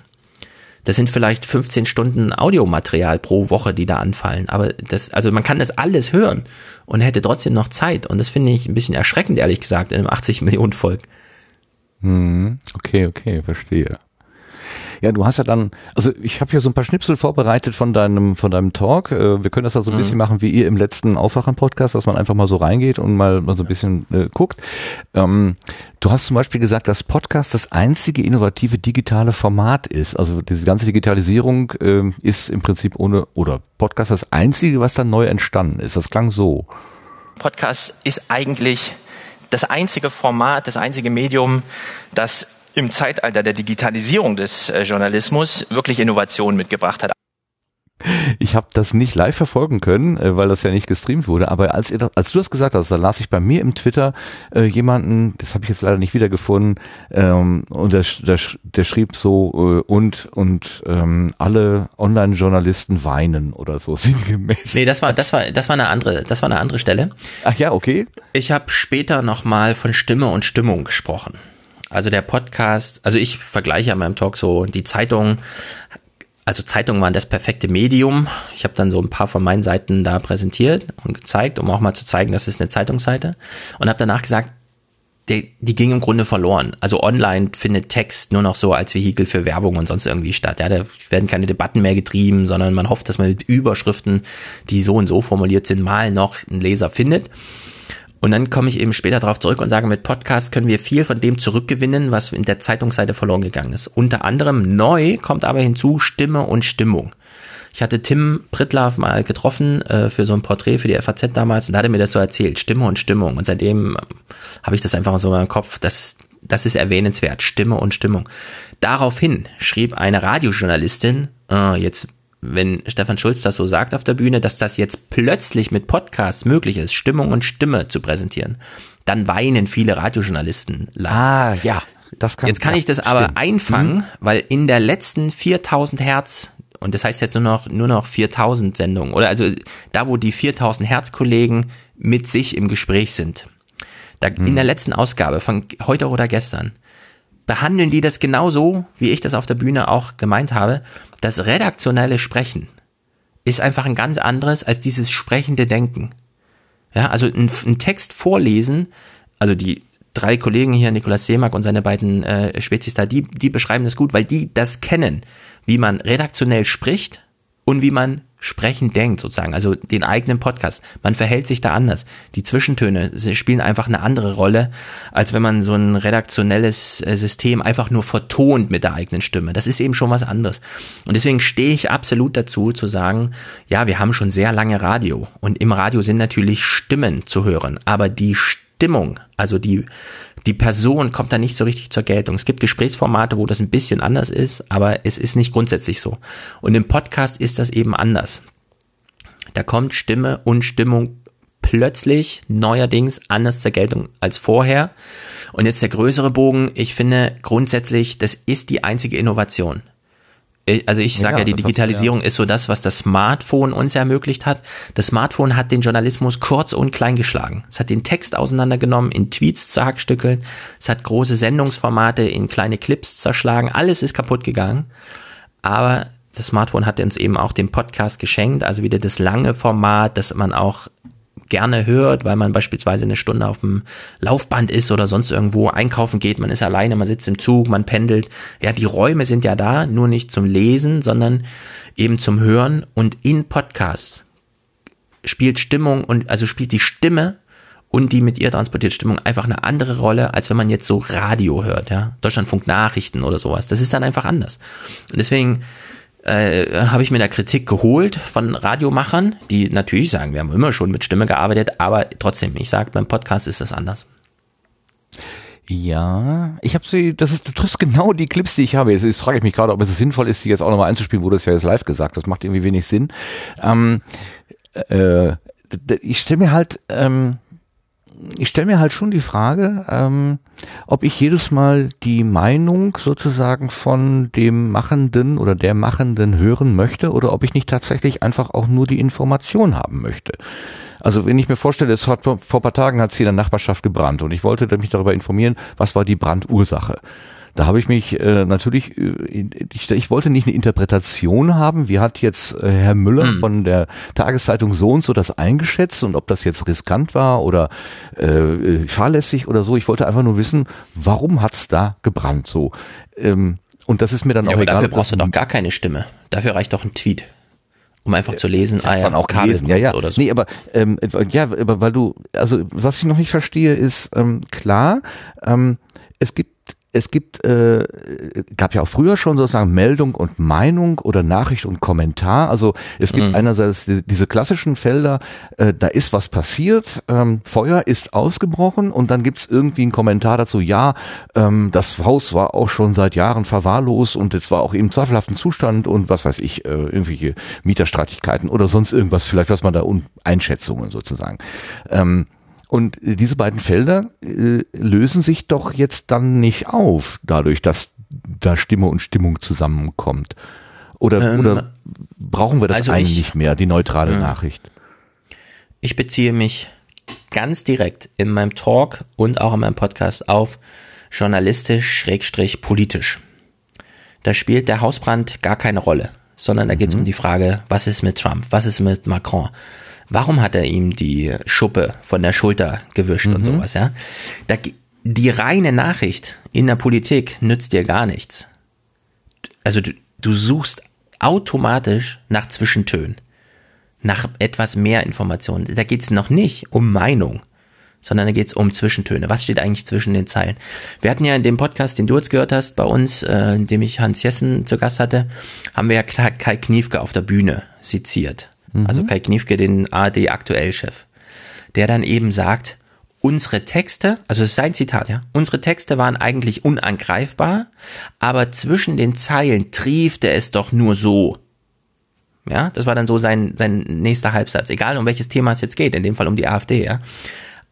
Das sind vielleicht 15 Stunden Audiomaterial pro Woche, die da anfallen. Aber das, also man kann das alles hören und hätte trotzdem noch Zeit. Und das finde ich ein bisschen erschreckend, ehrlich gesagt, in einem 80 Millionen Volk. Okay, okay, verstehe. Ja, du hast ja dann, also ich habe hier so ein paar Schnipsel vorbereitet von deinem, von deinem Talk. Äh, Wir können das da so ein bisschen machen wie ihr im letzten Aufwachen-Podcast, dass man einfach mal so reingeht und mal, mal so ein bisschen äh, guckt. Ähm, du hast zum Beispiel gesagt, dass Podcast das einzige innovative digitale Format ist. Also diese ganze Digitalisierung ähm, ist im Prinzip ohne, oder Podcast das einzige, was dann neu entstanden ist. Das klang so. Podcast ist eigentlich das einzige Format, das einzige Medium, das im Zeitalter der Digitalisierung des äh, Journalismus wirklich Innovation mitgebracht hat. Ich habe das nicht live verfolgen können, äh, weil das ja nicht gestreamt wurde. Aber als, ihr als du das gesagt hast, da las ich bei mir im Twitter äh, jemanden, das habe ich jetzt leider nicht wiedergefunden, ähm, und der, der, der schrieb so äh, und und ähm, alle Online-Journalisten weinen oder so sinngemäß. Nee, das war, das war, das war eine andere, das war eine andere Stelle. Ach ja, okay. Ich habe später nochmal von Stimme und Stimmung gesprochen. Also der Podcast, also ich vergleiche an meinem Talk so die Zeitung, also Zeitungen waren das perfekte Medium. Ich habe dann so ein paar von meinen Seiten da präsentiert und gezeigt, um auch mal zu zeigen, das ist eine Zeitungsseite. Und habe danach gesagt, die, die ging im Grunde verloren. Also online findet Text nur noch so als Vehikel für Werbung und sonst irgendwie statt. Ja, da werden keine Debatten mehr getrieben, sondern man hofft, dass man mit Überschriften, die so und so formuliert sind, mal noch einen Leser findet. Und dann komme ich eben später darauf zurück und sage, mit Podcast können wir viel von dem zurückgewinnen, was in der Zeitungsseite verloren gegangen ist. Unter anderem neu kommt aber hinzu Stimme und Stimmung. Ich hatte Tim Prittlaff mal getroffen äh, für so ein Porträt für die FAZ damals und da hat er mir das so erzählt, Stimme und Stimmung. Und seitdem ähm, habe ich das einfach so meinem Kopf, das, das ist erwähnenswert, Stimme und Stimmung. Daraufhin schrieb eine Radiojournalistin, äh, jetzt wenn Stefan Schulz das so sagt auf der Bühne, dass das jetzt plötzlich mit Podcasts möglich ist, Stimmung und Stimme zu präsentieren, dann weinen viele Radiojournalisten. laut. Ah, ja. Das kann, Jetzt kann ja, ich das aber stimmt. einfangen, Mhm. weil in der letzten 4000 Hertz, und das heißt jetzt nur noch, nur noch 4000 Sendungen, oder also da, wo die 4000 Hertz Kollegen mit sich im Gespräch sind, da, Mhm. in der letzten Ausgabe von heute oder gestern, behandeln die das genauso, wie ich das auf der Bühne auch gemeint habe. Das redaktionelle Sprechen ist einfach ein ganz anderes als dieses sprechende Denken. Ja, also ein, Text vorlesen, also die drei Kollegen hier, Nikolaus Seemack und seine beiden äh, Spezies da, die, die beschreiben das gut, weil die das kennen, wie man redaktionell spricht und wie man sprechen denkt, sozusagen, also den eigenen Podcast. Man verhält sich da anders. Die Zwischentöne spielen einfach eine andere Rolle, als wenn man so ein redaktionelles äh, System einfach nur vertont mit der eigenen Stimme. Das ist eben schon was anderes. Und deswegen stehe ich absolut dazu, zu sagen, ja, wir haben schon sehr lange Radio und im Radio sind natürlich Stimmen zu hören, aber die Stimmung, also die, die Person kommt da nicht so richtig zur Geltung. Es gibt Gesprächsformate, wo das ein bisschen anders ist, aber es ist nicht grundsätzlich so. Und im Podcast ist das eben anders. Da kommt Stimme und Stimmung plötzlich neuerdings anders zur Geltung als vorher. Und jetzt der größere Bogen. Ich finde grundsätzlich, das ist die einzige Innovation. Ich- Also ich sage Ja, ja, die Digitalisierung ist so das, was das Smartphone uns ermöglicht hat. Das Smartphone hat den Journalismus kurz und klein geschlagen. Es hat den Text auseinandergenommen, in Tweets zerhackstückelt. Es hat große Sendungsformate in kleine Clips zerschlagen. Alles ist kaputt gegangen. Aber das Smartphone hat uns eben auch den Podcast geschenkt, also wieder das lange Format, das man auch gerne hört, weil man beispielsweise eine Stunde auf dem Laufband ist oder sonst irgendwo einkaufen geht, man ist alleine, man sitzt im Zug, man pendelt. Ja, die Räume sind ja da, nur nicht zum Lesen, sondern eben zum Hören und in Podcasts spielt Stimmung und also spielt die Stimme und die mit ihr transportierte Stimmung einfach eine andere Rolle, als wenn man jetzt so Radio hört, ja. Deutschlandfunk Nachrichten oder sowas. Das ist dann einfach anders. Und deswegen äh, habe ich mir da Kritik geholt von Radiomachern, die natürlich sagen, wir haben immer schon mit Stimme gearbeitet, aber trotzdem, ich sage, beim Podcast ist das anders. Ja, ich habe sie, das ist, du triffst genau die Clips, die ich habe. Jetzt, jetzt frage ich mich gerade, ob es sinnvoll ist, die jetzt auch nochmal einzuspielen, wo du es ja jetzt live gesagt. Das macht irgendwie wenig Sinn. Ähm, äh, ich stelle mir halt, ähm, ich stelle mir halt schon die Frage, ähm, ob ich jedes Mal die Meinung sozusagen von dem Machenden oder der Machenden hören möchte oder ob ich nicht tatsächlich einfach auch nur die Information haben möchte. Also wenn ich mir vorstelle, es hat vor, vor paar Tagen hat es hier in der Nachbarschaft gebrannt und ich wollte mich darüber informieren, was war die Brandursache. Da habe ich mich äh, natürlich, äh, ich, ich wollte nicht eine Interpretation haben, wie hat jetzt äh, Herr Müller von der Tageszeitung so und so das eingeschätzt und ob das jetzt riskant war oder äh, äh, fahrlässig oder so. Ich wollte einfach nur wissen, warum hat's da gebrannt so. Ähm, und das ist mir dann Ja, auch aber egal. dafür brauchst du doch gar keine Stimme. Dafür reicht doch ein Tweet. Um einfach zu lesen, Ich hab's dann auch Kabel gelesen, ja, ja. oder so. Nee, aber ähm, ja, aber weil du, also was ich noch nicht verstehe, ist ähm, klar, ähm, es gibt es gibt, äh, gab ja auch früher schon sozusagen Meldung und Meinung oder Nachricht und Kommentar. Also es gibt Mhm. einerseits die, diese klassischen Felder, äh, da ist was passiert, ähm, Feuer ist ausgebrochen und dann gibt's irgendwie einen Kommentar dazu, ja, ähm, das Haus war auch schon seit Jahren verwahrlost und es war auch im zweifelhaften Zustand und was weiß ich, äh, irgendwelche Mieterstreitigkeiten oder sonst irgendwas, vielleicht was man da un Einschätzungen sozusagen. Ähm, und diese beiden Felder äh, lösen sich doch jetzt dann nicht auf, dadurch, dass da Stimme und Stimmung zusammenkommt. Oder, Ähm, oder brauchen wir das also eigentlich ich- nicht mehr, die neutrale Nachricht? Ich beziehe mich ganz direkt in meinem Talk und auch in meinem Podcast auf journalistisch, schrägstrich politisch. Da spielt der Hausbrand gar keine Rolle, sondern da geht es um die Frage, was ist mit Trump, was ist mit Macron? Warum hat er ihm die Schuppe von der Schulter gewischt und sowas, ja? Da, die reine Nachricht in der Politik nützt dir gar nichts. Also du, du suchst automatisch nach Zwischentönen nach etwas mehr Informationen. Da geht's noch nicht um Meinung, sondern da geht's um Zwischentöne. Was steht eigentlich zwischen den Zeilen? Wir hatten ja in dem Podcast, den du jetzt gehört hast, bei uns, äh, in dem ich Hans Jessen zu Gast hatte, haben wir ja Kai Kai Kniefke auf der Bühne seziert. Also Kai Kniefke, den ARD-Aktuell-Chef, der dann eben sagt, unsere Texte, also das ist sein Zitat, ja, unsere Texte waren eigentlich unangreifbar, aber zwischen den Zeilen triefte es doch nur so. Ja, das war dann so sein, sein nächster Halbsatz. Egal um welches Thema es jetzt geht, in dem Fall um die AfD, ja.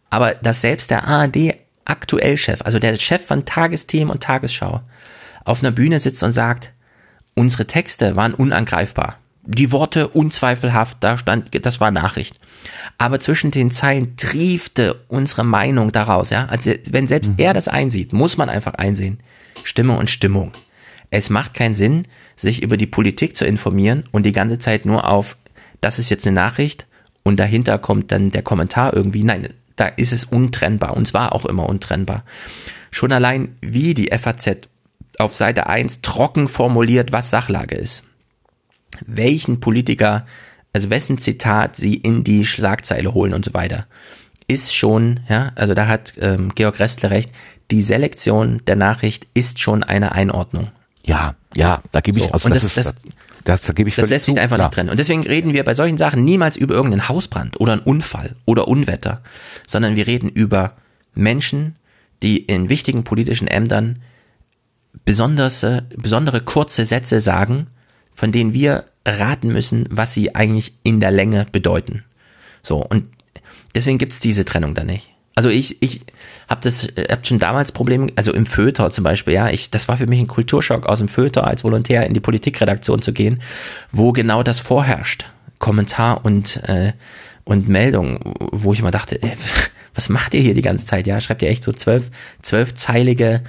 Aber dass selbst der ARD aktuell Chef, also der Chef von Tagesthemen und Tagesschau, auf einer Bühne sitzt und sagt, unsere Texte waren unangreifbar. Die Worte unzweifelhaft, da stand, das war Nachricht. Aber zwischen den Zeilen triefte unsere Meinung daraus, ja. Also wenn selbst er das einsieht, muss man einfach einsehen. Stimme und Stimmung. Es macht keinen Sinn, sich über die Politik zu informieren und die ganze Zeit nur auf, das ist jetzt eine Nachricht und dahinter kommt dann der Kommentar irgendwie. Nein, da ist es untrennbar und zwar auch immer untrennbar. Schon allein, wie die FAZ auf Seite 1 trocken formuliert, was Sachlage ist. Welchen Politiker, also wessen Zitat sie in die Schlagzeile holen und so weiter. Ist schon, ja, also da hat ähm, Georg Restler recht, die Selektion der Nachricht ist schon eine Einordnung. Ja, ja, da gebe ich, So, also und das, das- ist, das- das, da gebe ich Das lässt sich einfach klar. nicht trennen. Und deswegen reden wir bei solchen Sachen niemals über irgendeinen Hausbrand oder einen Unfall oder Unwetter, sondern wir reden über Menschen, die in wichtigen politischen Ämtern besonders, besondere kurze Sätze sagen, von denen wir raten müssen, was sie eigentlich in der Länge bedeuten. So, und deswegen gibt's diese Trennung da nicht. Also ich, ich habe das, äh, hab schon damals Probleme, also im Feuilleton zum Beispiel, ja, ich, das war für mich ein Kulturschock, aus dem Feuilleton als Volontär in die Politikredaktion zu gehen, wo genau das vorherrscht. Kommentar und, äh, und Meldung, wo ich immer dachte, ey, was macht ihr hier die ganze Zeit? Ja, schreibt ihr echt so zwölf, zwölfzeilige,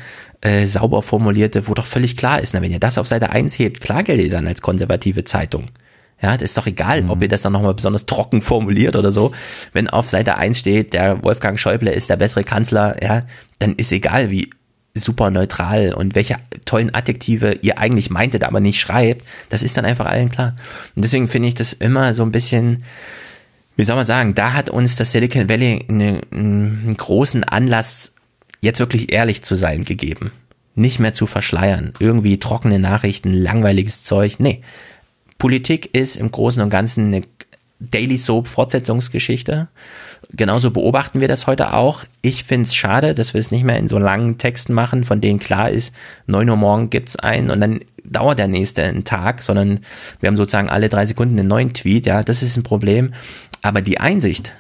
äh, sauber formulierte, wo doch völlig klar ist, na, wenn ihr das auf Seite 1 hebt, klar gilt ihr dann als konservative Zeitung. Ja, das ist doch egal, ob ihr das dann nochmal besonders trocken formuliert oder so. Wenn auf Seite 1 steht, der Wolfgang Schäuble ist der bessere Kanzler, ja, dann ist egal, wie super neutral und welche tollen Adjektive ihr eigentlich meintet, aber nicht schreibt. Das ist dann einfach allen klar. Und deswegen finde ich das immer so ein bisschen, wie soll man sagen, da hat uns das Silicon Valley eine, einen großen Anlass, jetzt wirklich ehrlich zu sein, gegeben. Nicht mehr zu verschleiern. Irgendwie trockene Nachrichten, langweiliges Zeug. Nee. Politik ist im Großen und Ganzen eine Daily Soap Fortsetzungsgeschichte. Genauso beobachten wir das heute auch. Ich finde es schade, dass wir es nicht mehr in so langen Texten machen, von denen klar ist, 9 Uhr morgen gibt's einen und dann dauert der nächste einen Tag, sondern wir haben sozusagen alle drei Sekunden einen neuen Tweet. Ja, das ist ein Problem. Aber die Einsicht,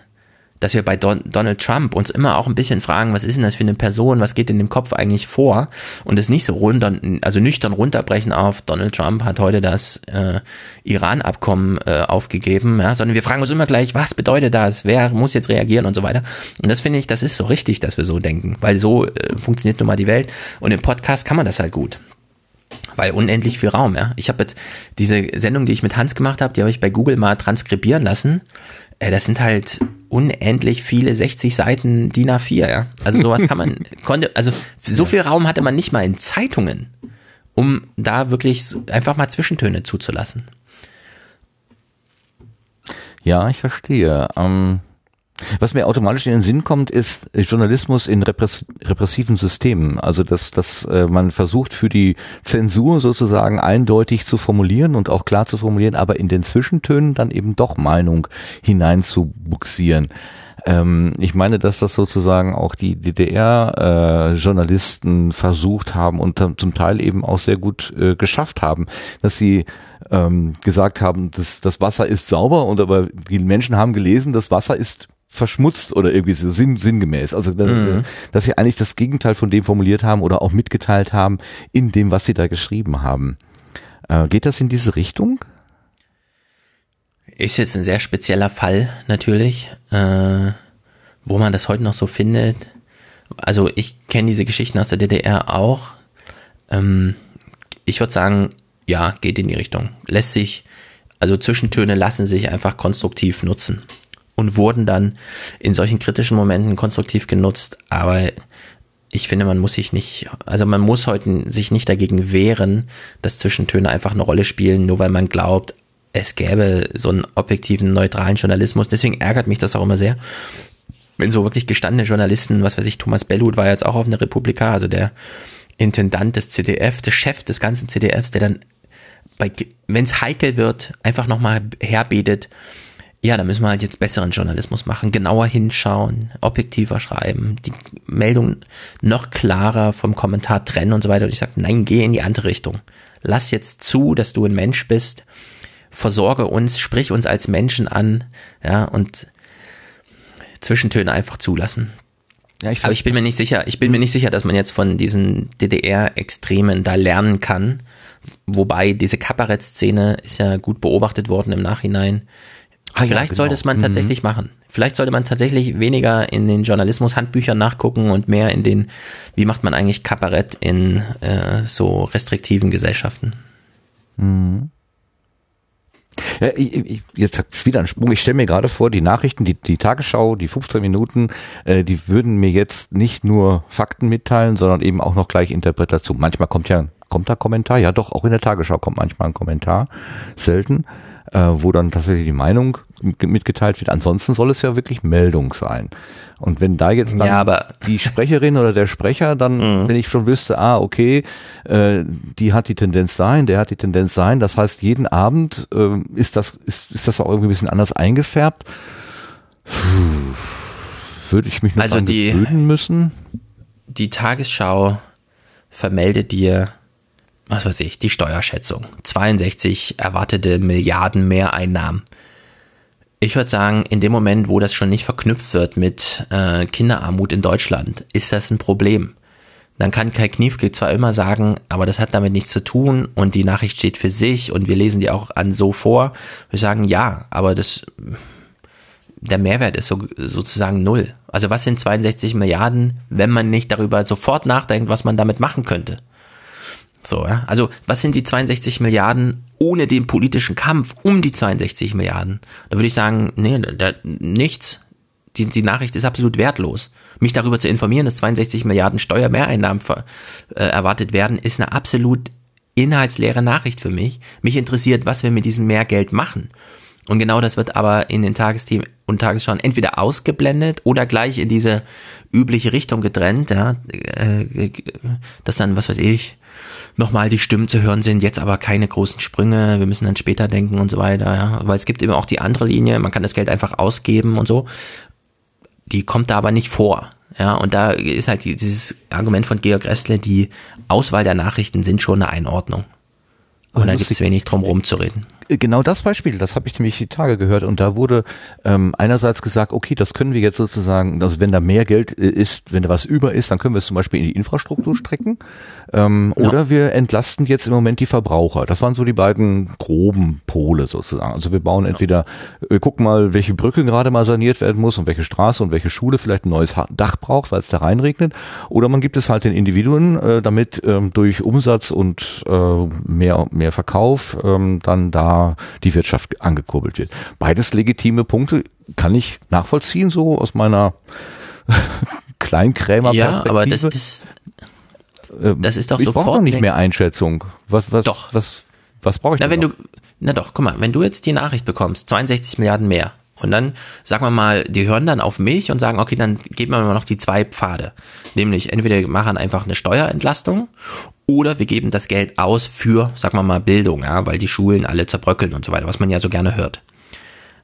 dass wir bei Don Donald Trump uns immer auch ein bisschen fragen, was ist denn das für eine Person, was geht in dem Kopf eigentlich vor und es nicht so runter, also nüchtern runterbrechen auf Donald Trump hat heute das äh, Iran-Abkommen äh, aufgegeben, ja, sondern wir fragen uns immer gleich, was bedeutet das, wer muss jetzt reagieren und so weiter. Und das finde ich, das ist so richtig, dass wir so denken, weil so äh, funktioniert nun mal die Welt und im Podcast kann man das halt gut weil unendlich viel Raum, ja. Ich habe jetzt diese Sendung, die ich mit Hans gemacht habe, die habe ich bei Google mal transkribieren lassen. Äh, das sind halt unendlich viele 60 Seiten DIN A4, ja. Also sowas kann man, konnte, also so viel Raum hatte man nicht mal in Zeitungen, um da wirklich einfach mal Zwischentöne zuzulassen. Ja, ich verstehe. Ähm, was mir automatisch in den Sinn kommt, ist Journalismus in repress repressiven Systemen. Also dass, dass äh, man versucht für die Zensur sozusagen eindeutig zu formulieren und auch klar zu formulieren, aber in den Zwischentönen dann eben doch Meinung hineinzubuxieren. Ähm, ich meine, dass das sozusagen auch die DDR-Journalisten versucht haben und zum Teil eben auch sehr gut äh, geschafft haben, dass sie ähm, gesagt haben, das, das Wasser ist sauber und aber die Menschen haben gelesen, das Wasser ist verschmutzt oder irgendwie so sinn, sinngemäß. Also da- Mhm. dass sie eigentlich das Gegenteil von dem formuliert haben oder auch mitgeteilt haben in dem, was sie da geschrieben haben. Äh, geht das in diese Richtung? Ist jetzt ein sehr spezieller Fall natürlich, äh, wo man das heute noch so findet. Also ich kenne diese Geschichten aus der DDR auch. Ähm, ich würde sagen, ja, geht in die Richtung. Lässt sich, also Zwischentöne lassen sich einfach konstruktiv nutzen und wurden dann in solchen kritischen Momenten konstruktiv genutzt, aber ich finde, man muss sich nicht, also man muss heute sich nicht dagegen wehren, dass Zwischentöne einfach eine Rolle spielen, nur weil man glaubt, es gäbe so einen objektiven, neutralen Journalismus. Deswegen ärgert mich das auch immer sehr, wenn so wirklich gestandene Journalisten, was weiß ich, Thomas Bellut war jetzt auch auf einer Republika, also der Intendant des CDF, der Chef des ganzen CDFs, der dann, wenn es heikel wird, einfach nochmal herbetet, ja, da müssen wir halt jetzt besseren Journalismus machen, genauer hinschauen, objektiver schreiben, die Meldung noch klarer vom Kommentar trennen und so weiter. Und ich sage, nein, geh in die andere Richtung. Lass jetzt zu, dass du ein Mensch bist, versorge uns, sprich uns als Menschen an, ja, und Zwischentöne einfach zulassen. Ja, ich Aber ich bin mir nicht sicher, ich bin mir nicht sicher, dass man jetzt von diesen DDR-Extremen da lernen kann. Wobei diese Kabarettszene ist ja gut beobachtet worden im Nachhinein. Ah ja, Vielleicht genau. sollte es man tatsächlich machen. Vielleicht sollte man tatsächlich weniger in den Journalismus-Handbüchern nachgucken und mehr in den, wie macht man eigentlich Kabarett in äh, so restriktiven Gesellschaften. Ja, ich, ich, jetzt wieder ein Sprung. Ich stelle mir gerade vor, die Nachrichten, die, die Tagesschau, die 15 Minuten, äh, die würden mir jetzt nicht nur Fakten mitteilen, sondern eben auch noch gleich Interpretation. Manchmal kommt ja kommt da Kommentar, ja doch, auch in der Tagesschau kommt manchmal ein Kommentar, selten, äh, wo dann tatsächlich die Meinung mitgeteilt wird. Ansonsten soll es ja wirklich Meldung sein. Und wenn da jetzt dann Ja, die Sprecherin oder der Sprecher dann, Mhm. wenn ich schon wüsste, ah, okay, äh, die hat die Tendenz dahin, der hat die Tendenz dahin, das heißt, jeden Abend äh, ist das, ist, ist das auch irgendwie ein bisschen anders eingefärbt. Puh, Würde ich mich noch Also die- müssen? Die Tagesschau vermeldet dir, was weiß ich, die Steuerschätzung. 62 erwartete Milliarden Mehreinnahmen. Ich würde sagen, in dem Moment, wo das schon nicht verknüpft wird mit äh, Kinderarmut in Deutschland, ist das ein Problem. Dann kann Kai Kniefke zwar immer sagen, aber das hat damit nichts zu tun und die Nachricht steht für sich und wir lesen die auch an so vor. Wir sagen ja, aber das der Mehrwert ist so, sozusagen null. Also was sind 62 Milliarden, wenn man nicht darüber sofort nachdenkt, was man damit machen könnte? So, ja. Also was sind die 62 Milliarden ohne den politischen Kampf um die 62 Milliarden? Da würde ich sagen, nee, da, nichts. Die, die Nachricht ist absolut wertlos. Mich darüber zu informieren, dass 62 Milliarden Steuermehreinnahmen ver, äh, erwartet werden, ist eine absolut inhaltsleere Nachricht für mich. Mich interessiert, was wir mit diesem Mehrgeld machen. Und genau das wird aber in den Tagesthemen und Tagesschauen entweder ausgeblendet oder gleich in diese übliche Richtung getrennt, ja, äh, dass dann, was weiß ich, nochmal die Stimmen zu hören sind, jetzt aber keine großen Sprünge, wir müssen dann später denken und so weiter, ja, weil es gibt eben auch die andere Linie, man kann das Geld einfach ausgeben und so, die kommt da aber nicht vor, ja, und da ist halt die- dieses Argument von Georg Ressle, die Auswahl der Nachrichten sind schon eine Einordnung. Und da gibt es wenig drum rumzureden. Genau das Beispiel, das habe ich nämlich die Tage gehört und da wurde ähm, einerseits gesagt, okay, das können wir jetzt sozusagen, also wenn da mehr Geld äh, ist, wenn da was über ist, dann können wir es zum Beispiel in die Infrastruktur strecken ähm, Ja. oder wir entlasten jetzt im Moment die Verbraucher. Das waren so die beiden groben Pole sozusagen. Also wir bauen entweder, wir gucken mal, welche Brücke gerade mal saniert werden muss und welche Straße und welche Schule vielleicht ein neues Dach braucht, weil es da reinregnet oder man gibt es halt den Individuen, äh, damit ähm, durch Umsatz und äh, mehr, mehr Verkauf ähm, dann da die Wirtschaft angekurbelt wird. Beides legitime Punkte kann ich nachvollziehen, so aus meiner Kleinkrämer Ja, aber das ist, das ist doch ich brauche sofort doch nicht eine- mehr Einschätzung. Was, was, Doch. was, was brauche ich Na, denn wenn noch? du, na doch, guck mal, wenn du jetzt die Nachricht bekommst, 62 Milliarden mehr, und dann, sagen wir mal, die hören dann auf mich und sagen, okay, dann geben wir mal noch die zwei Pfade. Nämlich, entweder machen einfach eine Steuerentlastung oder wir geben das Geld aus für, sagen wir mal, Bildung, ja, weil die Schulen alle zerbröckeln und so weiter, was man ja so gerne hört.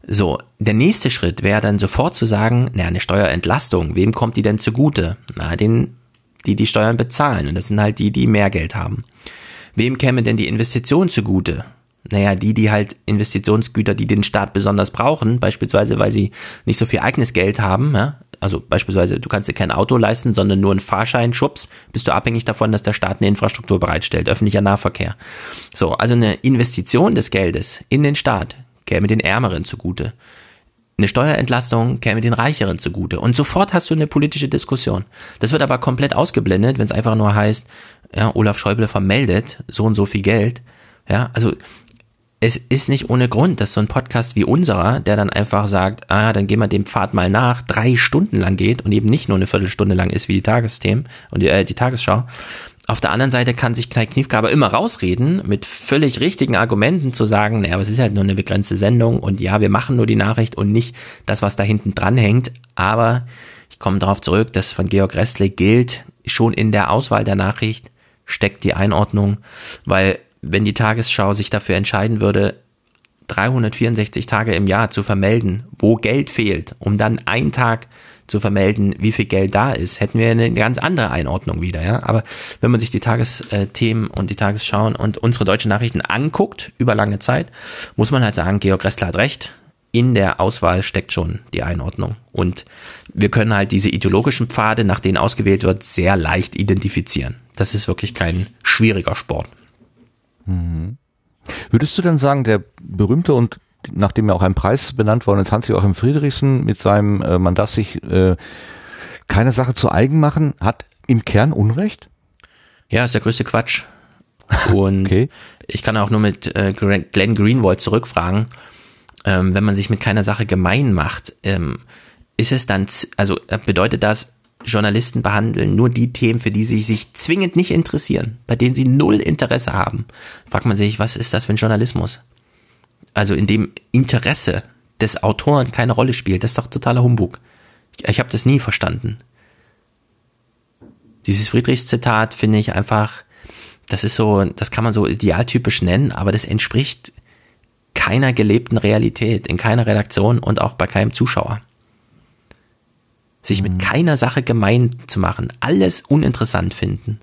So, der nächste Schritt wäre dann sofort zu sagen, na, eine Steuerentlastung, wem kommt die denn zugute? Na, den, die die Steuern bezahlen. Und das sind halt die, die mehr Geld haben. Wem käme denn die Investition zugute? Naja, die, die halt Investitionsgüter, die den Staat besonders brauchen, beispielsweise, weil sie nicht so viel eigenes Geld haben, ja? Also beispielsweise, du kannst dir kein Auto leisten, sondern nur einen Fahrschein, schubs, bist du abhängig davon, dass der Staat eine Infrastruktur bereitstellt, öffentlicher Nahverkehr. So, also eine Investition des Geldes in den Staat käme den Ärmeren zugute. Eine Steuerentlastung käme den Reicheren zugute. Und sofort hast du eine politische Diskussion. Das wird aber komplett ausgeblendet, wenn es einfach nur heißt, ja, Olaf Schäuble vermeldet so und so viel Geld. Ja, also es ist nicht ohne Grund, dass so ein Podcast wie unserer, der dann einfach sagt, ah, dann gehen wir dem Pfad mal nach, drei Stunden lang geht und eben nicht nur eine Viertelstunde lang ist wie die Tagesthemen und die, äh, die Tagesschau. Auf der anderen Seite kann sich Kai Kniefke aber immer rausreden, mit völlig richtigen Argumenten zu sagen, naja, aber es ist halt nur eine begrenzte Sendung und ja, wir machen nur die Nachricht und nicht das, was da hinten dran hängt. Aber ich komme darauf zurück, dass von Georg Restle gilt, schon in der Auswahl der Nachricht steckt die Einordnung, weil wenn die Tagesschau sich dafür entscheiden würde, 364 Tage im Jahr zu vermelden, wo Geld fehlt, um dann einen Tag zu vermelden, wie viel Geld da ist, hätten wir eine ganz andere Einordnung wieder, ja. Aber wenn man sich die Tagesthemen und die Tagesschauen und unsere deutschen Nachrichten anguckt über lange Zeit, muss man halt sagen, Georg Ressler hat recht. in der Auswahl steckt schon die Einordnung. Und wir können halt diese ideologischen Pfade, nach denen ausgewählt wird, sehr leicht identifizieren. Das ist wirklich kein schwieriger Sport. Würdest du dann sagen, der berühmte und nachdem ja auch ein Preis benannt worden ist, Hans-Joachim Friedrichsen mit seinem, äh, man darf sich äh, keine Sache zu eigen machen, hat im Kern Unrecht? Ja, ist der größte Quatsch. Und Okay. ich kann auch nur mit äh, Glenn Greenwald zurückfragen, ähm, wenn man sich mit keiner Sache gemein macht, ähm, ist es dann, also äh, bedeutet das, Journalisten behandeln nur die Themen, für die sie sich zwingend nicht interessieren, bei denen sie null Interesse haben. Fragt man sich, was ist das für ein Journalismus? Also in dem Interesse des Autoren keine Rolle spielt, das ist doch totaler Humbug. Ich, ich habe das nie verstanden. Dieses Friedrichs-Zitat finde ich einfach, das ist so, das kann man so idealtypisch nennen, aber das entspricht keiner gelebten Realität, in keiner Redaktion und auch bei keinem Zuschauer. Sich mit keiner Sache gemein zu machen, alles uninteressant finden.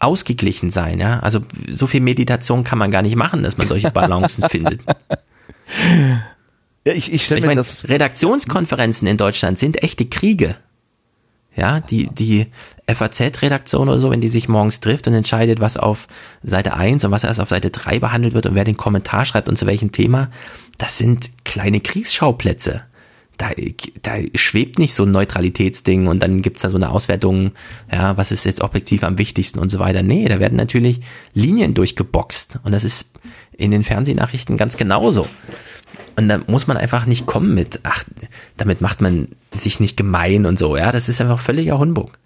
Ausgeglichen sein, ja. Also so viel Meditation kann man gar nicht machen, dass man solche Balancen findet. Ja, ich, ich stelle Ich mir meine, das. Redaktionskonferenzen in Deutschland sind echte Kriege. Ja, die, die FAZ-Redaktion oder so, wenn die sich morgens trifft und entscheidet, was auf Seite 1 und was erst auf Seite 3 behandelt wird und wer den Kommentar schreibt und zu welchem Thema, das sind kleine Kriegsschauplätze. Da, da schwebt nicht so ein Neutralitätsding und dann gibt's da so eine Auswertung, ja, was ist jetzt objektiv am wichtigsten und so weiter. Nee, da werden natürlich Linien durchgeboxt und das ist in den Fernsehnachrichten ganz genauso. Und da muss man einfach nicht kommen mit, ach, damit macht man sich nicht gemein und so, ja, das ist einfach völliger Humbug.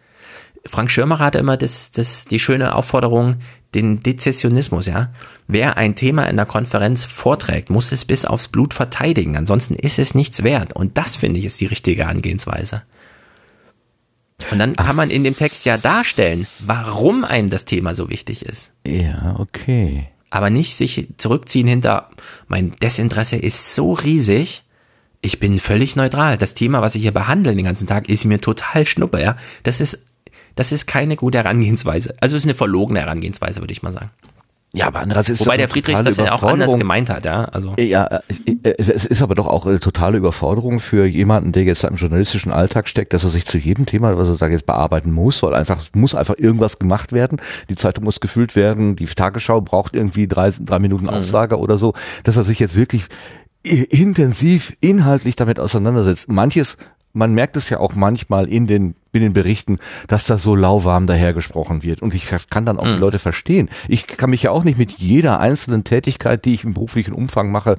Frank Schirmacher hatte immer das, das, die schöne Aufforderung, den Dezessionismus, ja. Wer ein Thema in der Konferenz vorträgt, muss es bis aufs Blut verteidigen, ansonsten ist es nichts wert. Und das finde ich ist die richtige Angehensweise. Und dann kann man in dem Text ja darstellen, warum einem das Thema so wichtig ist Ja, okay. aber nicht sich zurückziehen hinter, mein Desinteresse ist so riesig, ich bin völlig neutral. Das Thema, was ich hier behandle den ganzen Tag, ist mir total schnuppe, ja. Das ist, das ist keine gute Herangehensweise. Also es ist eine verlogene Herangehensweise, würde ich mal sagen. Ja, aber andererseits ist Wobei der totale das ja auch anders gemeint hat, ja. Also, Ja, äh, äh, es ist aber doch auch eine totale Überforderung für jemanden, der jetzt im journalistischen Alltag steckt, dass er sich zu jedem Thema, was er da jetzt bearbeiten muss, weil einfach muss einfach irgendwas gemacht werden. Die Zeitung muss gefüllt werden, die Tagesschau braucht irgendwie drei, drei Minuten Aufsage oder so, dass er sich jetzt wirklich intensiv inhaltlich damit auseinandersetzt. Manches, man merkt es ja auch manchmal in den in den Berichten, dass da so lauwarm dahergesprochen wird. Und ich kann dann auch die Leute verstehen. Ich kann mich ja auch nicht mit jeder einzelnen Tätigkeit, die ich im beruflichen Umfang mache,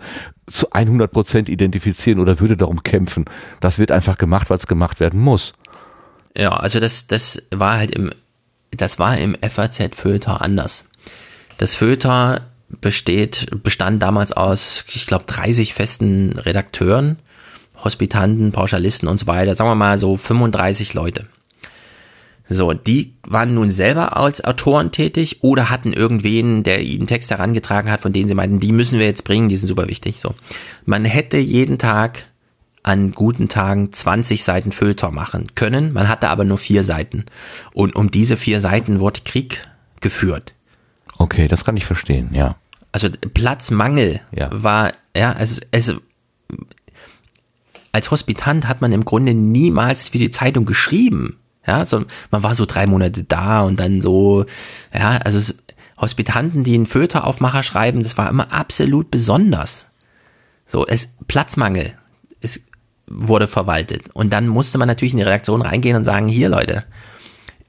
zu 100 Prozent identifizieren oder würde darum kämpfen. Das wird einfach gemacht, weil es gemacht werden muss. ja, also das, das war halt im, das war im FAZ-Feuilleton anders. Das Feuilleton besteht, bestand damals aus, ich glaube, 30 festen Redakteuren, Hospitanten, Pauschalisten und so weiter, sagen wir mal so 35 Leute. So, die waren nun selber als Autoren tätig oder hatten irgendwen, der ihnen Text herangetragen hat, von denen sie meinten, die müssen wir jetzt bringen, die sind super wichtig. So, man hätte jeden Tag an guten Tagen 20 Seiten Feuilleton machen können, man hatte aber nur vier Seiten. Und um diese vier Seiten wurde Krieg geführt. Okay, das kann ich verstehen, ja. Also Platzmangel Ja. war, ja, also es, als Hospitant hat man im Grunde niemals für die Zeitung geschrieben. Ja, so, man war so drei Monate da und dann so, ja, also es, Hospitanten, die einen Föteraufmacher schreiben, das war immer absolut besonders. So, es, Platzmangel, es wurde verwaltet. Und dann musste man natürlich in die Redaktion reingehen und sagen, hier Leute,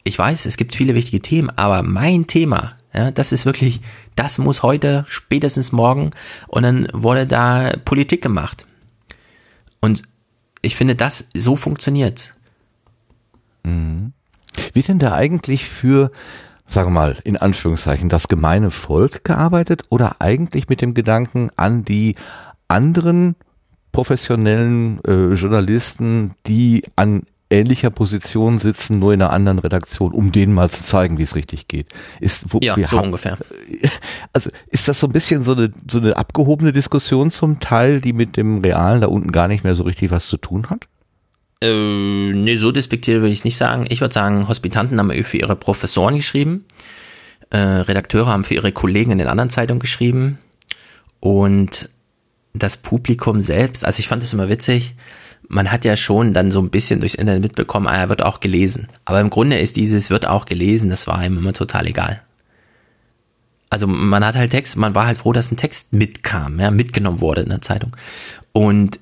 ich weiß, es gibt viele wichtige Themen, aber mein Thema, ja, das ist wirklich, das muss heute, spätestens morgen, und dann wurde da Politik gemacht. Und ich finde, das so funktioniert. Wird denn da eigentlich für, sagen wir mal, in Anführungszeichen, das gemeine Volk gearbeitet oder eigentlich mit dem Gedanken an die anderen professionellen äh, Journalisten, die an ähnlicher Position sitzen, nur in einer anderen Redaktion, um denen mal zu zeigen, wie es richtig geht. Ist, wo, Ja, wir so haben- ungefähr. Also ist das so ein bisschen so eine, so eine abgehobene Diskussion zum Teil, die mit dem Realen da unten gar nicht mehr so richtig was zu tun hat? Äh, nee, so despektiert würde ich nicht sagen. Ich würde sagen, Hospitanten haben für ihre Professoren geschrieben, äh, Redakteure haben für ihre Kollegen in den anderen Zeitungen geschrieben und das Publikum selbst, also ich fand es immer witzig, man hat ja schon dann so ein bisschen durchs Internet mitbekommen, ah, er wird auch gelesen. Aber im Grunde ist dieses wird auch gelesen, das war ihm immer total egal. Also man hat halt Text, man war halt froh, dass ein Text mitkam, ja, mitgenommen wurde in der Zeitung. Und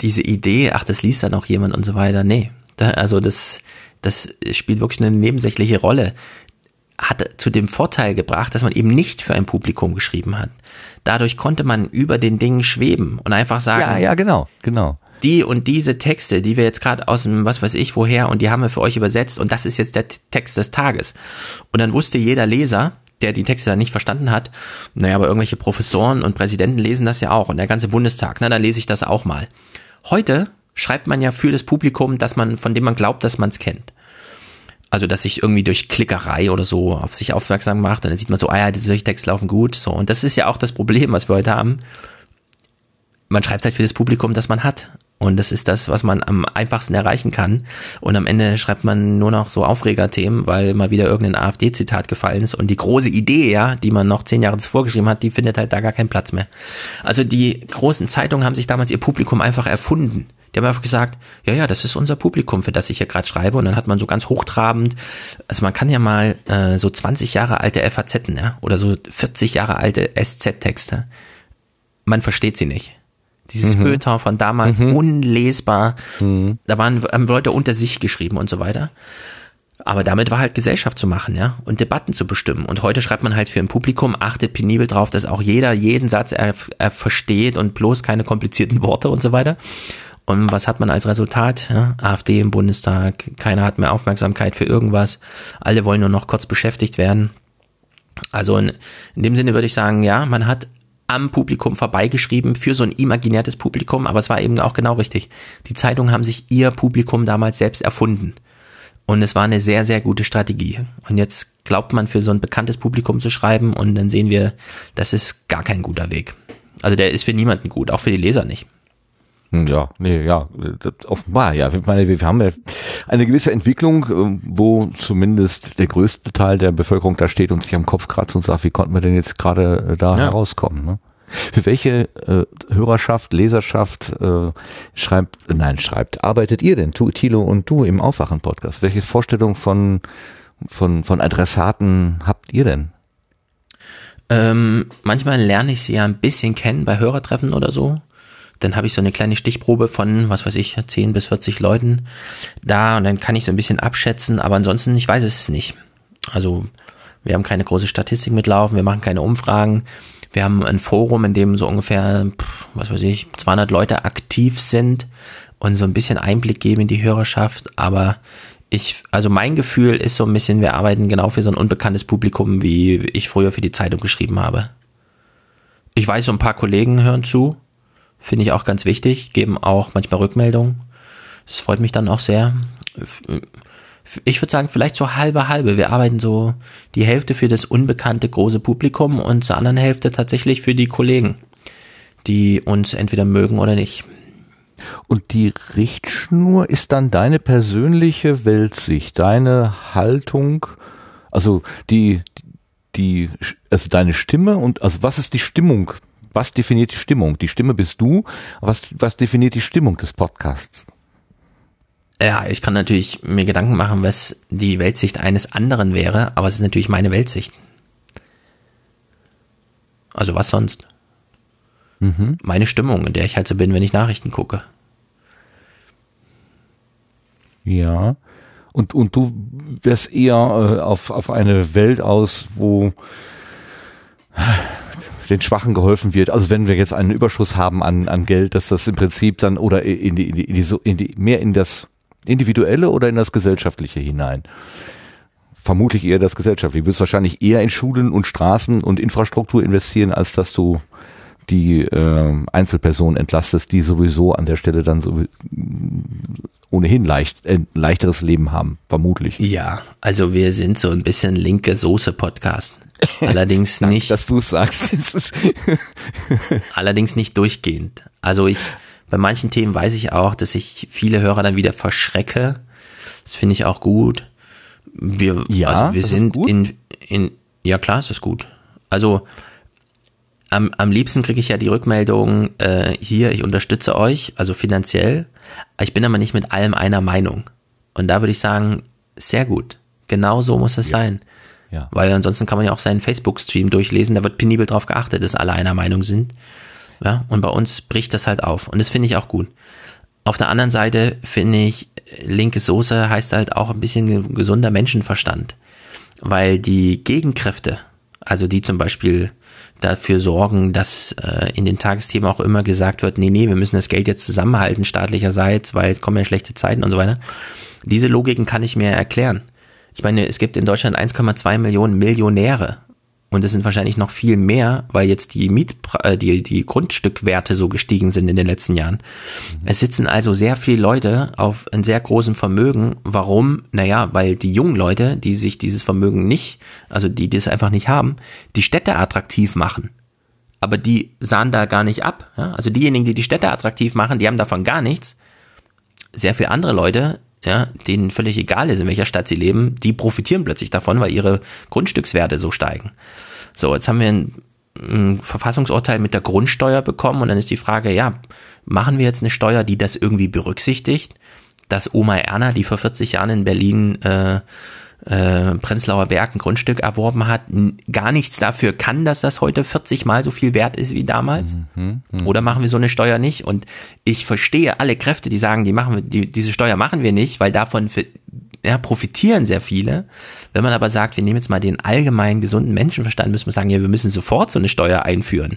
diese Idee, ach, das liest dann auch jemand und so weiter, nee. Da, also das, das spielt wirklich eine nebensächliche Rolle. Hat zu dem Vorteil gebracht, dass man eben nicht für ein Publikum geschrieben hat. Dadurch konnte man über den Dingen schweben und einfach sagen, Ja, ja, genau, genau. Die und diese Texte, die wir jetzt gerade aus dem was weiß ich woher und die haben wir für euch übersetzt und das ist jetzt der Text des Tages. Und dann wusste jeder Leser, der die Texte dann nicht verstanden hat, naja, aber irgendwelche Professoren und Präsidenten lesen das ja auch und der ganze Bundestag, na, dann lese ich das auch mal. Heute schreibt man ja für das Publikum, dass man, von dem man glaubt, dass man es kennt. Also, dass sich irgendwie durch Klickerei oder so auf sich aufmerksam macht und dann sieht man so, ah ja, diese Texte laufen gut, so. Und das ist ja auch das Problem, was wir heute haben. Man schreibt halt für das Publikum, das man hat. Und das ist das, was man am einfachsten erreichen kann. Und am Ende schreibt man nur noch so Aufregerthemen, weil mal wieder irgendein AfD-Zitat gefallen ist. Und die große Idee, ja, die man noch zehn Jahre zuvor geschrieben hat, die findet halt da gar keinen Platz mehr. Also die großen Zeitungen haben sich damals ihr Publikum einfach erfunden. Die haben einfach gesagt, ja, ja, das ist unser Publikum, für das ich hier gerade schreibe. Und dann hat man so ganz hochtrabend, also man kann ja mal äh, so 20 Jahre alte FAZ, ja, oder so 40 Jahre alte SZ-Texte. Man versteht sie nicht. Dieses Mhm. Goethe von damals, unlesbar. Da waren haben Leute unter sich geschrieben und so weiter. Aber damit war halt Gesellschaft zu machen, ja, und Debatten zu bestimmen. Und heute schreibt man halt für ein Publikum, achtet penibel drauf, dass auch jeder jeden Satz er, er versteht und bloß keine komplizierten Worte und so weiter. Und was hat man als Resultat? Ja, AfD im Bundestag, keiner hat mehr Aufmerksamkeit für irgendwas, alle wollen nur noch kurz beschäftigt werden. Also in, in dem Sinne würde ich sagen, ja, man hat am Publikum vorbeigeschrieben für so ein imaginärtes Publikum, aber es war eben auch genau richtig. Die Zeitungen haben sich ihr Publikum damals selbst erfunden. Und es war eine sehr, sehr gute Strategie. Und jetzt glaubt man für so ein bekanntes Publikum zu schreiben und dann sehen wir, das ist gar kein guter Weg. Also der ist für niemanden gut, auch für die Leser nicht. Hm, Ja, nee, ja, offenbar, ja. Ich meine, wir haben ja eine gewisse Entwicklung, äh, wo zumindest der größte Teil der Bevölkerung da steht und sich am Kopf kratzt und sagt, wie konnten wir denn jetzt gerade äh, da Ja. herauskommen? Ne? Für welche äh, Hörerschaft, Leserschaft äh, schreibt, nein, schreibt, arbeitet ihr denn, tu, Thilo und du im Aufwachen-Podcast? Welche Vorstellung von, von, von Adressaten habt ihr denn? Ähm, manchmal lerne ich sie ja ein bisschen kennen bei Hörertreffen oder so. Dann habe ich so eine kleine Stichprobe von, was weiß ich, 10 bis 40 Leuten da und dann kann ich so ein bisschen abschätzen, aber ansonsten, ich weiß es nicht. Also, wir haben keine große Statistik mitlaufen, wir machen keine Umfragen. Wir haben ein Forum, in dem so ungefähr, was weiß ich, 200 Leute aktiv sind und so ein bisschen Einblick geben in die Hörerschaft, aber ich, also mein Gefühl ist so ein bisschen, wir arbeiten genau für so ein unbekanntes Publikum, wie ich früher für die Zeitung geschrieben habe. Ich weiß, so ein paar Kollegen hören zu, finde ich auch ganz wichtig, geben auch manchmal Rückmeldungen. Das freut mich dann auch sehr. Ich würde sagen, vielleicht so halbe halbe. Wir arbeiten so die Hälfte für das unbekannte große Publikum und zur anderen Hälfte tatsächlich für die Kollegen, die uns entweder mögen oder nicht. Und die Richtschnur ist dann deine persönliche Weltsicht, deine Haltung, also die, die, also deine Stimme und, also was ist die Stimmung? Was definiert die Stimmung? Die Stimme bist du. Was, was definiert die Stimmung des Podcasts? Ja, ich kann natürlich mir Gedanken machen, was die Weltsicht eines anderen wäre, aber es ist natürlich meine Weltsicht. Also was sonst? Meine Stimmung, in der ich halt so bin, wenn ich Nachrichten gucke. Ja. Und, und du wärst eher äh, auf, auf eine Welt aus, wo den Schwachen geholfen wird. Also wenn wir jetzt einen Überschuss haben an, an Geld, dass das im Prinzip dann oder in die, in die, in die, in die mehr in das Individuelle oder in das Gesellschaftliche hinein. Vermutlich eher das Gesellschaftliche. Du wirst wahrscheinlich eher in Schulen und Straßen und Infrastruktur investieren, als dass du die äh, Einzelpersonen entlastest, die sowieso an der Stelle dann so ohnehin leicht, ein leichteres Leben haben, vermutlich. Ja, also wir sind so ein bisschen linke Soße-Podcast. Allerdings nicht. Dass du es sagst. Allerdings nicht durchgehend. Also ich, bei manchen Themen weiß ich auch, dass ich viele Hörer dann wieder verschrecke. Das finde ich auch gut. Wir, Ja, also wir sind in, in, ja klar, ist das gut. Also am, am liebsten kriege ich ja die Rückmeldung, äh, hier, ich unterstütze euch, also finanziell. Ich bin aber nicht mit allem einer Meinung. Und da würde ich sagen, sehr gut. Genau so muss es Ja. sein. Ja. Weil ansonsten kann man ja auch seinen Facebook-Stream durchlesen, da wird penibel drauf geachtet, dass alle einer Meinung sind. Ja, und bei uns bricht das halt auf. Und das finde ich auch gut. Auf der anderen Seite finde ich, linke Soße heißt halt auch ein bisschen ge- gesunder Menschenverstand. Weil die Gegenkräfte, also die zum Beispiel dafür sorgen, dass äh, in den Tagesthemen auch immer gesagt wird, nee, nee, wir müssen das Geld jetzt zusammenhalten staatlicherseits, weil es kommen ja schlechte Zeiten und so weiter. Diese Logiken kann ich mir erklären. Ich meine, es gibt in Deutschland 1,2 Millionen Millionäre. Und es sind wahrscheinlich noch viel mehr, weil jetzt die Miet, äh, die, die Grundstückwerte so gestiegen sind in den letzten Jahren. Es sitzen also sehr viele Leute auf einem sehr großen Vermögen. Warum? Naja, weil die jungen Leute, die sich dieses Vermögen nicht, also die das einfach nicht haben, die Städte attraktiv machen. Aber die sahen da gar nicht ab. Ja? Also diejenigen, die die Städte attraktiv machen, die haben davon gar nichts sehr viele andere Leute, ja, denen völlig egal ist, in welcher Stadt sie leben, die profitieren plötzlich davon, weil ihre Grundstückswerte so steigen. So, jetzt haben wir ein, ein Verfassungsurteil mit der Grundsteuer bekommen und dann ist die Frage, ja, machen wir jetzt eine Steuer, die das irgendwie berücksichtigt, dass Oma Erna, die vor 40 Jahren in Berlin äh, äh, Prenzlauer Berg ein Grundstück erworben hat, gar nichts dafür kann, dass das heute 40 mal so viel wert ist wie damals? Oder machen wir so eine Steuer nicht? Und ich verstehe alle Kräfte, die sagen, die machen wir, die, diese Steuer machen wir nicht, weil davon für, ja, profitieren sehr viele. Wenn man aber sagt, wir nehmen jetzt mal den allgemeinen gesunden Menschenverstand, müssen wir sagen, ja, wir müssen sofort so eine Steuer einführen,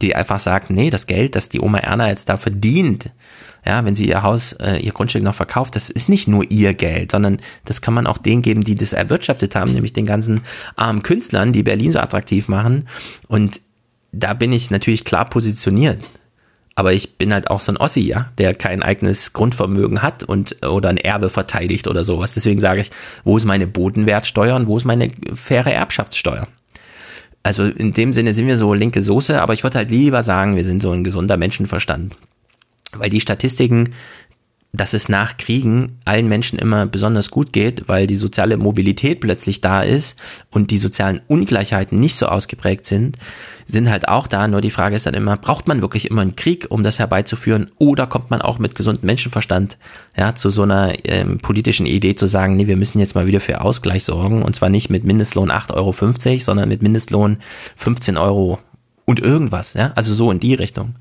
die einfach sagt, nee, das Geld, das die Oma Erna jetzt da verdient, ja, wenn sie ihr Haus, äh, ihr Grundstück noch verkauft, das ist nicht nur ihr Geld, sondern das kann man auch denen geben, die das erwirtschaftet haben, nämlich den ganzen armen Künstlern, die Berlin so attraktiv machen. Und da bin ich natürlich klar positioniert. Aber ich bin halt auch so ein Ossi, ja, der kein eigenes Grundvermögen hat und oder ein Erbe verteidigt oder sowas. Deswegen sage ich, wo ist meine Bodenwertsteuer und wo ist meine faire Erbschaftssteuer? Also in dem Sinne sind wir so linke Soße, aber ich würde halt lieber sagen, wir sind so ein gesunder Menschenverstand. Weil die Statistiken, dass es nach Kriegen allen Menschen immer besonders gut geht, weil die soziale Mobilität plötzlich da ist und die sozialen Ungleichheiten nicht so ausgeprägt sind, sind halt auch da. Nur die Frage ist dann immer, braucht man wirklich immer einen Krieg, um das herbeizuführen? Oder kommt man auch mit gesundem Menschenverstand ja, zu so einer ähm, politischen Idee zu sagen, nee, wir müssen jetzt mal wieder für Ausgleich sorgen und zwar nicht mit Mindestlohn 8,50 Euro, sondern mit Mindestlohn 15 Euro und irgendwas, ja, also so in die Richtung.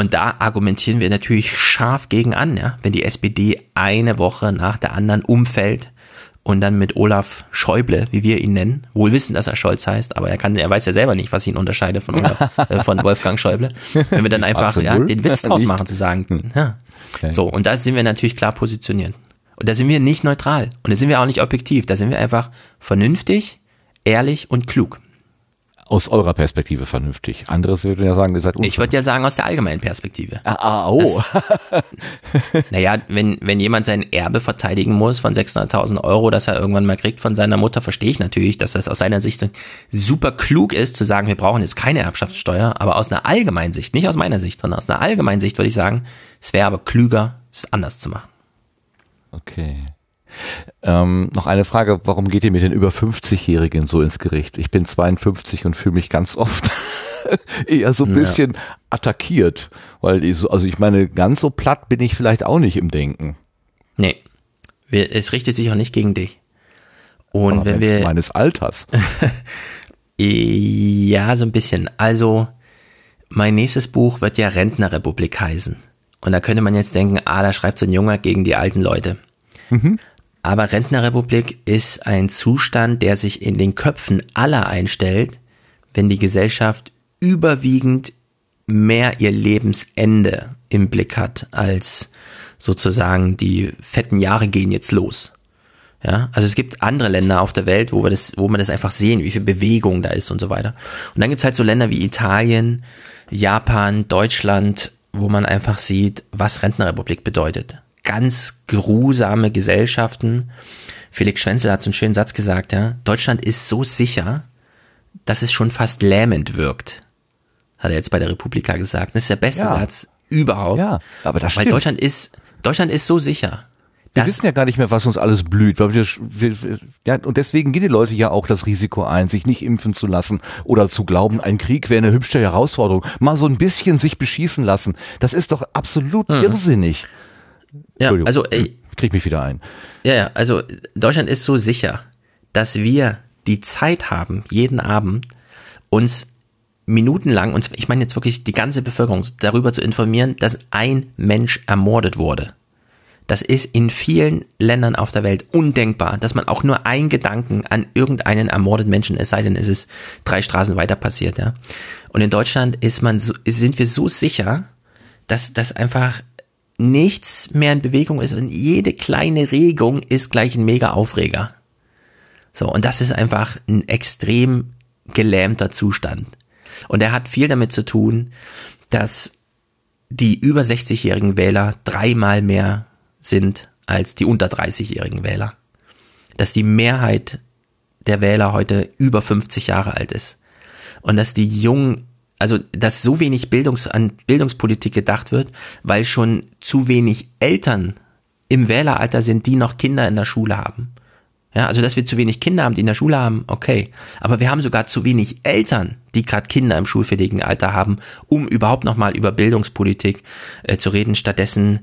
Und da argumentieren wir natürlich scharf gegen an, ja. Wenn die SPD eine Woche nach der anderen umfällt und dann mit Olaf Schäuble, wie wir ihn nennen, wohl wissen, dass er Scholz heißt, aber er kann, er weiß ja selber nicht, was ihn unterscheidet von, Olaf, äh, von Wolfgang Schäuble. Wenn wir dann einfach ja, den Witz draus machen, zu sagen, ja. Okay. So, und da sind wir natürlich klar positioniert. Und da sind wir nicht neutral. Und da sind wir auch nicht objektiv. Da sind wir einfach vernünftig, ehrlich und klug. Aus eurer Perspektive vernünftig. Andere würden ja sagen, ihr seid Ich würde ja sagen, aus der allgemeinen Perspektive. Ah, ah, oh. Naja, wenn, wenn jemand sein Erbe verteidigen muss von 600.000 Euro, das er irgendwann mal kriegt von seiner Mutter, verstehe ich natürlich, dass das aus seiner Sicht super klug ist, zu sagen, wir brauchen jetzt keine Erbschaftssteuer, aber aus einer allgemeinen Sicht, nicht aus meiner Sicht, sondern aus einer allgemeinen Sicht würde ich sagen, es wäre aber klüger, es anders zu machen. Okay. Ähm, noch eine Frage, warum geht ihr mit den über 50-Jährigen so ins Gericht? Ich bin 52 und fühle mich ganz oft eher so ein Ja. bisschen attackiert, weil ich so, also ich meine, ganz so platt bin ich vielleicht auch nicht im Denken. Nee, wir, es richtet sich auch nicht gegen dich. Und Aber wenn wir, meines Alters. Ja, so ein bisschen. Also, mein nächstes Buch wird ja Rentnerrepublik heißen. Und da könnte man jetzt denken, ah, da schreibt so ein Junge gegen die alten Leute. Aber Rentnerrepublik ist ein Zustand, der sich in den Köpfen aller einstellt, wenn die Gesellschaft überwiegend mehr ihr Lebensende im Blick hat, als sozusagen die fetten Jahre gehen jetzt los. Ja, also es gibt andere Länder auf der Welt, wo wir das, wo man das einfach sehen, wie viel Bewegung da ist und so weiter. Und dann gibt's halt so Länder wie Italien, Japan, Deutschland, wo man einfach sieht, was Rentnerrepublik bedeutet. Ganz grusame Gesellschaften. Felix Schwenzel hat so einen schönen Satz gesagt, ja. Deutschland ist so sicher, dass es schon fast lähmend wirkt. Hat er jetzt bei der Republika gesagt. Das ist der beste Ja. Satz überhaupt. Ja, aber das Weil stimmt. Deutschland ist, Deutschland ist so sicher. Wir wissen ja gar nicht mehr, was uns alles blüht. Weil wir, wir, wir- ja, und deswegen gehen die Leute ja auch das Risiko ein, sich nicht impfen zu lassen oder zu glauben, ein Krieg wäre eine hübsche Herausforderung. Mal so ein bisschen sich beschießen lassen. Das ist doch absolut irrsinnig. Ja, also ey, Krieg mich wieder ein. Ja, ja, also Deutschland ist so sicher, dass wir die Zeit haben, jeden Abend uns minutenlang, und ich meine jetzt wirklich die ganze Bevölkerung, darüber zu informieren, dass ein Mensch ermordet wurde. Das ist in vielen Ländern auf der Welt undenkbar, dass man auch nur einen Gedanken an irgendeinen ermordeten Menschen, es sei denn, es ist drei Straßen weiter passiert, ja. Und in Deutschland ist man so, sind wir so sicher, dass das einfach nichts mehr in Bewegung ist und jede kleine Regung ist gleich ein mega Aufreger. So, und das ist einfach ein extrem gelähmter Zustand. Und er hat viel damit zu tun, dass die über 60-jährigen Wähler dreimal mehr sind als die unter 30-jährigen Wähler. Dass die Mehrheit der Wähler heute über 50 Jahre alt ist. Und dass die jungen, also dass so wenig Bildungs, an Bildungspolitik gedacht wird, weil schon zu wenig Eltern im Wähleralter sind, die noch Kinder in der Schule haben. Ja, also dass wir zu wenig Kinder haben, die in der Schule haben, okay. Aber wir haben sogar zu wenig Eltern, die gerade Kinder im schulfähigen Alter haben, um überhaupt nochmal über Bildungspolitik äh, zu reden. Stattdessen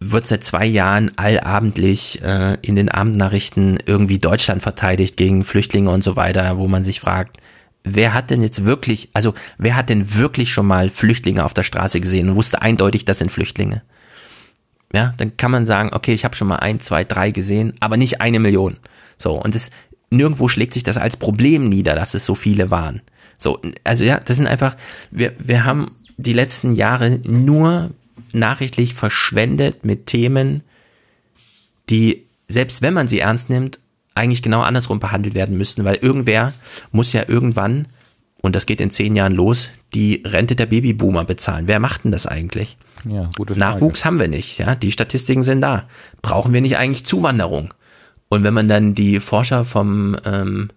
wird seit zwei Jahren allabendlich äh, in den Abendnachrichten irgendwie Deutschland verteidigt gegen Flüchtlinge und so weiter, wo man sich fragt, wer hat denn jetzt wirklich, also wer hat denn wirklich schon mal Flüchtlinge auf der Straße gesehen und wusste eindeutig, das sind Flüchtlinge? Ja, dann kann man sagen, okay, ich habe schon mal ein, zwei, drei gesehen, aber nicht eine Million. So, und es nirgendwo schlägt sich das als Problem nieder, dass es so viele waren. So, also ja, das sind einfach, wir, wir haben die letzten Jahre nur nachrichtlich verschwendet mit Themen, die, selbst wenn man sie ernst nimmt, eigentlich genau andersrum behandelt werden müssten, weil irgendwer muss ja irgendwann, und das geht in zehn Jahren los, die Rente der Babyboomer bezahlen. Wer macht denn das eigentlich? Ja. Nachwuchs haben wir nicht, ja. Die Statistiken sind da. Brauchen wir nicht eigentlich Zuwanderung? Und wenn man dann die Forscher vom ähm,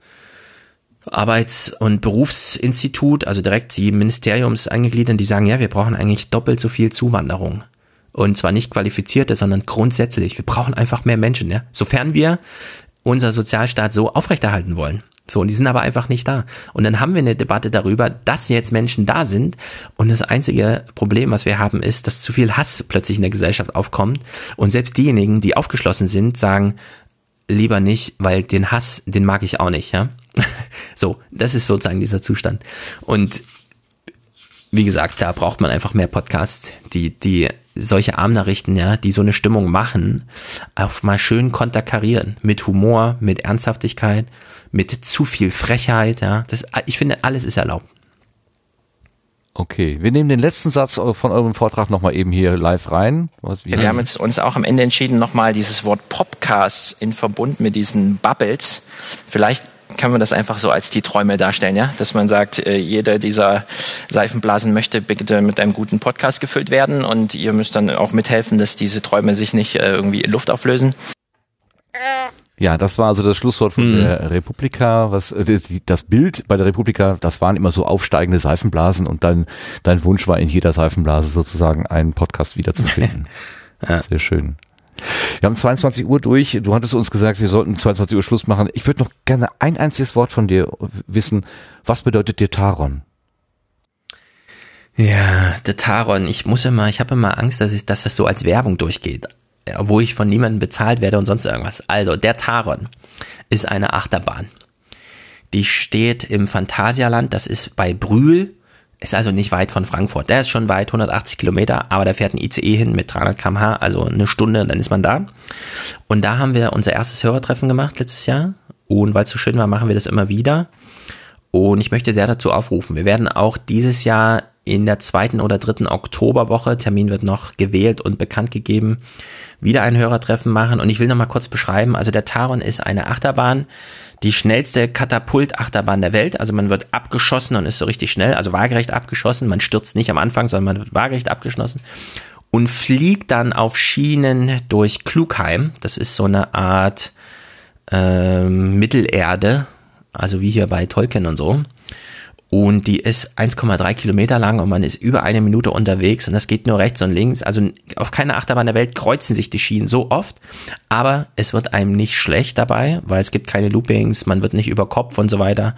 Arbeits- und Berufsinstitut, also direkt die Ministeriums angegliedert, die sagen, ja, wir brauchen eigentlich doppelt so viel Zuwanderung. Und zwar nicht qualifizierte, sondern grundsätzlich. Wir brauchen einfach mehr Menschen, ja. Sofern wir unser Sozialstaat so aufrechterhalten wollen. So, und die sind aber einfach nicht da. Und dann haben wir eine Debatte darüber, dass jetzt Menschen da sind. Und das einzige Problem, was wir haben, ist, dass zu viel Hass plötzlich in der Gesellschaft aufkommt. Und selbst diejenigen, die aufgeschlossen sind, sagen, lieber nicht, weil den Hass, den mag ich auch nicht, ja. So, das ist sozusagen dieser Zustand. Und wie gesagt, da braucht man einfach mehr Podcasts, die, die solche Armnachrichten, ja, die so eine Stimmung machen, auf mal schön konterkarieren. Mit Humor, mit Ernsthaftigkeit, mit zu viel Frechheit, ja. Das, ich finde, alles ist erlaubt. Okay, wir nehmen den letzten Satz von eurem Vortrag nochmal eben hier live rein. Wir haben jetzt uns auch am Ende entschieden, nochmal dieses Wort Popcast in Verbund mit diesen Bubbles. Vielleicht kann man das einfach so als die Träume darstellen, ja? Dass man sagt, äh, jeder dieser Seifenblasen möchte bitte mit einem guten Podcast gefüllt werden und ihr müsst dann auch mithelfen, dass diese Träume sich nicht äh, irgendwie in Luft auflösen. Ja, das war also das Schlusswort von der Republika. Was äh, das Bild bei der Republika, das waren immer so aufsteigende Seifenblasen und dein dein Wunsch war in jeder Seifenblase sozusagen einen Podcast wiederzufinden. Sehr schön. Wir haben 22 Uhr durch. Du hattest uns gesagt, wir sollten 22 Uhr Schluss machen. Ich würde noch gerne ein einziges Wort von dir wissen. Was bedeutet dir Taron? Ja, der Taron, ich muss immer, ich habe immer Angst, dass, ich, dass das so als Werbung durchgeht, obwohl ich von niemandem bezahlt werde und sonst irgendwas. Also, der Taron ist eine Achterbahn. Die steht im Phantasialand, das ist bei Brühl, ist also nicht weit von Frankfurt. Der ist schon weit, 180 Kilometer, aber da fährt ein ICE hin mit 300 km/h, also eine Stunde, dann ist man da. Und da haben wir unser erstes Hörertreffen gemacht letztes Jahr. Und weil es so schön war, machen wir das immer wieder. Und ich möchte sehr dazu aufrufen. Wir werden auch dieses Jahr in der zweiten oder dritten Oktoberwoche, Termin wird noch gewählt und bekannt gegeben, wieder ein Hörertreffen machen. Und ich will noch mal kurz beschreiben, also der Taron ist eine Achterbahn, die schnellste Katapultachterbahn der Welt. Also man wird abgeschossen und ist so richtig schnell, also waagerecht abgeschossen. Man stürzt nicht am Anfang, sondern man wird waagerecht abgeschossen und fliegt dann auf Schienen durch Klugheim. Das ist so eine Art ähm, Mittelerde, also wie hier bei Tolkien und so. Und die ist 1,3 Kilometer lang und man ist über eine Minute unterwegs und das geht nur rechts und links. Also auf keiner Achterbahn der Welt kreuzen sich die Schienen so oft, aber es wird einem nicht schlecht dabei, weil es gibt keine Loopings, man wird nicht über Kopf und so weiter.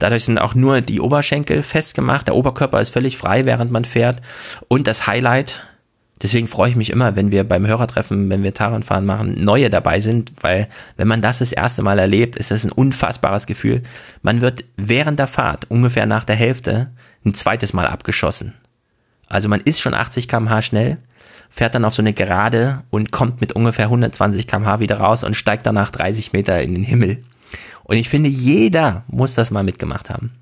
Dadurch sind auch nur die Oberschenkel festgemacht, der Oberkörper ist völlig frei, während man fährt. Und das Highlight, Deswegen freue ich mich immer, wenn wir beim Hörertreffen, wenn wir Taranfahren machen, neue dabei sind, weil wenn man das das erste Mal erlebt, ist das ein unfassbares Gefühl. Man wird während der Fahrt, ungefähr nach der Hälfte, ein zweites Mal abgeschossen. Also man ist schon 80 km/h schnell, fährt dann auf so eine Gerade und kommt mit ungefähr 120 km/h wieder raus und steigt danach 30 Meter in den Himmel. Und ich finde, jeder muss das mal mitgemacht haben.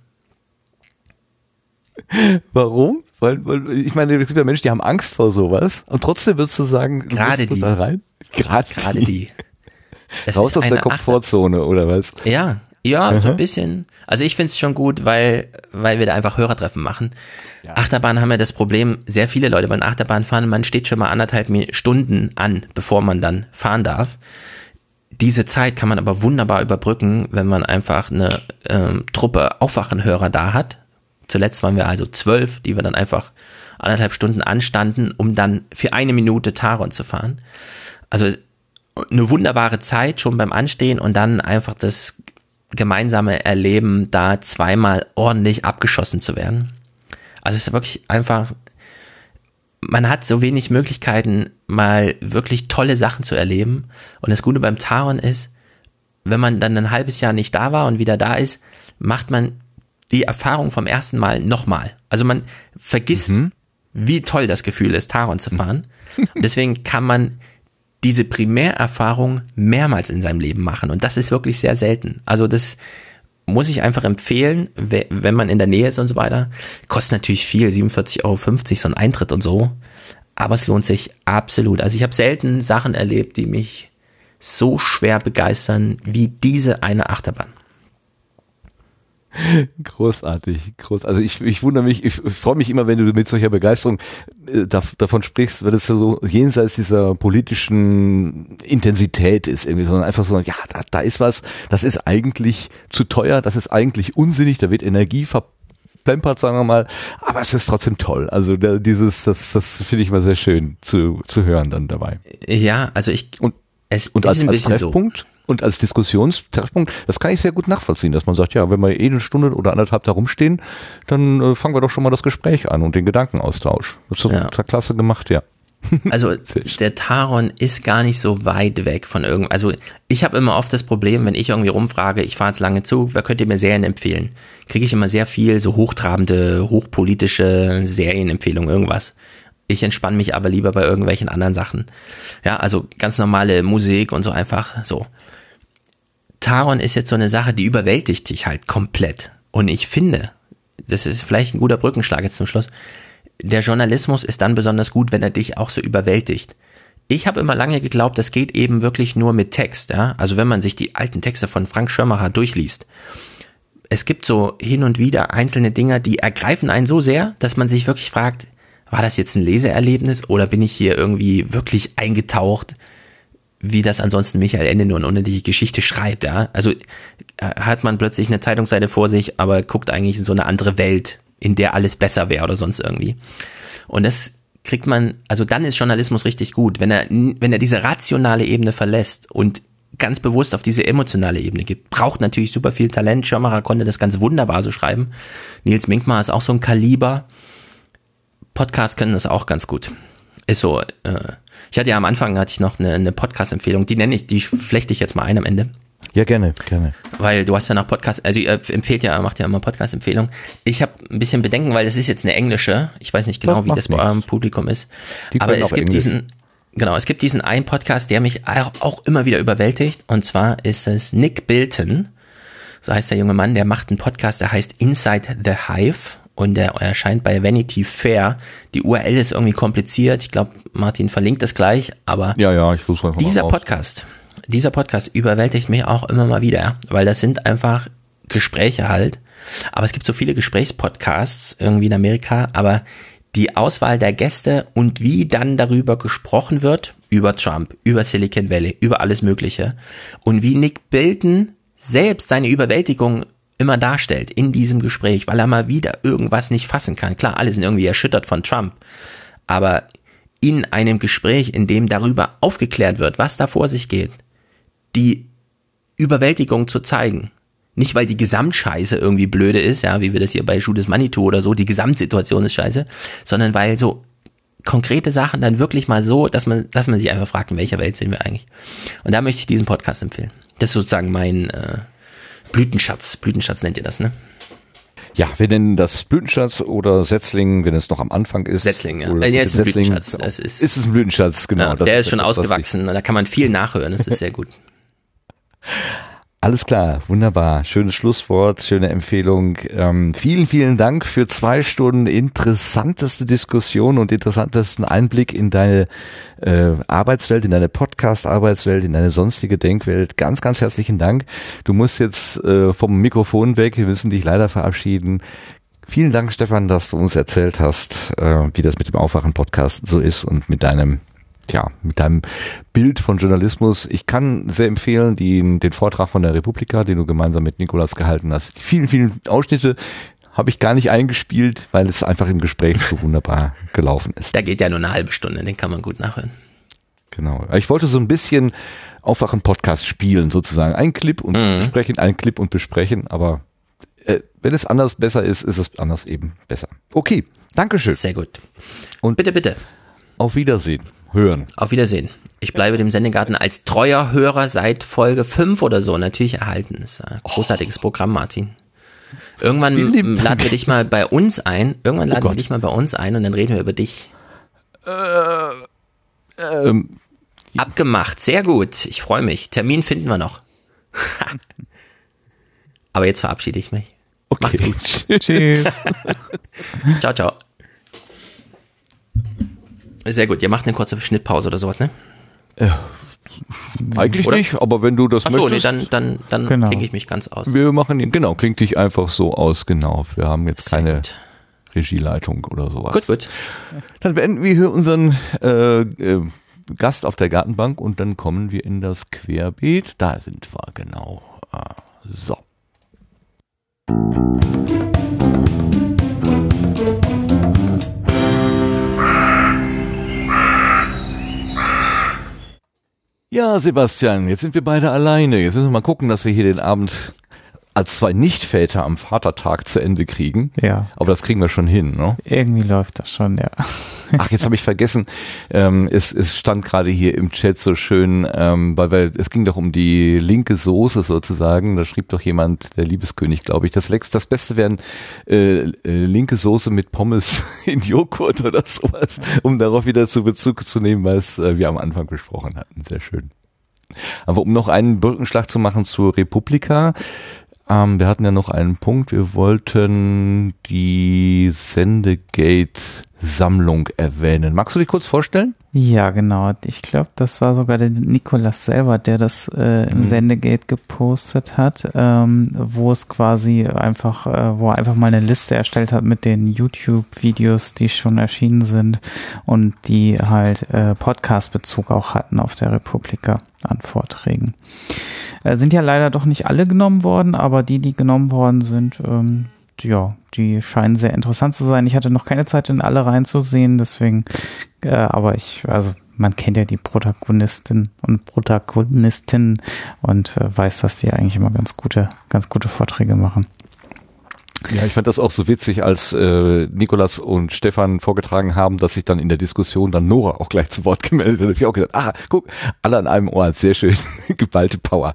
Warum? Weil, weil ich meine, es gibt ja Menschen, die haben Angst vor sowas und trotzdem würdest du sagen, gerade die. Da rein? Gerade, gerade die. die. Raus aus der Komfortzone Achter oder was? Ja, ja, mhm. so ein bisschen. Also ich finde es schon gut, weil, weil wir da einfach Hörertreffen machen. Ja. Achterbahn haben ja das Problem, sehr viele Leute wollen Achterbahn fahren, man steht schon mal anderthalb Stunden an, bevor man dann fahren darf. Diese Zeit kann man aber wunderbar überbrücken, wenn man einfach eine ähm, Truppe Aufwachenhörer da hat, Zuletzt waren wir also zwölf, die wir dann einfach anderthalb Stunden anstanden, um dann für eine Minute Taron zu fahren. Also eine wunderbare Zeit schon beim Anstehen und dann einfach das gemeinsame Erleben, da zweimal ordentlich abgeschossen zu werden. Also es ist wirklich einfach, man hat so wenig Möglichkeiten, mal wirklich tolle Sachen zu erleben. Und das Gute beim Taron ist, wenn man dann ein halbes Jahr nicht da war und wieder da ist, macht man die Erfahrung vom ersten Mal nochmal. Also man vergisst, mhm. wie toll das Gefühl ist, Taron zu fahren. Und deswegen kann man diese Primärerfahrung mehrmals in seinem Leben machen. Und das ist wirklich sehr selten. Also das muss ich einfach empfehlen, wenn man in der Nähe ist und so weiter. Kostet natürlich viel, 47,50 Euro so ein Eintritt und so. Aber es lohnt sich absolut. Also ich habe selten Sachen erlebt, die mich so schwer begeistern wie diese eine Achterbahn. Großartig, groß. Also ich, ich wundere mich, ich, ich freue mich immer, wenn du mit solcher Begeisterung äh, da, davon sprichst, weil es ja so jenseits dieser politischen Intensität ist irgendwie, sondern einfach so, ja, da, da ist was, das ist eigentlich zu teuer, das ist eigentlich unsinnig, da wird Energie verplempert, sagen wir mal, aber es ist trotzdem toll. Also da, dieses, das, das finde ich mal sehr schön zu, zu hören dann dabei. Ja, also ich und, es und als, als Treffpunkt. So und als Diskussionstreffpunkt, das kann ich sehr gut nachvollziehen, dass man sagt, ja, wenn wir eh eine Stunde oder anderthalb da rumstehen, dann äh, fangen wir doch schon mal das Gespräch an und den Gedankenaustausch. Das ist ja. klasse gemacht, ja. Also der Taron ist gar nicht so weit weg von irgend. Also ich habe immer oft das Problem, wenn ich irgendwie rumfrage, ich fahre jetzt lange Zug, wer könnt ihr mir Serien empfehlen? Kriege ich immer sehr viel so hochtrabende, hochpolitische Serienempfehlungen, irgendwas. Ich entspanne mich aber lieber bei irgendwelchen anderen Sachen. Ja, also ganz normale Musik und so einfach so. Taron ist jetzt so eine Sache, die überwältigt dich halt komplett. Und ich finde, das ist vielleicht ein guter Brückenschlag jetzt zum Schluss, der Journalismus ist dann besonders gut, wenn er dich auch so überwältigt. Ich habe immer lange geglaubt, das geht eben wirklich nur mit Text. Ja? Also wenn man sich die alten Texte von Frank Schirmacher durchliest. Es gibt so hin und wieder einzelne Dinge, die ergreifen einen so sehr, dass man sich wirklich fragt, war das jetzt ein Leseerlebnis oder bin ich hier irgendwie wirklich eingetaucht wie das ansonsten Michael Ende nur eine unendliche Geschichte schreibt, ja. Also äh, hat man plötzlich eine Zeitungsseite vor sich, aber guckt eigentlich in so eine andere Welt, in der alles besser wäre oder sonst irgendwie. Und das kriegt man, also dann ist Journalismus richtig gut, wenn er, wenn er diese rationale Ebene verlässt und ganz bewusst auf diese emotionale Ebene gibt. Braucht natürlich super viel Talent. Schirmacher konnte das ganz wunderbar so schreiben. Nils Minkmar ist auch so ein Kaliber. Podcasts können das auch ganz gut. Ist so, äh, ich hatte ja am Anfang hatte ich noch eine, eine Podcast-Empfehlung, die nenne ich, die flechte ich jetzt mal ein am Ende. Ja, gerne, gerne. Weil du hast ja noch Podcast, also ihr empfehlt ja, macht ja immer Podcast-Empfehlung. Ich habe ein bisschen Bedenken, weil das ist jetzt eine englische. Ich weiß nicht genau, das wie das bei eurem Publikum ist. Aber es gibt Englisch. diesen, genau, es gibt diesen einen Podcast, der mich auch immer wieder überwältigt. Und zwar ist es Nick Bilton. So heißt der junge Mann, der macht einen Podcast, der heißt Inside the Hive und der erscheint bei Vanity Fair. Die URL ist irgendwie kompliziert. Ich glaube, Martin verlinkt das gleich, aber ja, ja, ich muss dieser Podcast, dieser Podcast überwältigt mich auch immer mal wieder, weil das sind einfach Gespräche halt. Aber es gibt so viele Gesprächspodcasts irgendwie in Amerika, aber die Auswahl der Gäste und wie dann darüber gesprochen wird, über Trump, über Silicon Valley, über alles Mögliche und wie Nick Bilton selbst seine Überwältigung immer darstellt in diesem Gespräch, weil er mal wieder irgendwas nicht fassen kann. Klar, alle sind irgendwie erschüttert von Trump, aber in einem Gespräch, in dem darüber aufgeklärt wird, was da vor sich geht, die Überwältigung zu zeigen. Nicht, weil die Gesamtscheiße irgendwie blöde ist, ja, wie wir das hier bei Judas Manitou oder so, die Gesamtsituation ist scheiße, sondern weil so konkrete Sachen dann wirklich mal so, dass man, dass man sich einfach fragt, in welcher Welt sind wir eigentlich. Und da möchte ich diesen Podcast empfehlen. Das ist sozusagen mein äh, Blütenschatz. Blütenschatz nennt ihr das, ne? Ja, wir nennen das Blütenschatz oder Setzling, wenn es noch am Anfang ist. Setzling, ja. Äh, ja, ist ein Setzling. Blütenschatz. Das ist, Ist es ein Blütenschatz, genau. ja, der ist schon etwas, was ausgewachsen. Da kann man viel nachhören. Das ist sehr gut. Alles klar, wunderbar. Schönes Schlusswort, schöne Empfehlung. Ähm, vielen, vielen Dank für zwei Stunden interessanteste Diskussion und interessantesten Einblick in deine äh, Arbeitswelt, in deine Podcast-Arbeitswelt, in deine sonstige Denkwelt. Ganz, ganz herzlichen Dank. Du musst jetzt äh, vom Mikrofon weg. Wir müssen dich leider verabschieden. Vielen Dank, Stefan, dass du uns erzählt hast, äh, wie das mit dem Aufwachen-Podcast so ist und mit deinem Tja, mit deinem Bild von Journalismus. Ich kann sehr empfehlen die, den Vortrag von der Republika, den du gemeinsam mit Nikolas gehalten hast. Die vielen, vielen Ausschnitte habe ich gar nicht eingespielt, weil es einfach im Gespräch so wunderbar gelaufen ist. Der geht ja nur eine halbe Stunde, den kann man gut nachhören. Genau. Ich wollte so ein bisschen Aufwachen-Podcast spielen, sozusagen. Ein Clip und Mhm. besprechen, ein Clip und besprechen, aber äh, wenn es anders besser ist, ist es anders eben besser. Okay, Dankeschön. Sehr gut. Und Bitte, bitte. auf Wiedersehen. Hören. Auf Wiedersehen. Ich bleibe dem Sendegarten als treuer Hörer seit Folge 5 oder so natürlich erhalten. Das ist ein großartiges Programm, Martin. Irgendwann laden wir dich mal bei uns ein. Irgendwann laden wir Gott. dich mal bei uns ein und dann reden wir über dich. Ähm, Abgemacht. Sehr gut. Ich freue mich. Termin finden wir noch. Aber jetzt verabschiede ich mich. okay. Macht's gut. Tschüss. Ciao, ciao. Sehr gut. Ihr macht eine kurze Schnittpause oder sowas, ne? Eigentlich Oder? nicht, aber wenn du das Achso, nee, möchtest. dann, dann, dann Genau. klinge ich mich ganz aus. wir machen ihn, genau, klingt dich einfach so aus, genau. Wir haben jetzt Sehr keine gut. Regieleitung oder sowas. Gut, gut. Dann beenden wir hier unseren äh, äh, Gast auf der Gartenbank und dann kommen wir in das Querbeet. Da sind wir, genau. Ah, so. Ja, Sebastian, jetzt sind wir beide alleine. Jetzt müssen wir mal gucken, dass wir hier den Abend als zwei Nichtväter am Vatertag zu Ende kriegen. Ja, Aber das kriegen wir schon hin, ne? irgendwie läuft das schon, ja. Ach, jetzt habe ich vergessen. Ähm, es, es stand gerade hier im Chat so schön, ähm, weil wir, es ging doch um die linke Soße sozusagen. Da schrieb doch jemand, der Liebeskönig, glaube ich, das Lex, das Beste wären äh, äh, linke Soße mit Pommes in Joghurt oder sowas, um darauf wieder zu Bezug zu nehmen, was äh, wir am Anfang besprochen hatten. Sehr schön. Aber um noch einen Brückenschlag zu machen zur Republika, ähm, wir hatten ja noch einen Punkt. Wir wollten die Sendegate-Sammlung erwähnen. Magst du dich kurz vorstellen? Ja, genau. Ich glaube, das war sogar der Nikolas selber, der das äh, im Mhm. Sendegate gepostet hat, ähm, wo es quasi einfach, äh, wo er einfach mal eine Liste erstellt hat mit den YouTube-Videos, die schon erschienen sind und die halt äh, Podcast-Bezug auch hatten auf der Republika an Vorträgen. Äh, sind ja leider doch nicht alle genommen worden, aber die, die genommen worden sind, ähm, ja, die scheinen sehr interessant zu sein. Ich hatte noch keine Zeit, in alle reinzusehen, deswegen, äh, aber ich, also man kennt ja die Protagonistin und Protagonistin und äh, weiß, dass die eigentlich immer ganz gute, ganz gute Vorträge machen. Ja, ich fand das auch so witzig, als äh, Nikolas und Stefan vorgetragen haben, dass sich dann in der Diskussion dann Nora auch gleich zu Wort gemeldet hat. Ich auch gesagt, ah, guck, alle an einem Ort, sehr schön, geballte Power.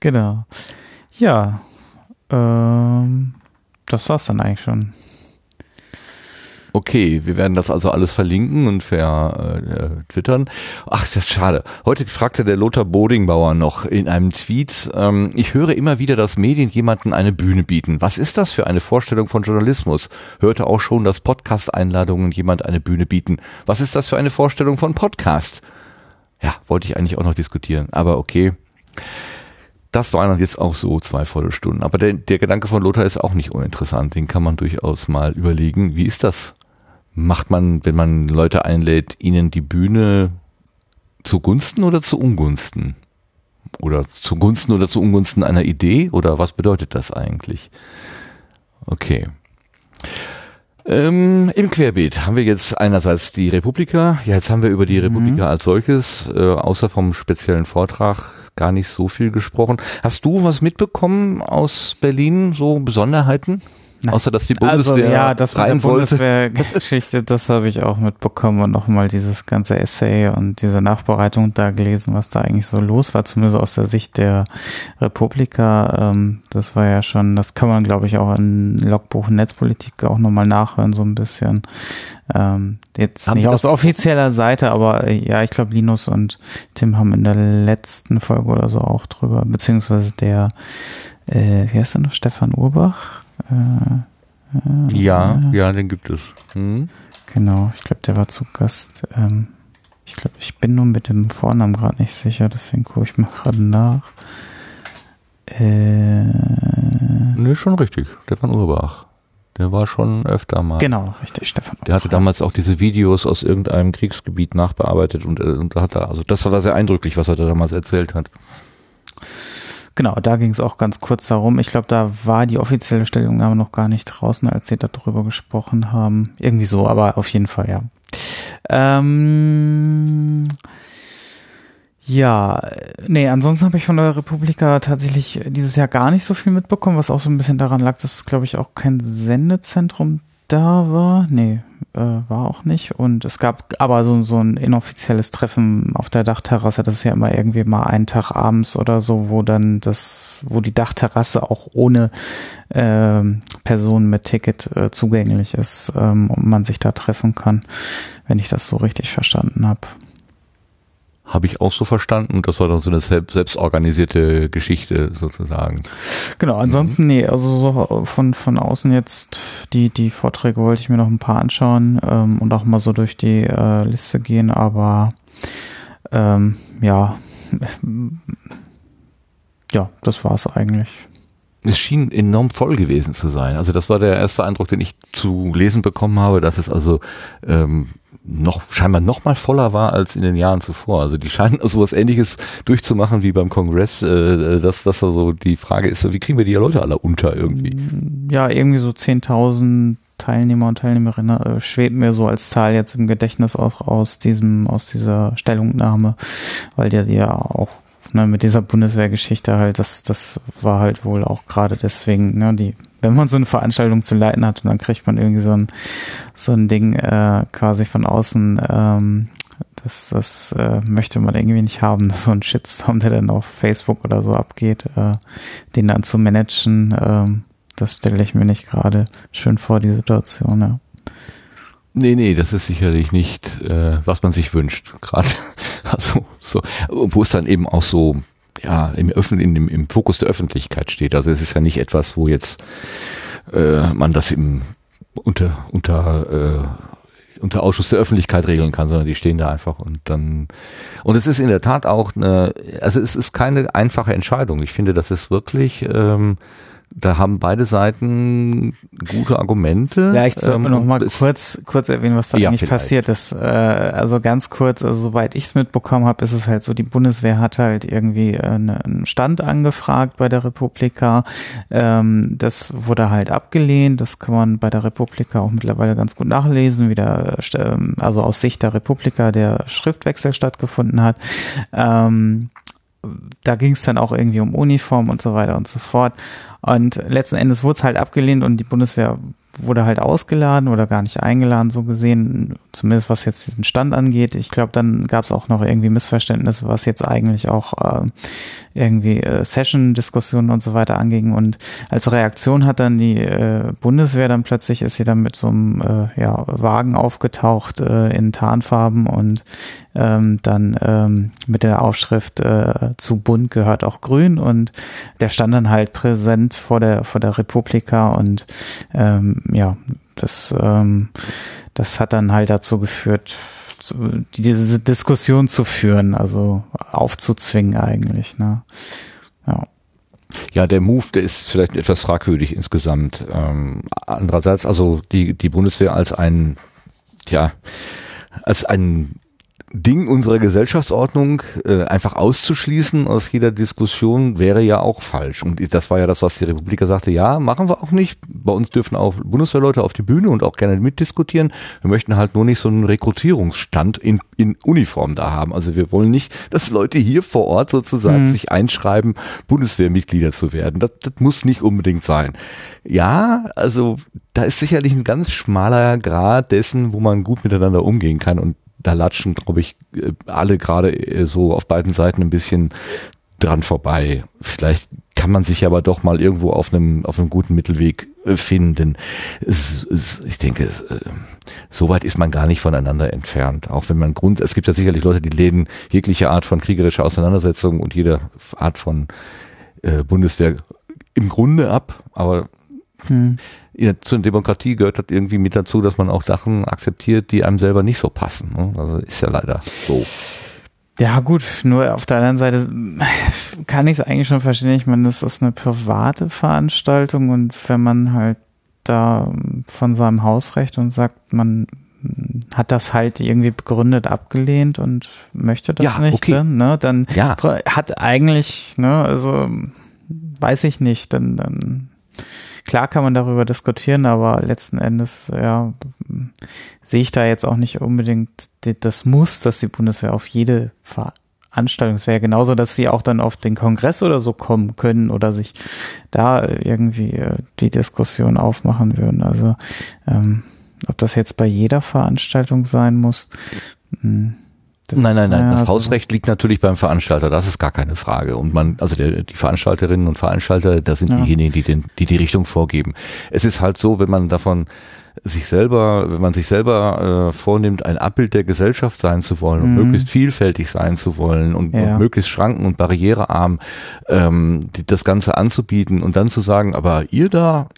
Genau. Ja, ähm, das war's dann eigentlich schon. Okay, wir werden das also alles verlinken und ver äh, äh. Ach, das ist schade. Heute fragte der Lothar Bodingbauer noch in einem Tweet, ähm, ich höre immer wieder, dass Medien jemanden eine Bühne bieten. Was ist das für eine Vorstellung von Journalismus? Hörte auch schon, dass Podcast-Einladungen jemand eine Bühne bieten. Was ist das für eine Vorstellung von Podcast? Ja, wollte ich eigentlich auch noch diskutieren, aber okay. Das waren dann jetzt auch so zwei volle Stunden. Aber der, der Gedanke von Lothar ist auch nicht uninteressant. Den kann man durchaus mal überlegen. Wie ist das? Macht man, wenn man Leute einlädt, ihnen die Bühne zugunsten oder zu Ungunsten? oder zugunsten oder zu Ungunsten einer Idee oder was bedeutet das eigentlich? Okay. Ähm, Im Querbeet haben wir jetzt einerseits die Republika. Ja, jetzt haben wir über die Mhm. Republika als solches, äh, außer vom speziellen Vortrag, gar nicht so viel gesprochen. Hast du was mitbekommen aus Berlin, so Besonderheiten? Außer dass die Bundeswehr also, ja, das mit der rein. Bundeswehrgeschichte, das habe ich auch mitbekommen und nochmal dieses ganze Essay und diese Nachbereitung da gelesen, was da eigentlich so los war, zumindest aus der Sicht der Republika. Ähm, das war ja schon, das kann man glaube ich auch in Logbuch Netzpolitik auch nochmal nachhören, so ein bisschen. Ähm, jetzt Haben nicht aus offizieller Seite, aber äh, ja, ich glaube Linus und Tim haben in der letzten Folge oder so auch drüber, beziehungsweise der, äh, wie heißt der noch, Stefan Urbach? Äh, Ja, ja, den gibt es. Hm? Genau, ich glaube, der war zu Gast. Ähm, ich glaube, ich bin nur mit dem Vornamen gerade nicht sicher, deswegen gucke ich mal gerade nach. Äh, Nee, schon richtig. Stefan Urbach. Der war schon öfter mal. genau, richtig, Stefan. Der hatte damals auch diese Videos aus irgendeinem Kriegsgebiet nachbearbeitet und, äh, und da hat er, also das war sehr eindrücklich, was er da damals erzählt hat. Genau, da ging es auch ganz kurz darum. Ich glaube, da war die offizielle Stellungnahme noch gar nicht draußen, als sie darüber gesprochen haben. Irgendwie so, aber auf jeden Fall, ja. Ähm, ja, nee, ansonsten habe ich von der Republika tatsächlich dieses Jahr gar nicht so viel mitbekommen, was auch so ein bisschen daran lag, dass, glaube ich, auch kein Sendezentrum da war. Nee, äh, war auch nicht. Und es gab aber so, so ein inoffizielles Treffen auf der Dachterrasse. Das ist ja immer irgendwie mal einen Tag abends oder so, wo dann das, wo die Dachterrasse auch ohne ähm, Person mit Ticket äh, zugänglich ist ähm, und man sich da treffen kann, wenn ich das so richtig verstanden habe. Habe ich auch so verstanden. Das war dann so eine selbst, selbstorganisierte Geschichte sozusagen. Genau, ansonsten, nee, also so von, von außen jetzt, die, die Vorträge wollte ich mir noch ein paar anschauen ähm, und auch mal so durch die äh, Liste gehen, aber ähm, ja, ja, das war's eigentlich. Es schien enorm voll gewesen zu sein. Also das war der erste Eindruck, den ich zu lesen bekommen habe, dass es also ähm, noch scheinbar noch mal voller war als in den Jahren zuvor. Also die scheinen sowas Ähnliches durchzumachen wie beim Kongress, äh, dass dass da so die Frage ist, wie kriegen wir die Leute alle unter irgendwie? Ja, irgendwie so 10.000 Teilnehmer und Teilnehmerinnen äh, schwebt mir so als Zahl jetzt im Gedächtnis auch aus diesem, aus dieser Stellungnahme, weil der ja auch ne, mit dieser Bundeswehrgeschichte halt, das, das war halt wohl auch gerade deswegen, ne, die, wenn man so eine Veranstaltung zu leiten hat und dann kriegt man irgendwie so ein, so ein Ding äh, quasi von außen, ähm, das, das äh, möchte man irgendwie nicht haben, so ein Shitstorm, der dann auf Facebook oder so abgeht, äh, den dann zu managen, ähm, das stelle ich mir nicht gerade schön vor, die Situation, ja. Nee, nee, das ist sicherlich nicht, äh, was man sich wünscht. Gerade, also so, wo es dann eben auch so, ja, im, Öffn in, im, im Fokus der Öffentlichkeit steht. Also es ist ja nicht etwas, wo jetzt äh, man das im unter unter äh, unter Ausschuss der Öffentlichkeit regeln kann, sondern die stehen da einfach und dann und es ist in der Tat auch eine, also es ist keine einfache Entscheidung. Ich finde, das ist wirklich ähm, da haben beide Seiten gute Argumente. Vielleicht sollten wir Ähm, noch mal kurz, kurz erwähnen, was da Ja, eigentlich vielleicht. passiert ist. Äh, also ganz kurz, also soweit ich es mitbekommen habe, ist es halt so, die Bundeswehr hat halt irgendwie äh, ne- einen Stand angefragt bei der Republika. Ähm, das wurde halt abgelehnt. Das kann man bei der Republika auch mittlerweile ganz gut nachlesen, wie der, äh, ähm, also aus Sicht der Republika der Schriftwechsel stattgefunden hat. Ähm, da ging es dann auch irgendwie um Uniform und so weiter und so fort. Und letzten Endes wurde es halt abgelehnt und die Bundeswehr wurde halt ausgeladen oder gar nicht eingeladen, so gesehen, zumindest was jetzt diesen Stand angeht. Ich glaube, dann gab es auch noch irgendwie Missverständnisse, was jetzt eigentlich auch äh, irgendwie äh, Session-Diskussionen und so weiter anging. Und als Reaktion hat dann die äh, Bundeswehr dann plötzlich ist sie dann mit so einem äh, ja, Wagen aufgetaucht äh, in Tarnfarben und ähm, dann ähm, mit der Aufschrift äh, zu bunt gehört auch grün und der stand dann halt präsent vor der vor der Republika und ähm, ja das ähm, das hat dann halt dazu geführt diese Diskussion zu führen also aufzuzwingen eigentlich ne ja Ja, der Move, der ist vielleicht etwas fragwürdig insgesamt. Ähm, andererseits, also die, die Bundeswehr als ein, ja, als ein Ding unserer Gesellschaftsordnung äh, einfach auszuschließen aus jeder Diskussion wäre ja auch falsch. Und das war ja das, was die Republiker sagte, ja, machen wir auch nicht. Bei uns dürfen auch Bundeswehrleute auf die Bühne und auch gerne mitdiskutieren. Wir möchten halt nur nicht so einen Rekrutierungsstand in, in Uniform da haben. Also wir wollen nicht, dass Leute hier vor Ort sozusagen Mhm. sich einschreiben, Bundeswehrmitglieder zu werden. Das, das muss nicht unbedingt sein. Ja, also da ist sicherlich ein ganz schmaler Grad dessen, wo man gut miteinander umgehen kann und da latschen, glaube ich, äh, alle gerade äh, so auf beiden Seiten ein bisschen dran vorbei. Vielleicht kann man sich aber doch mal irgendwo auf einem auf einem guten Mittelweg äh, finden. Es, es, ich denke, es, so weit ist man gar nicht voneinander entfernt. Auch wenn man Grund, es gibt ja sicherlich Leute, die lehnen jegliche Art von kriegerischer Auseinandersetzung und jede Art von äh, Bundeswehr im Grunde ab, aber Hm. Ja, zur Demokratie gehört das irgendwie mit dazu, dass man auch Sachen akzeptiert, die einem selber nicht so passen. Ne? Also ist ja leider so. Ja, gut, nur auf der anderen Seite kann ich es eigentlich schon verstehen. Ich meine, das ist eine private Veranstaltung und wenn man halt da von seinem Hausrecht und sagt, man hat das halt irgendwie begründet abgelehnt und möchte das Ja, nicht, okay. ne, dann Ja. hat eigentlich, ne, also weiß ich nicht, dann, dann klar kann man darüber diskutieren, aber letzten Endes, ja, sehe ich da jetzt auch nicht unbedingt das Muss, dass die Bundeswehr auf jede Veranstaltung, es wäre genauso, dass sie auch dann auf den Kongress oder so kommen können oder sich da irgendwie äh, die Diskussion aufmachen würden. Also ähm, ob das jetzt bei jeder Veranstaltung sein muss. hm, das- nein, nein, nein. ja, das Hausrecht liegt natürlich beim Veranstalter. Das ist gar keine Frage. Und man, also der, die Veranstalterinnen und Veranstalter, das sind Ja. diejenigen, die, den, die die Richtung vorgeben. Es ist halt so, wenn man davon sich selber, wenn man sich selber äh, vornimmt, ein Abbild der Gesellschaft sein zu wollen und Mhm. möglichst vielfältig sein zu wollen und, Ja. und möglichst schranken- und barrierearm ähm, die, das Ganze anzubieten und dann zu sagen, aber ihr da,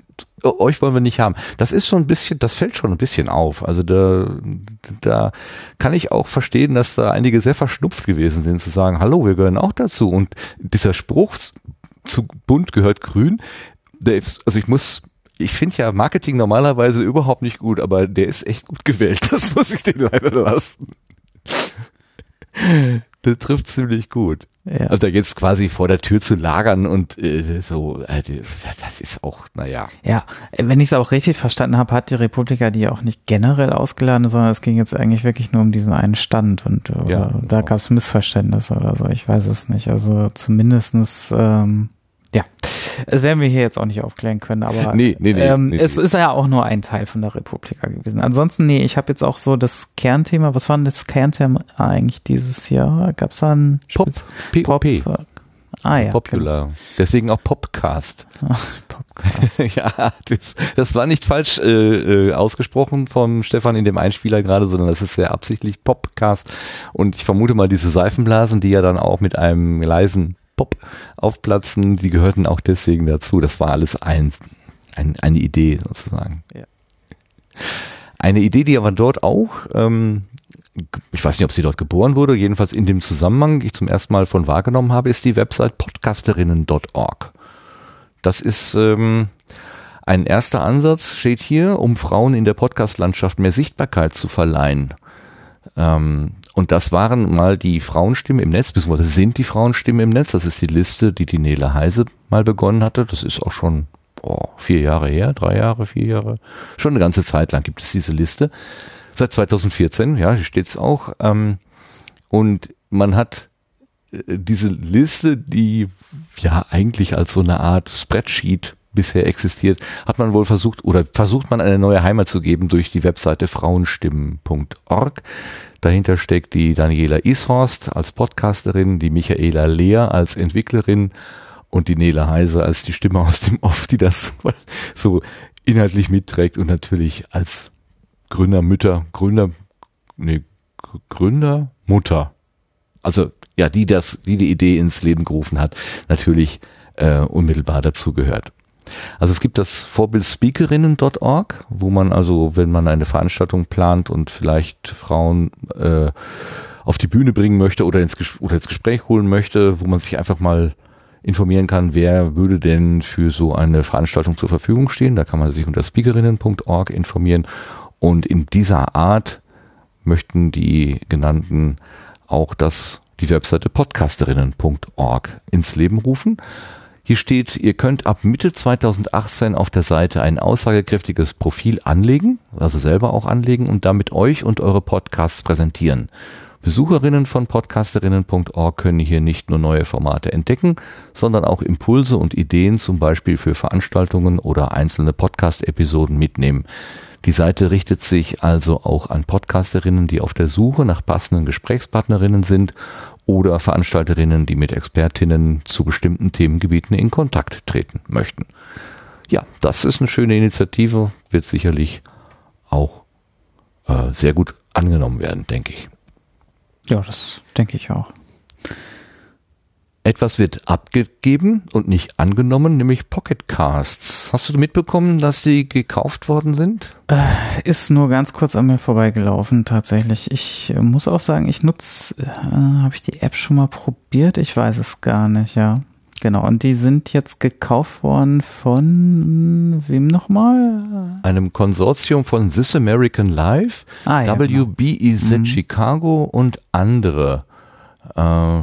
euch wollen wir nicht haben. Das ist schon ein bisschen, das fällt schon ein bisschen auf. Also da, da kann ich auch verstehen, dass da einige sehr verschnupft gewesen sind, zu sagen, hallo, wir gehören auch dazu. Und dieser Spruch zu bunt gehört grün, der ist, also ich muss, ich finde ja Marketing normalerweise überhaupt nicht gut, aber der ist echt gut gewählt. Das muss ich den leider lassen. Der trifft ziemlich gut. Ja. Also jetzt quasi vor der Tür zu lagern und äh, so, äh, das ist auch, naja. Ja, wenn ich es auch richtig verstanden habe, hat die Republika die auch nicht generell ausgeladen, sondern es ging jetzt eigentlich wirklich nur um diesen einen Stand und oder Ja, da genau. gab es Missverständnisse oder so. Ich weiß es nicht. Also zumindestens, ähm, ja, das werden wir hier jetzt auch nicht aufklären können, aber Nee, nee, nee, ähm, nee, es nee. ist ja auch nur ein Teil von der Republika gewesen. Ansonsten, nee, ich habe jetzt auch so das Kernthema, was war denn das Kernthema eigentlich dieses Jahr? Gab es da ein Pop, Spez- POP, Ah ja, Popular. Deswegen auch Popcast. genau. Podcast. ja, das, das war nicht falsch äh, äh, ausgesprochen vom Stefan in dem Einspieler gerade, sondern das ist sehr absichtlich Popcast. Und ich vermute mal, diese Seifenblasen, die ja dann auch mit einem leisen Pop aufplatzen, die gehörten auch deswegen dazu. Das war alles ein, ein, eine Idee sozusagen. Ja. Eine Idee, die aber dort auch, ähm, ich weiß nicht, ob sie dort geboren wurde, jedenfalls in dem Zusammenhang, ich zum ersten Mal von wahrgenommen habe, ist die Website podcasterinnen.org. Das ist ähm, ein erster Ansatz, steht hier, um Frauen in der Podcast-Landschaft mehr Sichtbarkeit zu verleihen. Ähm, und das waren mal die Frauenstimmen im Netz, beziehungsweise sind die Frauenstimmen im Netz. Das ist die Liste, die die Nele Heise mal begonnen hatte. Das ist auch schon boah, vier Jahre her, drei Jahre, vier Jahre. Schon eine ganze Zeit lang gibt es diese Liste. Seit 2014, ja, hier steht's auch. Ähm, und man hat äh, diese Liste, die ja eigentlich als so eine Art Spreadsheet bisher existiert, hat man wohl versucht oder versucht man eine neue Heimat zu geben durch die Webseite frauenstimmen.org. Dahinter steckt die Daniela Ishorst als Podcasterin, die Michaela Lehr als Entwicklerin und die Nele Heise als die Stimme aus dem Off, die das so inhaltlich mitträgt und natürlich als Gründer, Mütter, Gründer, nee, Gründer, Mutter. Also ja, die das, die die Idee ins Leben gerufen hat, natürlich äh, unmittelbar dazu gehört. Also es gibt das Vorbild speakerinnen.org, wo man also, wenn man eine Veranstaltung plant und vielleicht Frauen äh, auf die Bühne bringen möchte oder ins, oder ins Gespräch holen möchte, wo man sich einfach mal informieren kann, wer würde denn für so eine Veranstaltung zur Verfügung stehen. Da kann man sich unter speakerinnen.org informieren und in dieser Art möchten die genannten auch das, die Webseite podcasterinnen.org ins Leben rufen. Hier steht, ihr könnt ab Mitte 2018 auf der Seite ein aussagekräftiges Profil anlegen, also selber auch anlegen und damit euch und eure Podcasts präsentieren. Besucherinnen von podcasterinnen.org können hier nicht nur neue Formate entdecken, sondern auch Impulse und Ideen zum Beispiel für Veranstaltungen oder einzelne Podcast-Episoden mitnehmen. Die Seite richtet sich also auch an Podcasterinnen, die auf der Suche nach passenden Gesprächspartnerinnen sind oder Veranstalterinnen, die mit Expertinnen zu bestimmten Themengebieten in Kontakt treten möchten. Ja, das ist eine schöne Initiative, wird sicherlich auch äh, sehr gut angenommen werden, denke ich. Ja, das denke ich auch. Etwas wird abgegeben und nicht angenommen, nämlich Pocket Casts. Hast du mitbekommen, dass die gekauft worden sind? Äh, ist nur ganz kurz an mir vorbeigelaufen, tatsächlich. Ich äh, muss auch sagen, ich nutze, äh, habe ich die App schon mal probiert? Ich weiß es gar nicht, ja. Genau, und die sind jetzt gekauft worden von wem nochmal? Einem Konsortium von This American Life, Ah, ja, WBEZ Mhm. Chicago und andere. Äh,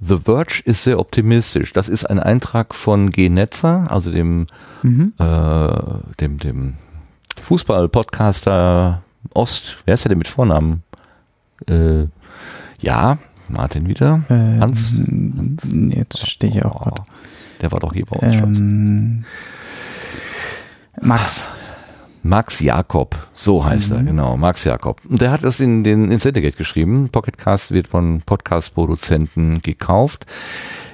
The Verge ist sehr optimistisch. Das ist ein Eintrag von G. Netzer, also dem, Mhm. äh, dem, dem Fußball-Podcaster Ost. Wer ist der denn mit Vornamen? Äh, ja, Martin wieder. Ähm, Hans. Jetzt stehe ich auch Oh, der war doch hier bei uns. Ähm, Max. Max Jakob, so heißt er, genau, Max Jakob. Und der hat das in den Syndicate geschrieben. Pocketcast wird von Podcast-Produzenten gekauft.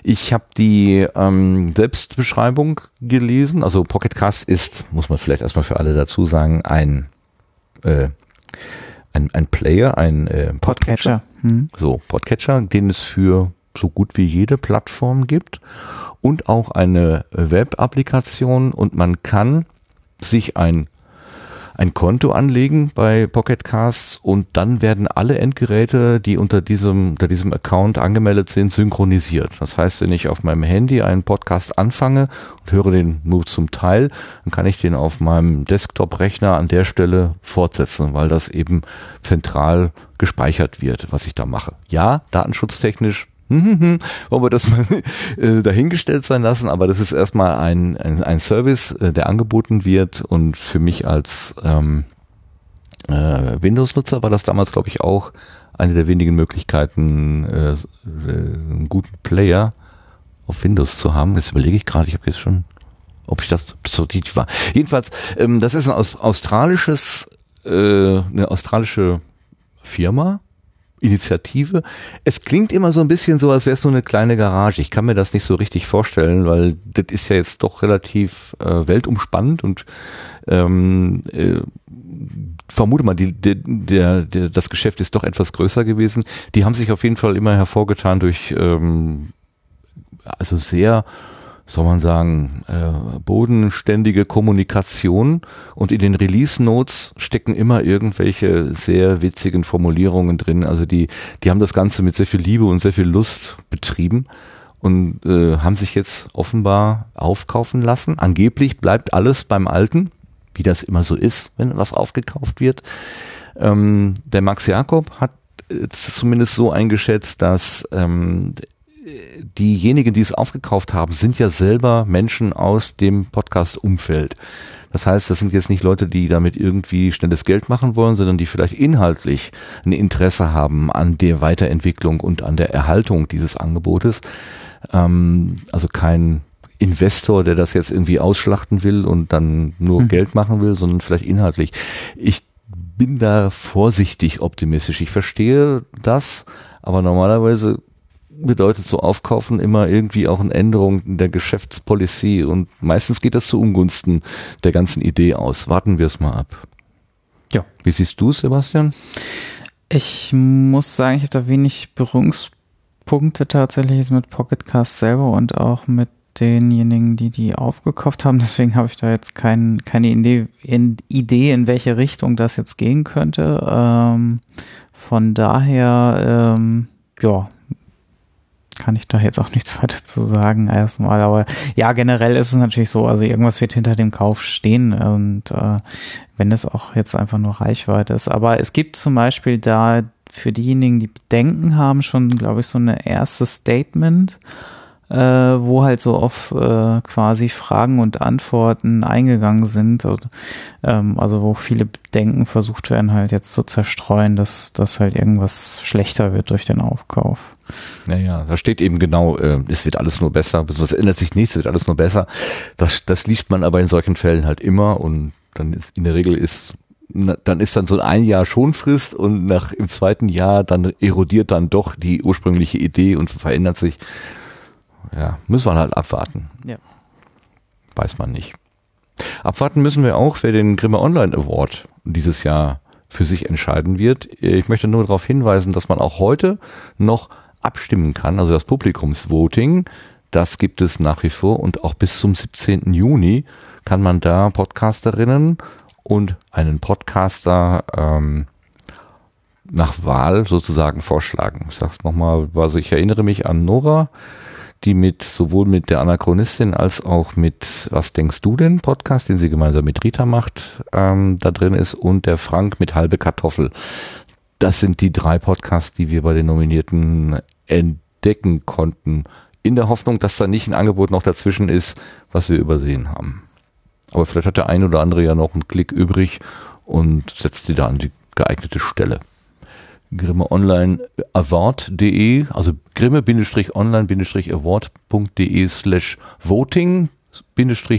Ich habe die ähm, Selbstbeschreibung gelesen. Also Pocketcast ist, muss man vielleicht erstmal für alle dazu sagen, ein äh, ein, ein Player, ein äh, Podcatcher. Hm. so, Podcatcher, den es für so gut wie jede Plattform gibt und auch eine Web-Applikation und man kann sich ein ein Konto anlegen bei Pocket Casts und dann werden alle Endgeräte, die unter diesem, unter diesem Account angemeldet sind, synchronisiert. Das heißt, wenn ich auf meinem Handy einen Podcast anfange und höre den nur zum Teil, dann kann ich den auf meinem Desktop-Rechner an der Stelle fortsetzen, weil das eben zentral gespeichert wird, was ich da mache. Ja, datenschutztechnisch wollen wir das mal äh, dahingestellt sein lassen, aber das ist erstmal ein, ein, ein Service, äh, der angeboten wird und für mich als ähm, äh, Windows-Nutzer war das damals, glaube ich, auch eine der wenigen Möglichkeiten, äh, äh, einen guten Player auf Windows zu haben. Jetzt überlege ich gerade, ich habe jetzt schon, ob ich das so tief war. Jedenfalls, ähm, das ist ein aus, australisches, äh, eine australische Firma, Initiative. Es klingt immer so ein bisschen so, als wäre es nur eine kleine Garage. Ich kann mir das nicht so richtig vorstellen, weil das ist ja jetzt doch relativ äh, weltumspannend und ähm, äh, vermute mal, die, der, der, der, das Geschäft ist doch etwas größer gewesen. Die haben sich auf jeden Fall immer hervorgetan durch ähm, also sehr soll man sagen, äh, bodenständige Kommunikation und in den Release Notes stecken immer irgendwelche sehr witzigen Formulierungen drin. Also die, die haben das Ganze mit sehr viel Liebe und sehr viel Lust betrieben und äh, haben sich jetzt offenbar aufkaufen lassen. Angeblich bleibt alles beim Alten, wie das immer so ist, wenn was aufgekauft wird. Ähm, der Max Jakob hat es zumindest so eingeschätzt, dass ähm, diejenigen, die es aufgekauft haben, sind ja selber Menschen aus dem Podcast-Umfeld. Das heißt, das sind jetzt nicht Leute, die damit irgendwie schnelles Geld machen wollen, sondern die vielleicht inhaltlich ein Interesse haben an der Weiterentwicklung und an der Erhaltung dieses Angebotes. Ähm, also kein Investor, der das jetzt irgendwie ausschlachten will und dann nur Mhm. Geld machen will, sondern vielleicht inhaltlich. Ich bin da vorsichtig optimistisch. Ich verstehe das, aber normalerweise bedeutet so Aufkaufen immer irgendwie auch eine Änderung in der Geschäftspolicy und meistens geht das zu Ungunsten der ganzen Idee aus. Warten wir es mal ab. Ja. Wie siehst du, Sebastian? Ich muss sagen, ich habe da wenig Berührungspunkte tatsächlich jetzt mit Pocket Cast selber und auch mit denjenigen, die die aufgekauft haben. Deswegen habe ich da jetzt kein, keine Idee in, Idee, in welche Richtung das jetzt gehen könnte. Ähm, von daher, ähm, ja, kann ich da jetzt auch nichts weiter zu sagen erstmal. Aber ja, generell ist es natürlich so, also irgendwas wird hinter dem Kauf stehen und äh, wenn es auch jetzt einfach nur Reichweite ist. Aber es gibt zum Beispiel da für diejenigen, die Bedenken haben, schon, glaube ich, so eine erste Statement äh, wo halt so auf äh, quasi Fragen und Antworten eingegangen sind. Und, ähm, also wo viele Bedenken versucht werden, halt jetzt zu zerstreuen, dass, dass halt irgendwas schlechter wird durch den Aufkauf. Naja, da steht eben genau, äh, es wird alles nur besser, es ändert sich nichts, es wird alles nur besser. Das, das liest man aber in solchen Fällen halt immer und dann ist, in der Regel ist dann ist dann so ein Jahr Schonfrist und nach im zweiten Jahr dann erodiert dann doch die ursprüngliche Idee und verändert sich ja, müssen wir halt abwarten. Ja. Weiß man nicht. Abwarten müssen wir auch, wer den Grimme Online Award dieses Jahr für sich entscheiden wird. Ich möchte nur darauf hinweisen, dass man auch heute noch abstimmen kann, also das Publikumsvoting, das gibt es nach wie vor und auch bis zum 17. Juni kann man da Podcasterinnen und einen Podcaster ähm, nach Wahl sozusagen vorschlagen. Ich sag's nochmal, also ich erinnere mich an Nora, die mit sowohl mit der Anachronistin als auch mit Was denkst du denn Podcast, den sie gemeinsam mit Rita macht, ähm, da drin ist und der Frank mit Halbe Kartoffel. Das sind die drei Podcasts, die wir bei den Nominierten entdecken konnten. In der Hoffnung, dass da nicht ein Angebot noch dazwischen ist, was wir übersehen haben. Aber vielleicht hat der ein oder andere ja noch einen Klick übrig und setzt sie da an die geeignete Stelle. Grimme Online Award.de, also grimme-online-award.de slash voting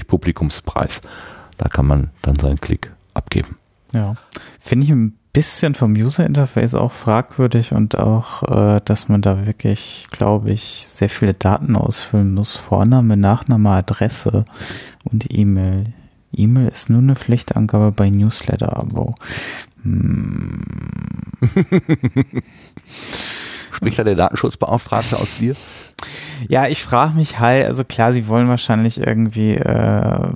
Publikumspreis. Da kann man dann seinen Klick abgeben. Ja. Finde ich ein bisschen vom User Interface auch fragwürdig und auch, äh, dass man da wirklich, glaube ich, sehr viele Daten ausfüllen muss. Vorname, Nachname, Adresse und E-Mail. E-Mail ist nur eine Pflichtangabe bei Newsletter-Abo. Hm. Spricht da der Datenschutzbeauftragte aus dir? Ja, ich frage mich halt, also klar, sie wollen wahrscheinlich irgendwie äh,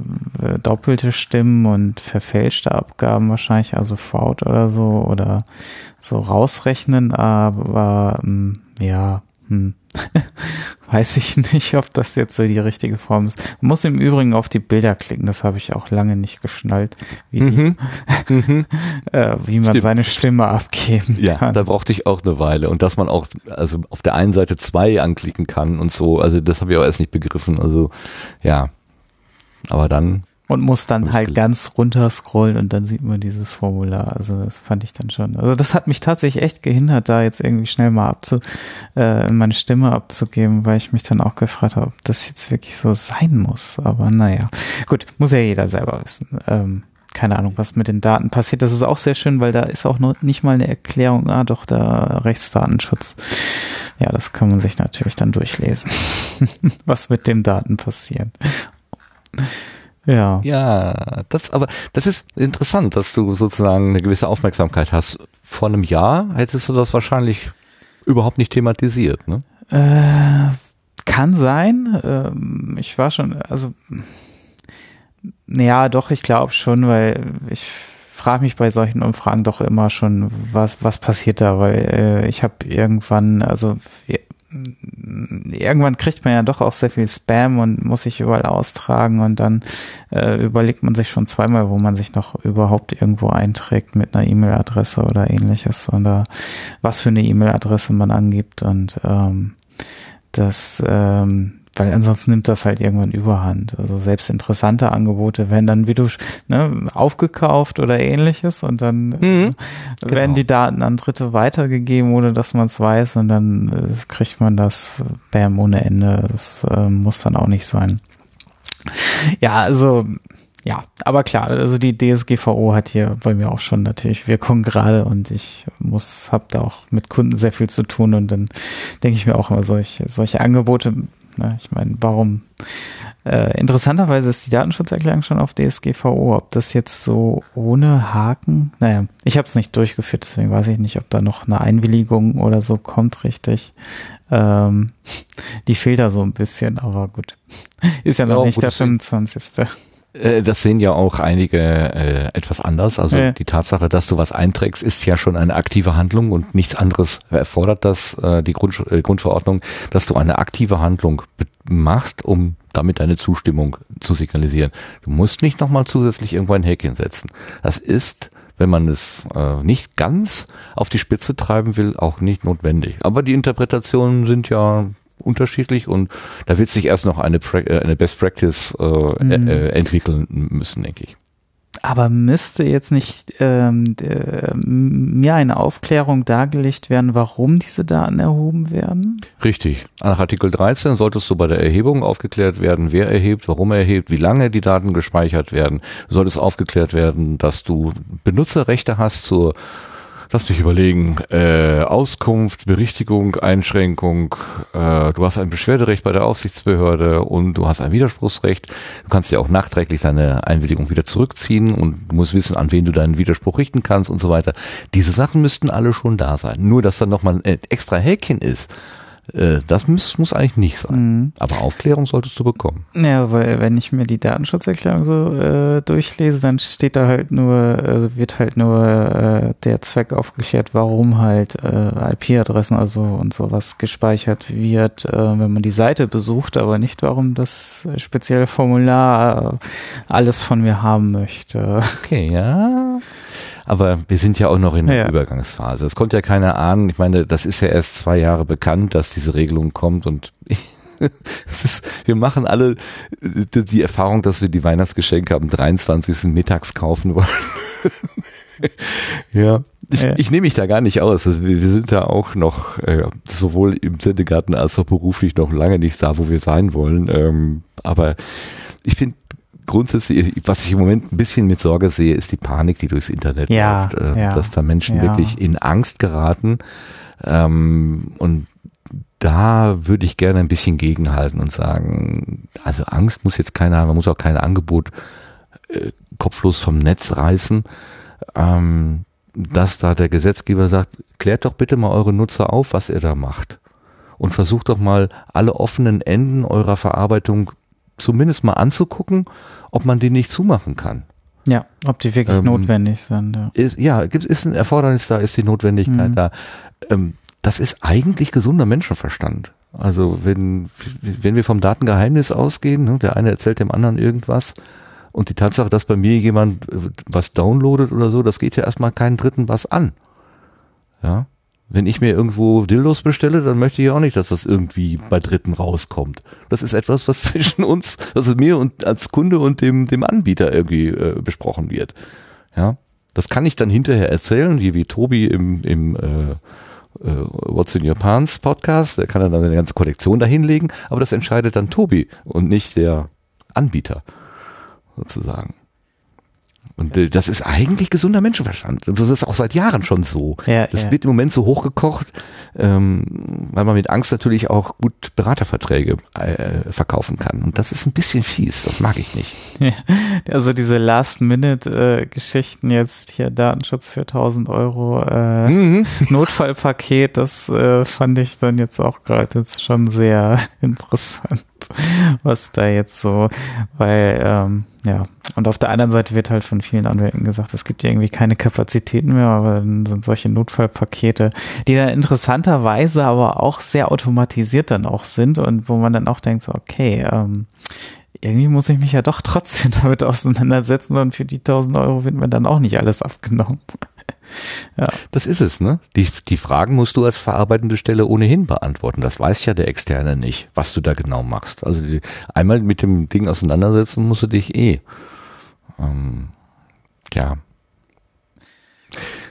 doppelte Stimmen und verfälschte Abgaben wahrscheinlich, also Fraud oder so oder so rausrechnen, aber ähm, ja, hm. Weiß ich nicht, ob das jetzt so die richtige Form ist. Man muss im Übrigen auf die Bilder klicken, das habe ich auch lange nicht geschnallt, wie, mhm. mhm. äh, wie man Stimmt. seine Stimme abgeben ja, kann. Ja, da brauchte ich auch eine Weile. Und dass man auch also auf der einen Seite zwei anklicken kann und so, also das habe ich auch erst nicht begriffen. Also ja. Aber dann und muss dann halt ganz runter scrollen und dann sieht man dieses Formular. Also das fand ich dann schon. Also das hat mich tatsächlich echt gehindert, da jetzt irgendwie schnell mal abzu, äh, meine Stimme abzugeben, weil ich mich dann auch gefragt habe, ob das jetzt wirklich so sein muss. Aber naja, gut, muss ja jeder selber wissen. Ähm, keine Ahnung, was mit den Daten passiert. Das ist auch sehr schön, weil da ist auch noch nicht mal eine Erklärung, ah doch, der Rechtsdatenschutz. Ja, das kann man sich natürlich dann durchlesen, was mit den Daten passiert. Ja. Ja, das, aber das ist interessant, dass du sozusagen eine gewisse Aufmerksamkeit hast. Vor einem Jahr hättest du das wahrscheinlich überhaupt nicht thematisiert, ne? Äh, kann sein. Ähm, ich war schon, also, ja, doch, ich glaube schon, weil ich frage mich bei solchen Umfragen doch immer schon, was, was passiert da, weil äh, ich habe irgendwann, also irgendwann kriegt man ja doch auch sehr viel Spam und muss sich überall austragen und dann äh, überlegt man sich schon zweimal, wo man sich noch überhaupt irgendwo einträgt mit einer E-Mail-Adresse oder ähnliches oder was für eine E-Mail-Adresse man angibt und ähm, das ähm, weil ansonsten nimmt das halt irgendwann überhand. Also selbst interessante Angebote werden dann, wie du, ne, aufgekauft oder ähnliches und dann äh, mhm, äh, werden genau. die Daten an Dritte weitergegeben, ohne dass man es weiß und dann äh, kriegt man das Bam ohne Ende. Das äh, muss dann auch nicht sein. Ja, also ja, aber klar, also die DSGVO hat hier bei mir auch schon natürlich Wirkung gerade und ich muss, habe da auch mit Kunden sehr viel zu tun und dann denke ich mir auch immer solche, solche Angebote Ne? Ich meine, warum? Äh, interessanterweise ist die Datenschutzerklärung schon auf DSGVO. Ob das jetzt so ohne Haken, naja, ich habe es nicht durchgeführt, deswegen weiß ich nicht, ob da noch eine Einwilligung oder so kommt, richtig. Ähm, die fehlt da so ein bisschen, aber gut. Ist ja noch ja, nicht der 25. Äh, Das sehen ja auch einige äh, etwas anders. Also Ja. die Tatsache, dass du was einträgst, ist ja schon eine aktive Handlung und nichts anderes erfordert das, äh, die Grund, äh, Grundverordnung, dass du eine aktive Handlung machst, um damit deine Zustimmung zu signalisieren. Du musst nicht nochmal zusätzlich irgendwo ein Häkchen setzen. Das ist, wenn man es äh, nicht ganz auf die Spitze treiben will, auch nicht notwendig. Aber die Interpretationen sind ja unterschiedlich und da wird sich erst noch eine, pra äh, eine Best Practice äh, Mhm. äh, entwickeln müssen, denke ich. Aber müsste jetzt nicht ähm, äh, mir eine Aufklärung dargelegt werden, warum diese Daten erhoben werden? Richtig. Nach Artikel 13 solltest du bei der Erhebung aufgeklärt werden, wer erhebt, warum er erhebt, wie lange die Daten gespeichert werden. Soll es aufgeklärt werden, dass du Benutzerrechte hast zur Lass mich überlegen. Äh, Auskunft, Berichtigung, Einschränkung. Äh, du hast ein Beschwerderecht bei der Aufsichtsbehörde und du hast ein Widerspruchsrecht. Du kannst ja auch nachträglich deine Einwilligung wieder zurückziehen und du musst wissen, an wen du deinen Widerspruch richten kannst und so weiter. Diese Sachen müssten alle schon da sein. Nur, dass dann nochmal ein extra Häkchen ist, das muss, muss eigentlich nicht sein. Mhm. Aber Aufklärung solltest du bekommen. Ja, weil wenn ich mir die Datenschutzerklärung so äh, durchlese, dann steht da halt nur, äh, wird halt nur äh, der Zweck aufgeklärt, warum halt äh, IP-Adressen also und sowas gespeichert wird, äh, wenn man die Seite besucht, aber nicht, warum das spezielle Formular äh, alles von mir haben möchte. Okay, ja. Aber wir sind ja auch noch in der Ja. Übergangsphase. Es konnte ja keiner ahnen. Ich meine, das ist ja erst zwei Jahre bekannt, dass diese Regelung kommt und ist, wir machen alle äh, die, die Erfahrung, dass wir die Weihnachtsgeschenke am 23. mittags kaufen wollen. ja, ich, Ja. ich nehme mich da gar nicht aus. Also wir, wir sind da auch noch äh, sowohl im Sendegarten als auch beruflich noch lange nicht da, wo wir sein wollen. Ähm, aber ich bin grundsätzlich, was ich im Moment ein bisschen mit Sorge sehe, ist die Panik, die durchs Internet Ja, läuft, äh, ja, dass da Menschen ja. wirklich in Angst geraten. Ähm, und da würde ich gerne ein bisschen gegenhalten und sagen, also Angst muss jetzt keiner haben, man muss auch kein Angebot äh, kopflos vom Netz reißen. Ähm, dass da der Gesetzgeber sagt, klärt doch bitte mal eure Nutzer auf, was ihr da macht. Und versucht doch mal alle offenen Enden eurer Verarbeitung zumindest mal anzugucken, ob man die nicht zumachen kann. Ja, ob die wirklich Ähm, notwendig sind. Ja. Ist, ja, ist ein Erfordernis da, ist die Notwendigkeit Mhm. da. Ähm, das ist eigentlich gesunder Menschenverstand. Also wenn, wenn wir vom Datengeheimnis ausgehen, ne, der eine erzählt dem anderen irgendwas und die Tatsache, dass bei mir jemand äh, was downloadet oder so, das geht ja erstmal keinen Dritten was an. Ja. Wenn ich mir irgendwo Dildos bestelle, dann möchte ich auch nicht, dass das irgendwie bei Dritten rauskommt. Das ist etwas, was zwischen uns, also mir und als Kunde und dem, dem Anbieter irgendwie äh, besprochen wird. Ja. Das kann ich dann hinterher erzählen, wie, wie Tobi im, im äh, äh, What's in Your Pants Podcast, der kann dann eine ganze Kollektion dahinlegen, aber das entscheidet dann Tobi und nicht der Anbieter sozusagen. Und äh, das ist eigentlich gesunder Menschenverstand. Und das ist auch seit Jahren schon so. Ja, das ja. wird im Moment so hochgekocht, ähm, weil man mit Angst natürlich auch gut Beraterverträge äh, verkaufen kann. Und das ist ein bisschen fies. Das mag ich nicht. Ja, also diese Last-Minute-Geschichten jetzt hier Datenschutz für 1000 Euro äh, Mhm. Notfallpaket, das äh, fand ich dann jetzt auch gerade jetzt schon sehr interessant, was da jetzt so, weil ähm, ja und auf der anderen Seite wird halt von vielen Anwälten gesagt, es gibt irgendwie keine Kapazitäten mehr, aber dann sind solche Notfallpakete, die dann interessanterweise aber auch sehr automatisiert dann auch sind und wo man dann auch denkt, so, okay, ähm, irgendwie muss ich mich ja doch trotzdem damit auseinandersetzen und für die 1000 Euro wird mir dann auch nicht alles abgenommen. ja. Das ist es, ne? Die, die Fragen musst du als verarbeitende Stelle ohnehin beantworten. Das weiß ja der Externe nicht, was du da genau machst. Also die, einmal mit dem Ding auseinandersetzen musst du dich eh. Ähm, ja.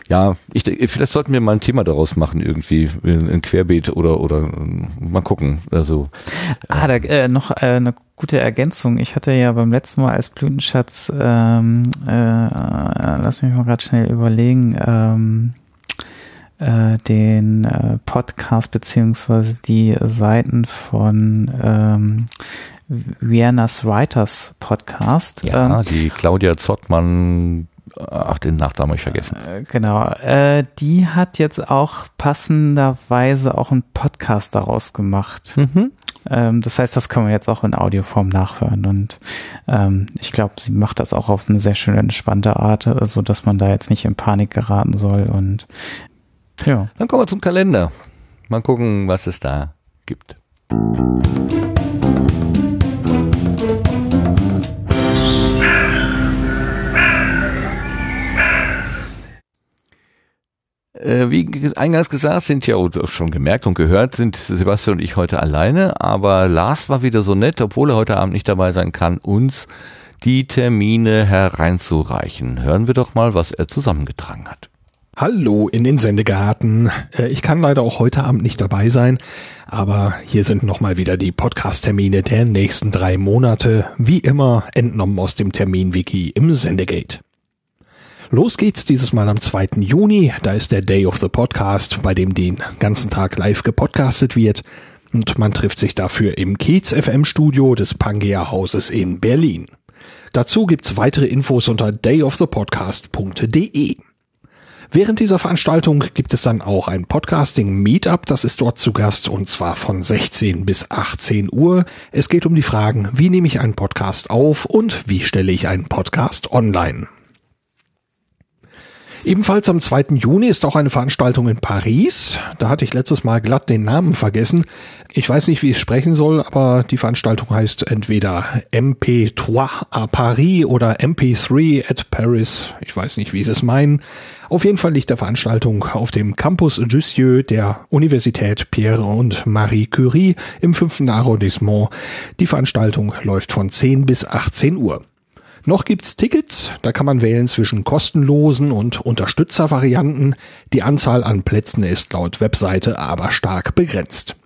Ja, ich, vielleicht sollten wir mal ein Thema daraus machen, irgendwie, ein Querbeet oder, oder ähm, mal gucken. Also, Ah, da, äh, noch äh, eine gute Ergänzung. Ich hatte ja beim letzten Mal als Blütenschatz, ähm, äh, lass mich mal gerade schnell überlegen, ähm, äh, den äh, Podcast beziehungsweise die Seiten von ähm, Vienna's Writers Podcast. ja, Ähm, die Claudia Zottmann ach, den Nachnamen habe ich vergessen. Äh, genau. Äh, die hat jetzt auch passenderweise auch einen Podcast daraus gemacht. Mhm. Ähm, das heißt, das kann man jetzt auch in Audioform nachhören. Und ähm, ich glaube, sie macht das auch auf eine sehr schöne, entspannte Art, äh, so dass man da jetzt nicht in Panik geraten soll. Und ja. Dann kommen wir zum Kalender. Mal gucken, was es da gibt. Äh, wie eingangs gesagt, sind ja schon gemerkt und gehört, sind Sebastian und ich heute alleine, aber Lars war wieder so nett, obwohl er heute Abend nicht dabei sein kann, uns die Termine hereinzureichen. Hören wir doch mal, was er zusammengetragen hat. Hallo in den Sendegarten. Äh, ich kann leider auch heute Abend nicht dabei sein, aber hier sind nochmal wieder die Podcast-Termine der nächsten drei Monate, wie immer entnommen aus dem Termin-Wiki im Sendegate. Los geht's dieses Mal am 2. Juni. Da ist der Day of the Podcast, bei dem den ganzen Tag live gepodcastet wird. Und man trifft sich dafür im Kiez FM Studio des Pangea Hauses in Berlin. Dazu gibt's weitere Infos unter dayofthepodcast.de. Während dieser Veranstaltung gibt es dann auch ein Podcasting Meetup, das ist dort zu Gast und zwar von 16 bis 18 Uhr. Es geht um die Fragen, wie nehme ich einen Podcast auf und wie stelle ich einen Podcast online. Ebenfalls am 2. Juni ist auch eine Veranstaltung in Paris. Da hatte ich letztes Mal glatt den Namen vergessen. Ich weiß nicht, wie ich sprechen soll, aber die Veranstaltung heißt entweder MP3 à Paris oder MP3 at Paris. Ich weiß nicht, wie sie es meinen. Auf jeden Fall liegt der Veranstaltung auf dem Campus Jussieu der Universität Pierre und Marie Curie im 5. Arrondissement. Die Veranstaltung läuft von 10 bis 18 Uhr. Noch gibt's Tickets, da kann man wählen zwischen kostenlosen und Unterstützervarianten. Die Anzahl an Plätzen ist laut Webseite aber stark begrenzt.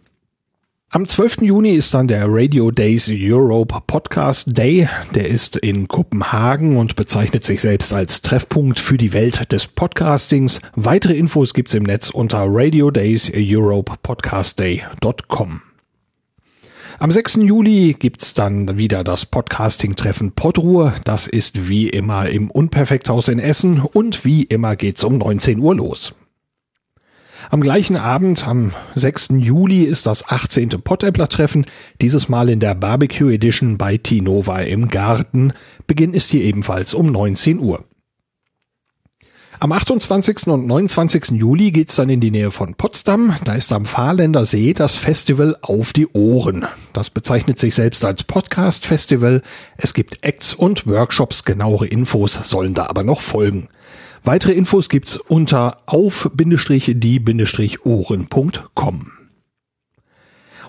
Am 12. Juni ist dann der Radio Days Europe Podcast Day. Der ist in Kopenhagen und bezeichnet sich selbst als Treffpunkt für die Welt des Podcastings. Weitere Infos gibt's im Netz unter radiodayseuropepodcastday.com. Am 6. Juli gibt's dann wieder das Podcasting-Treffen Podruhr. Das ist wie immer im Unperfekthaus in Essen und wie immer geht's um 19 Uhr los. Am gleichen Abend, am 6. Juli, ist das 18. Pottäppler-Treffen, dieses Mal in der Barbecue Edition bei Tinova im Garten. Beginn ist hier ebenfalls um 19 Uhr. Am 28. und 29. Juli geht's dann in die Nähe von Potsdam. Da ist am Fahrländer See das Festival Auf die Ohren. Das bezeichnet sich selbst als Podcast-Festival. Es gibt Acts und Workshops. Genauere Infos sollen da aber noch folgen. Weitere Infos gibt's unter auf-die-ohren.com.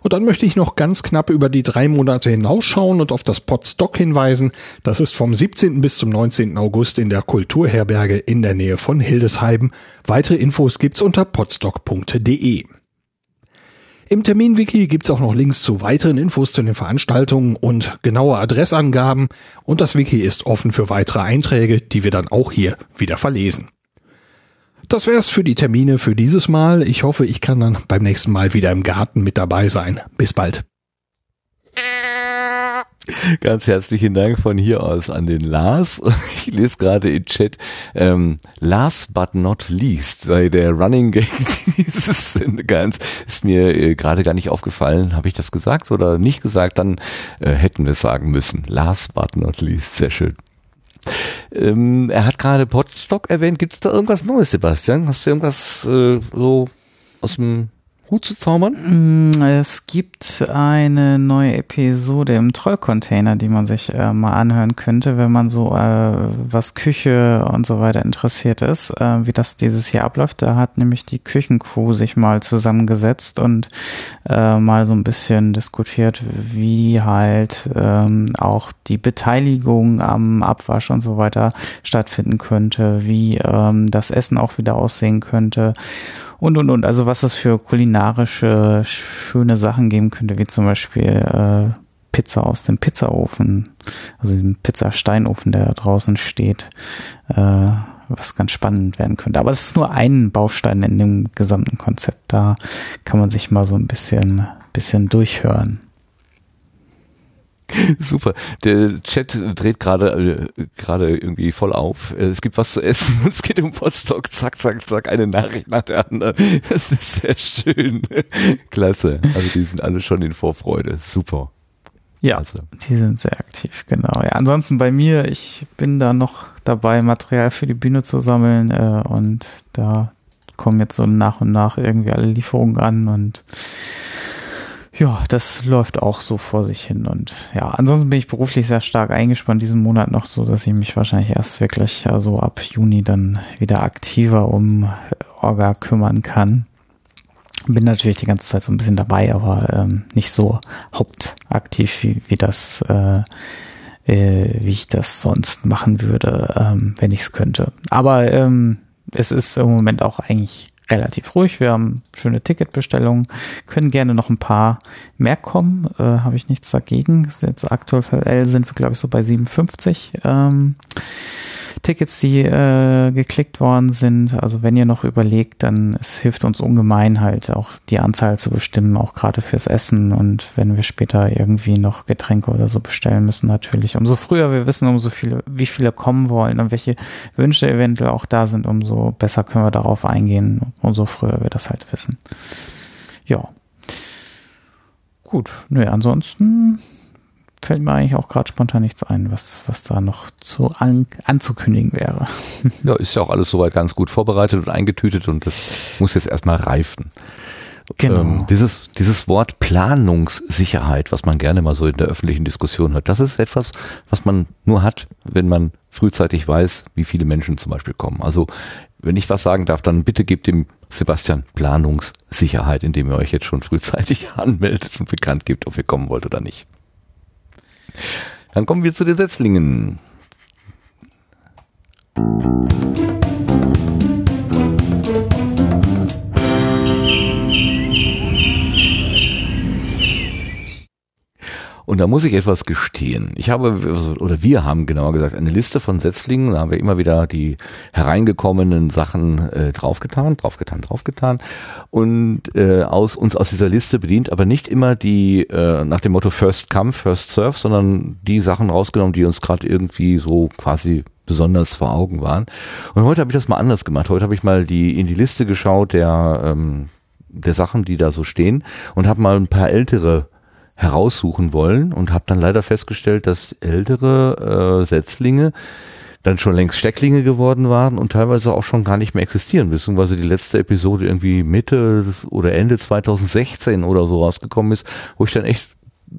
Und dann möchte ich noch ganz knapp über die drei Monate hinausschauen und auf das Podstock hinweisen. Das ist vom 17. bis zum 19. August in der Kulturherberge in der Nähe von Hildesheim. Weitere Infos gibt's unter podstock.de. Im Terminwiki gibt's auch noch Links zu weiteren Infos zu den Veranstaltungen und genaue Adressangaben und das Wiki ist offen für weitere Einträge, die wir dann auch hier wieder verlesen. Das wär's für die Termine für dieses Mal. Ich hoffe, ich kann dann beim nächsten Mal wieder im Garten mit dabei sein. Bis bald. Ganz herzlichen Dank von hier aus an den Lars. Ich lese gerade im Chat, ähm, last but not least, sei der Running Gag dieses Sendegans, ist mir äh, gerade gar nicht aufgefallen. Habe ich das gesagt oder nicht gesagt? Dann äh, hätten wir es sagen müssen. Last but not least, sehr schön. Ähm, er hat gerade Podstock erwähnt. Gibt es da irgendwas Neues, Sebastian? Hast du irgendwas äh, so aus dem Hut zu zaubern? Mm, Es gibt eine neue Episode im Trollcontainer, die man sich äh, mal anhören könnte, wenn man so äh, was Küche und so weiter interessiert ist, äh, wie das dieses Jahr abläuft. Da hat nämlich die Küchencrew sich mal zusammengesetzt und äh, mal so ein bisschen diskutiert, wie halt ähm, auch die Beteiligung am Abwasch und so weiter stattfinden könnte, wie ähm, das Essen auch wieder aussehen könnte und und und. Also was es für kulinarische schöne Sachen geben könnte, wie zum Beispiel äh, Pizza aus dem Pizzaofen, also dem Pizzasteinofen, der da draußen steht, äh, was ganz spannend werden könnte. Aber das ist nur ein Baustein in dem gesamten Konzept. Da kann man sich mal so ein bisschen, bisschen durchhören. Super. Der Chat dreht gerade äh, gerade irgendwie voll auf. Äh, Es gibt was zu essen und es geht um Potsdok. Zack, zack, zack, eine Nachricht nach der anderen. Das ist sehr schön. Klasse. Also die sind alle schon in Vorfreude. Super. Ja, Also. die sind sehr aktiv, genau. Ja, ansonsten bei mir, ich bin da noch dabei, Material für die Bühne zu sammeln äh, und da kommen jetzt so nach und nach irgendwie alle Lieferungen an und ja, das läuft auch so vor sich hin und ja, ansonsten bin ich beruflich sehr stark eingespannt diesen Monat noch so, dass ich mich wahrscheinlich erst wirklich also ab Juni dann wieder aktiver um Orga kümmern kann bin natürlich die ganze Zeit so ein bisschen dabei, aber ähm, nicht so hauptaktiv, wie, wie das, äh, äh, wie ich das sonst machen würde, ähm, wenn ich es könnte. Aber ähm, es ist im Moment auch eigentlich relativ ruhig. Wir haben schöne Ticketbestellungen, können gerne noch ein paar mehr kommen. Äh, Habe ich nichts dagegen. Jetzt aktuell sind wir, glaube ich, so bei 57. Ähm, Tickets, die äh, geklickt worden sind. Also wenn ihr noch überlegt, dann es hilft uns ungemein halt auch die Anzahl zu bestimmen, auch gerade fürs Essen und wenn wir später irgendwie noch Getränke oder so bestellen müssen natürlich. Umso früher wir wissen, umso viele, wie viele kommen wollen und welche Wünsche eventuell auch da sind, umso besser können wir darauf eingehen, umso früher wir das halt wissen. Ja. Gut, nö, ansonsten fällt mir eigentlich auch gerade spontan nichts ein, was, was da noch zu an, anzukündigen wäre. Ja, ist ja auch alles soweit ganz gut vorbereitet und eingetütet und das muss jetzt erstmal reifen. Genau. Ähm, dieses, dieses Wort Planungssicherheit, was man gerne mal so in der öffentlichen Diskussion hört, das ist etwas, was man nur hat, wenn man frühzeitig weiß, wie viele Menschen zum Beispiel kommen. Also wenn ich was sagen darf, dann bitte gebt dem Sebastian Planungssicherheit, indem ihr euch jetzt schon frühzeitig anmeldet und bekannt gebt, ob ihr kommen wollt oder nicht. Dann kommen wir zu den Setzlingen. Und da muss ich etwas gestehen. Ich habe, oder wir haben genauer gesagt, eine Liste von Setzlingen. Da haben wir immer wieder die hereingekommenen Sachen äh, draufgetan, draufgetan, draufgetan. Und äh, aus, uns aus dieser Liste bedient, aber nicht immer die äh, nach dem Motto First Come, First Serve, sondern die Sachen rausgenommen, die uns gerade irgendwie so quasi besonders vor Augen waren. Und heute habe ich das mal anders gemacht. Heute habe ich mal die in die Liste geschaut der ähm, der Sachen, die da so stehen und habe mal ein paar ältere heraussuchen wollen und habe dann leider festgestellt, dass ältere äh, Setzlinge dann schon längst Stecklinge geworden waren und teilweise auch schon gar nicht mehr existieren, beziehungsweise die letzte Episode irgendwie Mitte oder Ende 2016 oder so rausgekommen ist, wo ich dann echt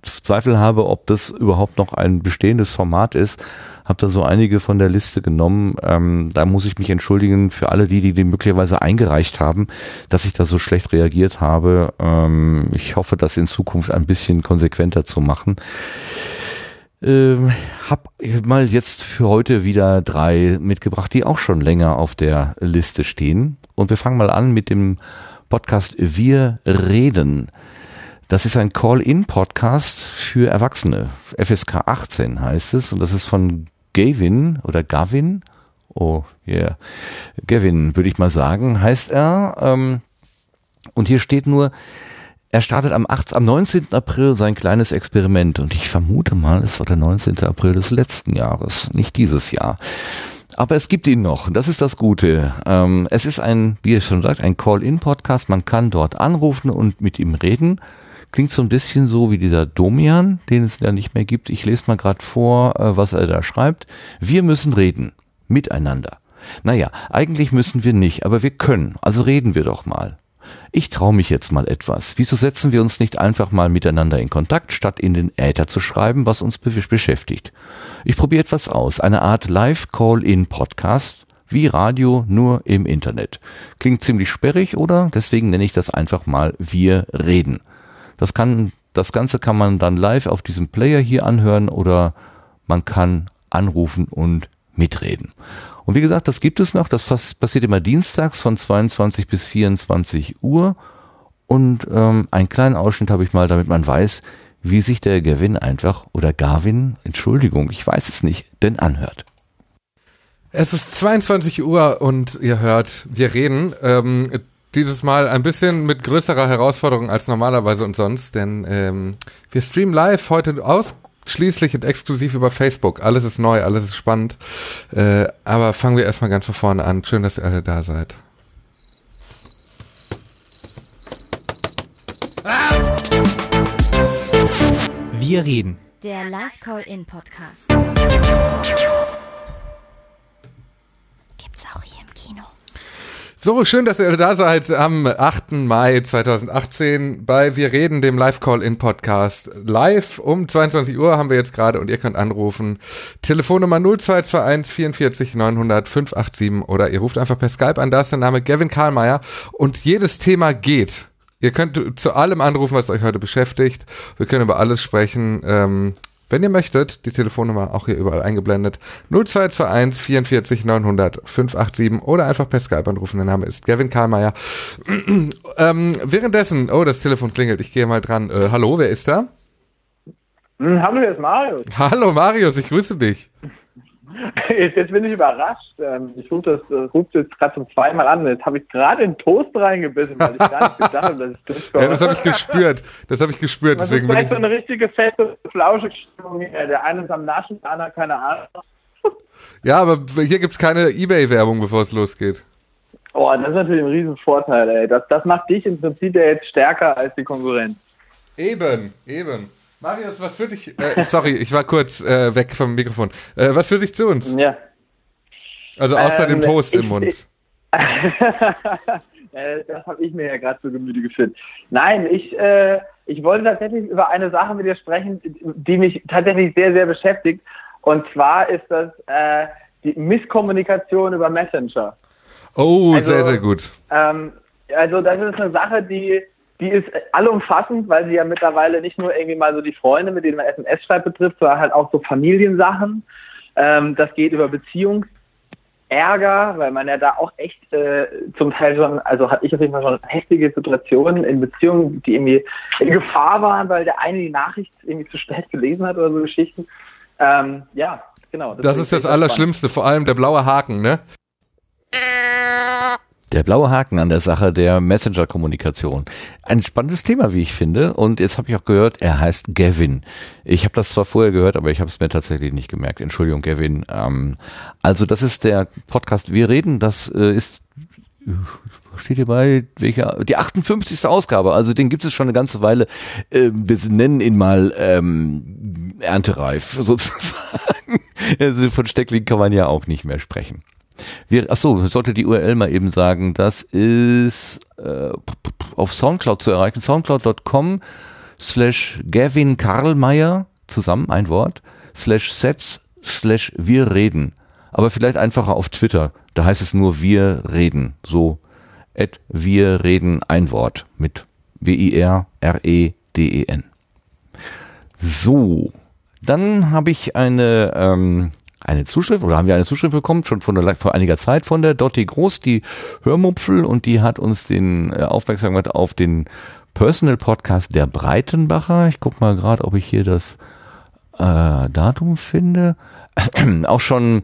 Zweifel habe, ob das überhaupt noch ein bestehendes Format ist. Hab da so einige von der Liste genommen. Ähm, da muss ich mich entschuldigen für alle die, die die möglicherweise eingereicht haben, dass ich da so schlecht reagiert habe. Ähm, ich hoffe, das in Zukunft ein bisschen konsequenter zu machen. Ähm, hab mal jetzt für heute wieder drei mitgebracht, die auch schon länger auf der Liste stehen. Und wir fangen mal an mit dem Podcast Wir reden. Das ist ein Call-in-Podcast für Erwachsene. FSK 18 heißt es. Und das ist von Gavin oder Gavin. Oh, yeah. Gavin, würde ich mal sagen, heißt er. Ähm, und hier steht nur, er startet am, 8, am 19. April sein kleines Experiment. Und ich vermute mal, es war der 19. April des letzten Jahres, nicht dieses Jahr. Aber es gibt ihn noch. Das ist das Gute. Ähm, es ist ein, wie er schon sagt, ein Call-in-Podcast. Man kann dort anrufen und mit ihm reden. Klingt so ein bisschen so wie dieser Domian, den es ja nicht mehr gibt. Ich lese mal gerade vor, äh, was er da schreibt. Wir müssen reden. Miteinander. Naja, eigentlich müssen wir nicht, aber wir können. Also reden wir doch mal. Ich traue mich jetzt mal etwas. Wieso setzen wir uns nicht einfach mal miteinander in Kontakt, statt in den Äther zu schreiben, was uns be beschäftigt? Ich probiere etwas aus. Eine Art Live-Call-in-Podcast, wie Radio, nur im Internet. Klingt ziemlich sperrig, oder? Deswegen nenne ich das einfach mal Wir reden. Das kann, das Ganze kann man dann live auf diesem Player hier anhören oder man kann anrufen und mitreden. Und wie gesagt, das gibt es noch. Das passiert immer dienstags von 22 bis 24 Uhr. Und ähm, einen kleinen Ausschnitt habe ich mal, damit man weiß, wie sich der Gavin einfach oder Gavin, Entschuldigung, ich weiß es nicht, denn anhört. Es ist 22 Uhr und ihr hört, wir reden. Ähm, dieses Mal ein bisschen mit größerer Herausforderung als normalerweise und sonst, denn ähm, wir streamen live heute aus ausschließlich und exklusiv über Facebook. Alles ist neu, alles ist spannend. Äh, aber fangen wir erstmal ganz von vorne an. Schön, dass ihr alle da seid. Wir reden. Der Live-Call-In-Podcast. Gibt's auch hier im Kino. So, schön, dass ihr da seid am 8. Mai 2018 bei Wir reden, dem Live-Call-In-Podcast. Live um 22 Uhr haben wir jetzt gerade und ihr könnt anrufen. Telefonnummer 0221 44 900 587 oder ihr ruft einfach per Skype an. Da ist der Name Gavin Karlmeier und jedes Thema geht. Ihr könnt zu allem anrufen, was euch heute beschäftigt. Wir können über alles sprechen. Ähm, wenn ihr möchtet, die Telefonnummer auch hier überall eingeblendet. 0221 44 900 587 oder einfach per Skype anrufen. Der Name ist Gavin Karlmeier. ähm, währenddessen, oh, das Telefon klingelt. Ich gehe mal dran. Äh, hallo, wer ist da? Hm, hallo, hier ist Marius. Hallo Marius, ich grüße dich. Jetzt, bin ich überrascht. Ähm, Ich rufe das, rufe jetzt gerade zum zweiten Mal an. Jetzt habe ich gerade in Toast reingebissen, weil ich gar nicht gedacht habe, dass ich durchkomme. Ja, das habe ich gespürt. Das habe ich gespürt. Das ist Deswegen vielleicht ich. so eine richtige feste, flauschige Stimmung. Der eine ist am Naschen, der andere keine Ahnung. Ja, aber hier gibt's keine Ebay-Werbung, bevor es losgeht. Oh, das ist natürlich ein riesen Vorteil, ey. Das, das macht dich im Prinzip ja jetzt stärker als die Konkurrenz. Eben, eben. Marius, was führt dich? Äh, sorry, ich war kurz äh, weg vom Mikrofon. Äh, was führt dich zu uns? Ja. Also außer Ähm, dem Toast im ich- Mund. ich- Äh, das habe ich mir ja gerade zu Gemüte geführt. Nein, ich, äh, ich wollte tatsächlich über eine Sache mit dir sprechen, die mich tatsächlich sehr, sehr beschäftigt. Und zwar ist das äh, die Misskommunikation über Messenger. Oh, Also- sehr, sehr gut. Ähm, also das ist eine Sache, die, die ist allumfassend, weil sie ja mittlerweile nicht nur irgendwie mal so die Freunde, mit denen man SMS schreibt, betrifft, sondern halt auch so Familiensachen. Ähm, das geht über Beziehungsärger, weil man ja da auch echt äh, zum Teil schon, also hatte ich auf jeden Fall schon heftige Situationen in Beziehungen, die irgendwie in Gefahr waren, weil der eine die Nachricht irgendwie zu spät gelesen hat oder so Geschichten. Ähm, ja, genau. Das ist das Allerschlimmste, vor allem der blaue Haken, ne? Der blaue Haken an der Sache der Messenger-Kommunikation. Ein spannendes Thema, wie ich finde. Und jetzt habe ich auch gehört, er heißt Gavin. Ich habe das zwar vorher gehört, aber ich habe es mir tatsächlich nicht gemerkt. Entschuldigung, Gavin. Ähm, also das ist der Podcast Wir reden. Das äh, ist steht hier bei welcher die 58. Ausgabe. Also den gibt es schon eine ganze Weile. Äh, wir nennen ihn mal ähm, erntereif sozusagen. Also von Steckling kann man ja auch nicht mehr sprechen. Wir, achso, sollte die URL mal eben sagen, das ist äh, auf Soundcloud zu erreichen, soundcloud.com slash Gavin Karlmeier, zusammen ein Wort, slash sets slash wir reden. Aber vielleicht einfacher auf Twitter, da heißt es nur wir reden, so at wir reden ein Wort mit W-I-R-R-E-D-E-N. So, dann habe ich eine ähm, eine Zuschrift oder haben wir eine Zuschrift bekommen, schon von der, vor einiger Zeit von der Dotti Groß, die Hörmupfel und die hat uns den äh, aufmerksam gemacht auf den Personal Podcast der Breitenbacher. Ich guck mal gerade, ob ich hier das äh, Datum finde. auch schon,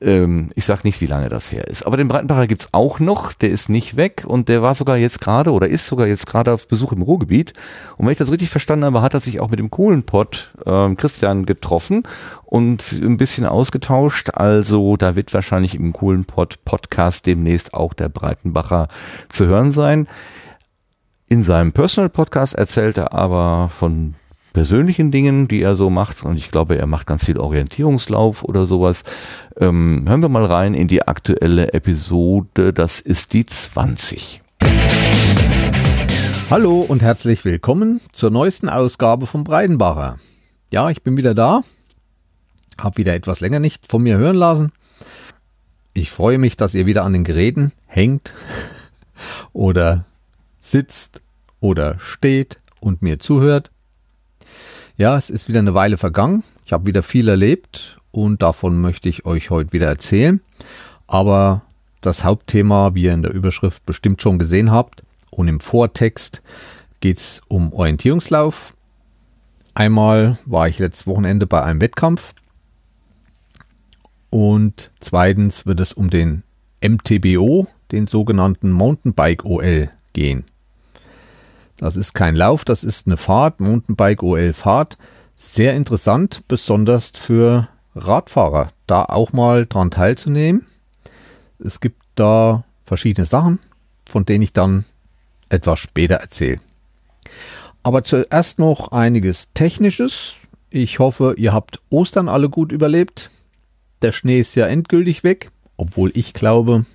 ähm, ich sag nicht, wie lange das her ist. Aber den Breitenbacher gibt's auch noch, der ist nicht weg und der war sogar jetzt gerade oder ist sogar jetzt gerade auf Besuch im Ruhrgebiet. Und wenn ich das richtig verstanden habe, hat er sich auch mit dem Kohlenpott ähm, Christian getroffen und ein bisschen ausgetauscht. Also da wird wahrscheinlich im Kohlenpott Podcast demnächst auch der Breitenbacher zu hören sein. In seinem Personal Podcast erzählt er aber von persönlichen Dingen, die er so macht. Und ich glaube, er macht ganz viel Orientierungslauf oder sowas. Ähm, hören wir mal rein in die aktuelle Episode. Das ist die 20. Hallo und herzlich willkommen zur neuesten Ausgabe vom Breidenbacher. Ja, ich bin wieder da. Hab wieder etwas länger nicht von mir hören lassen. Ich freue mich, dass ihr wieder an den Geräten hängt oder sitzt oder steht und mir zuhört. Ja, es ist wieder eine Weile vergangen. Ich habe wieder viel erlebt und davon möchte ich euch heute wieder erzählen. Aber das Hauptthema, wie ihr in der Überschrift bestimmt schon gesehen habt und im Vortext, geht es um Orientierungslauf. Einmal war ich letztes Wochenende bei einem Wettkampf und zweitens wird es um den MTBO, den sogenannten Mountainbike OL, gehen. Das ist kein Lauf, das ist eine Fahrt, Mountainbike OL Fahrt. Sehr interessant, besonders für Radfahrer, da auch mal dran teilzunehmen. Es gibt da verschiedene Sachen, von denen ich dann etwas später erzähle. Aber zuerst noch einiges Technisches. Ich hoffe, ihr habt Ostern alle gut überlebt. Der Schnee ist ja endgültig weg, obwohl ich glaube,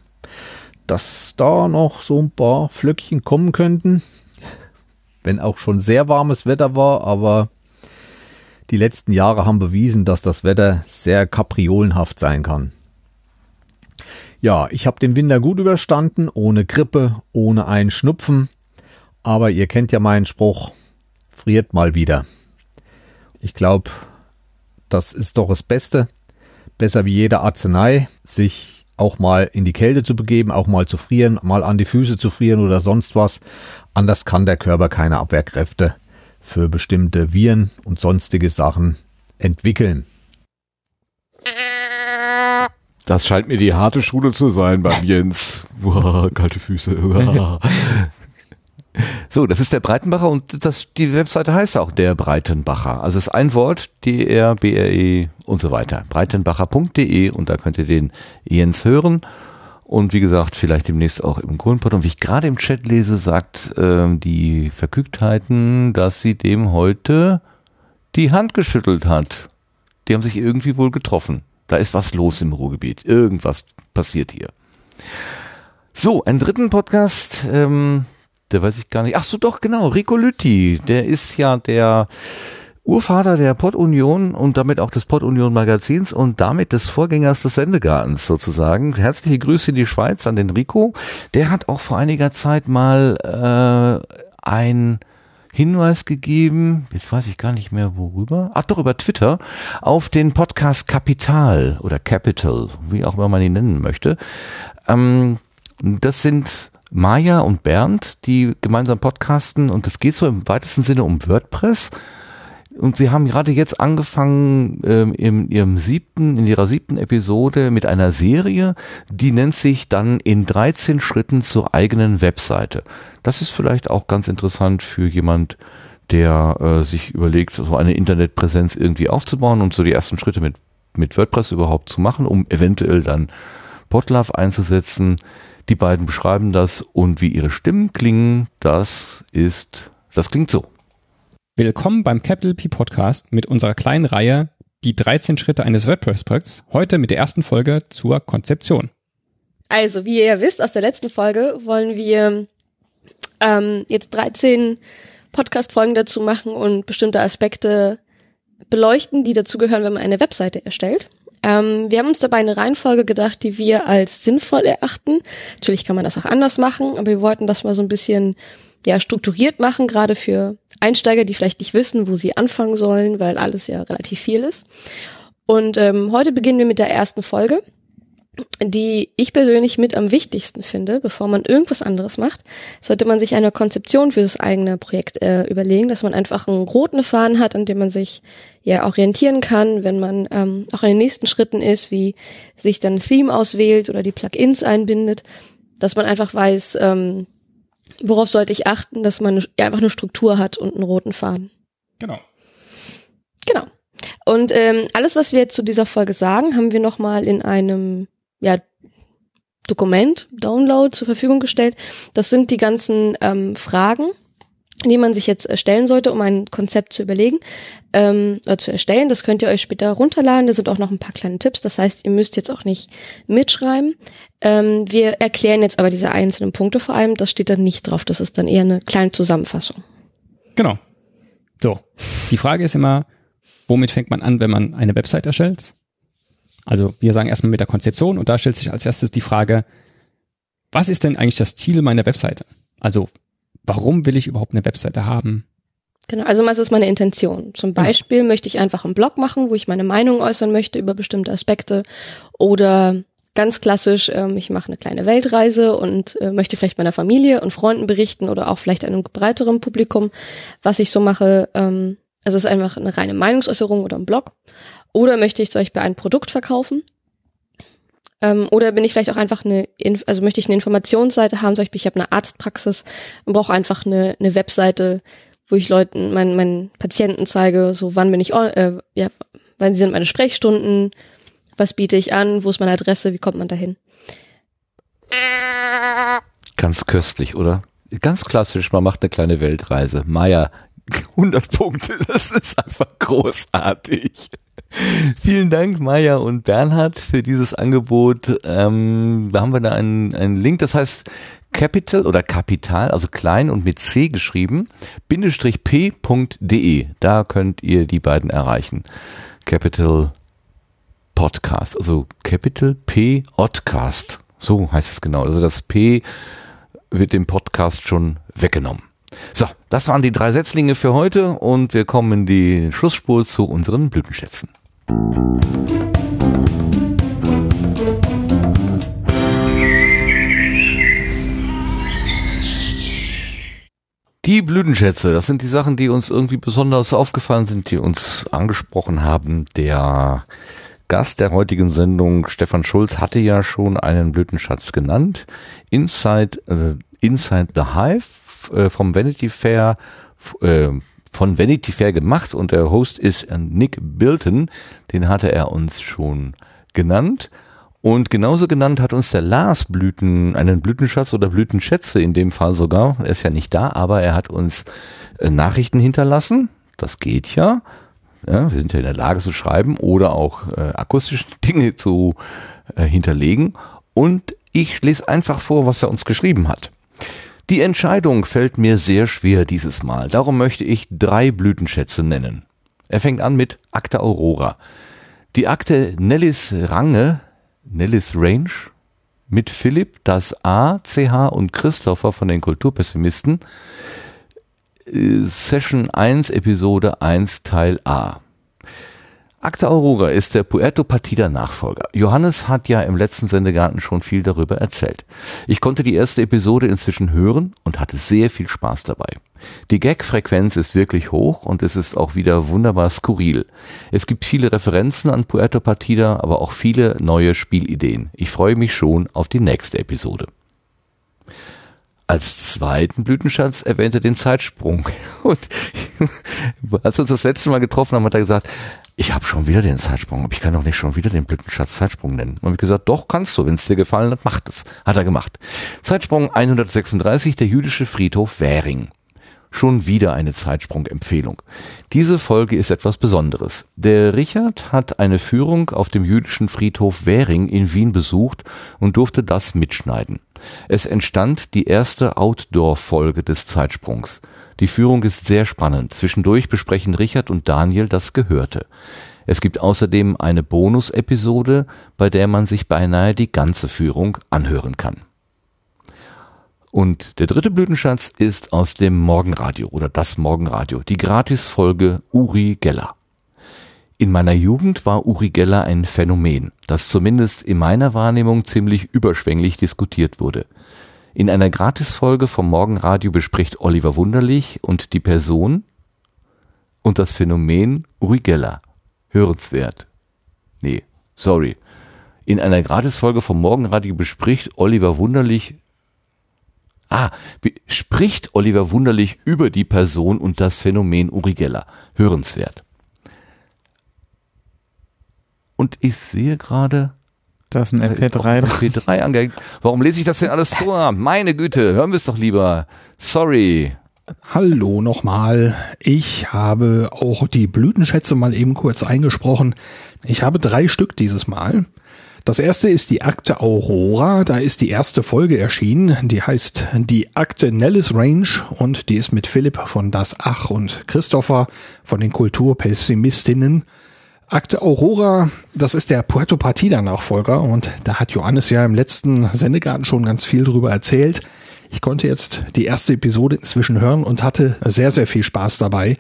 dass da noch so ein paar Flöckchen kommen könnten. Wenn auch schon sehr warmes Wetter war, aber die letzten Jahre haben bewiesen, dass das Wetter sehr kapriolenhaft sein kann. Ja, ich habe den Winter gut überstanden, ohne Grippe, ohne einen Schnupfen. Aber ihr kennt ja meinen Spruch, friert mal wieder. Ich glaube, das ist doch das Beste. Besser wie jede Arznei, sich auch mal in die Kälte zu begeben, auch mal zu frieren, mal an die Füße zu frieren oder sonst was. Anders kann der Körper keine Abwehrkräfte für bestimmte Viren und sonstige Sachen entwickeln. Das scheint mir die harte Schule zu sein beim Jens. Boah, kalte Füße. Uah. So, das ist der Breitenbacher und das, die Webseite heißt auch der Breitenbacher. Also es ist ein Wort, D-R-B-R-E und so weiter. Breitenbacher.de und da könnt ihr den Jens hören. Und wie gesagt, vielleicht demnächst auch im Kohlenpott. Und wie ich gerade im Chat lese, sagt ähm, die Verkügtheiten, dass sie dem heute die Hand geschüttelt hat. Die haben sich irgendwie wohl getroffen. Da ist was los im Ruhrgebiet. Irgendwas passiert hier. So, einen dritten Podcast, ähm, der weiß ich gar nicht. Ach so, doch, genau. Rico Lütti, der ist ja der Urvater der Pod-Union und damit auch des Pod-Union-Magazins und damit des Vorgängers des Sendegartens sozusagen. Herzliche Grüße in die Schweiz an den Rico. Der hat auch vor einiger Zeit mal äh, ein Hinweis gegeben, jetzt weiß ich gar nicht mehr worüber, ach doch über Twitter, auf den Podcast Kapital oder Capital, wie auch immer man ihn nennen möchte. Ähm, das sind Maja und Bernd, die gemeinsam podcasten und es geht so im weitesten Sinne um WordPress. Und sie haben gerade jetzt angefangen ähm, in ihrem siebten, in ihrer siebten Episode mit einer Serie, die nennt sich dann in 13 Schritten zur eigenen Webseite. Das ist vielleicht auch ganz interessant für jemand, der äh, sich überlegt, so eine Internetpräsenz irgendwie aufzubauen und so die ersten Schritte mit, mit WordPress überhaupt zu machen, um eventuell dann Podlove einzusetzen. Die beiden beschreiben das und wie ihre Stimmen klingen, das ist, das klingt so. Willkommen beim Capital P Podcast mit unserer kleinen Reihe Die 13 Schritte eines WordPress-Projekts. Heute mit der ersten Folge zur Konzeption. Also, wie ihr ja wisst aus der letzten Folge, wollen wir ähm, jetzt 13 Podcast-Folgen dazu machen und bestimmte Aspekte beleuchten, die dazugehören, wenn man eine Webseite erstellt. Ähm, wir haben uns dabei eine Reihenfolge gedacht, die wir als sinnvoll erachten. Natürlich kann man das auch anders machen, aber wir wollten das mal so ein bisschen ja strukturiert machen, gerade für Einsteiger, die vielleicht nicht wissen, wo sie anfangen sollen, weil alles ja relativ viel ist. Und ähm, heute beginnen wir mit der ersten Folge, die ich persönlich mit am wichtigsten finde, bevor man irgendwas anderes macht, sollte man sich eine Konzeption für das eigene Projekt äh, überlegen, dass man einfach einen roten Faden hat, an dem man sich ja orientieren kann, wenn man ähm, auch in den nächsten Schritten ist, wie sich dann Theme auswählt oder die Plugins einbindet, dass man einfach weiß, ähm, worauf sollte ich achten, dass man einfach eine Struktur hat und einen roten Faden. Genau. Genau. Und ähm, alles, was wir jetzt zu dieser Folge sagen, haben wir nochmal in einem ja, Dokument, Download zur Verfügung gestellt. Das sind die ganzen ähm, Fragen, die man sich jetzt stellen sollte, um ein Konzept zu überlegen ähm, oder zu erstellen. Das könnt ihr euch später runterladen. Da sind auch noch ein paar kleine Tipps. Das heißt, ihr müsst jetzt auch nicht mitschreiben. Ähm, wir erklären jetzt aber diese einzelnen Punkte vor allem. Das steht dann nicht drauf. Das ist dann eher eine kleine Zusammenfassung. Genau. So. Die Frage ist immer, womit fängt man an, wenn man eine Website erstellt? Also wir sagen erstmal mit der Konzeption und da stellt sich als erstes die Frage, was ist denn eigentlich das Ziel meiner Webseite? Also warum will ich überhaupt eine Webseite haben? Genau, also was ist meine Intention? Zum Beispiel ja. möchte ich einfach einen Blog machen, wo ich meine Meinung äußern möchte über bestimmte Aspekte oder ganz klassisch, ähm, ich mache eine kleine Weltreise und äh, möchte vielleicht meiner Familie und Freunden berichten oder auch vielleicht einem breiteren Publikum, was ich so mache. Ähm, also es ist einfach eine reine Meinungsäußerung oder ein Blog. Oder möchte ich zum Beispiel ein Produkt verkaufen? Ähm, oder bin ich vielleicht auch einfach eine, also möchte ich eine Informationsseite haben, zum Beispiel ich habe eine Arztpraxis und brauche einfach eine, eine Webseite, wo ich Leuten, meinen, meinen Patienten zeige, so wann bin ich, äh, ja, wann sind meine Sprechstunden, was biete ich an, wo ist meine Adresse, wie kommt man dahin? Ganz köstlich, oder? Ganz klassisch, man macht eine kleine Weltreise. Maya, 100 Punkte, das ist einfach großartig. Vielen Dank, Maya und Bernhard, für dieses Angebot. Ähm, da haben wir da einen, einen Link, das heißt Capital oder Kapital, also klein und mit C geschrieben, bindestrich p.de. Da könnt ihr die beiden erreichen. Capital Podcast, also Capital P Podcast. So heißt es genau. Also das P wird dem Podcast schon weggenommen. So, das waren die drei Setzlinge für heute und wir kommen in die Schlussspur zu unseren Blütenschätzen. Die Blütenschätze, das sind die Sachen, die uns irgendwie besonders aufgefallen sind, die uns angesprochen haben. Der Gast der heutigen Sendung, Stefan Schulz, hatte ja schon einen Blütenschatz genannt. Inside, äh, Inside the Hive äh, vom Vanity Fair, äh, von Vanity Fair gemacht und der Host ist Nick Bilton. Den hatte er uns schon genannt. Und genauso genannt hat uns der Lars Blüten, einen Blütenschatz oder Blütenschätze in dem Fall sogar. Er ist ja nicht da, aber er hat uns äh, Nachrichten hinterlassen. Das geht ja. ja. Wir sind ja in der Lage zu schreiben oder auch äh, akustische Dinge zu äh, hinterlegen. Und ich lese einfach vor, was er uns geschrieben hat. Die Entscheidung fällt mir sehr schwer dieses Mal. Darum möchte ich drei Blütenschätze nennen. Er fängt an mit Akte Aurora. Die Akte Nellis Range Nellis Range mit Philipp, das A, CH und Christopher von den Kulturpessimisten. Äh, Session 1, Episode 1, Teil A. Akte Aurora ist der Puerto Partida Nachfolger. Johannes hat ja im letzten Sendegarten schon viel darüber erzählt. Ich konnte die erste Episode inzwischen hören und hatte sehr viel Spaß dabei. Die Gag-Frequenz ist wirklich hoch und es ist auch wieder wunderbar skurril. Es gibt viele Referenzen an Puerto Partida, aber auch viele neue Spielideen. Ich freue mich schon auf die nächste Episode. Als zweiten Blütenschatz erwähnt er den Zeitsprung. Und als wir uns das letzte Mal getroffen haben, hat er gesagt, ich habe schon wieder den Zeitsprung, aber ich kann doch nicht schon wieder den Blütenschatz Zeitsprung nennen. Und ich gesagt, doch kannst du, wenn es dir gefallen hat, mach es. Hat er gemacht. Zeitsprung 136, der jüdische Friedhof Währing. Schon wieder eine Zeitsprung-Empfehlung. Diese Folge ist etwas Besonderes. Der Richard hat eine Führung auf dem jüdischen Friedhof Währing in Wien besucht und durfte das mitschneiden. Es entstand die erste Outdoor-Folge des Zeitsprungs. Die Führung ist sehr spannend. Zwischendurch besprechen Richard und Daniel das Gehörte. Es gibt außerdem eine Bonus-Episode, bei der man sich beinahe die ganze Führung anhören kann. Und der dritte Blütenschatz ist aus dem Morgenradio oder das Morgenradio, die Gratisfolge Uri Geller. In meiner Jugend war Uri Geller ein Phänomen, das zumindest in meiner Wahrnehmung ziemlich überschwänglich diskutiert wurde. In einer Gratisfolge vom Morgenradio bespricht Oliver Wunderlich und die Person und das Phänomen Uri. Hörenswert. Nee, sorry. In einer Gratisfolge vom Morgenradio bespricht Oliver Wunderlich Ah, spricht Oliver Wunderlich über die Person und das Phänomen Uri Geller. Hörenswert. Und ich sehe gerade. Da ist ein MP3 MP3 angehängt. Warum lese ich das denn alles vor? Meine Güte, hören wir es doch lieber. Sorry. Hallo nochmal. Ich habe auch die Blütenschätze mal eben kurz eingesprochen. Ich habe drei Stück dieses Mal. Das erste ist die Akte Aurora. Da ist die erste Folge erschienen. Die heißt die Akte Nellis Range und die ist mit Philipp von Das Ach und Christopher von den Kulturpessimistinnen. Akte Aurora, das ist der Puerto Partida Nachfolger und da hat Johannes ja im letzten Sendegarten schon ganz viel drüber erzählt. Ich konnte jetzt die erste Episode inzwischen hören und hatte sehr, sehr viel Spaß dabei.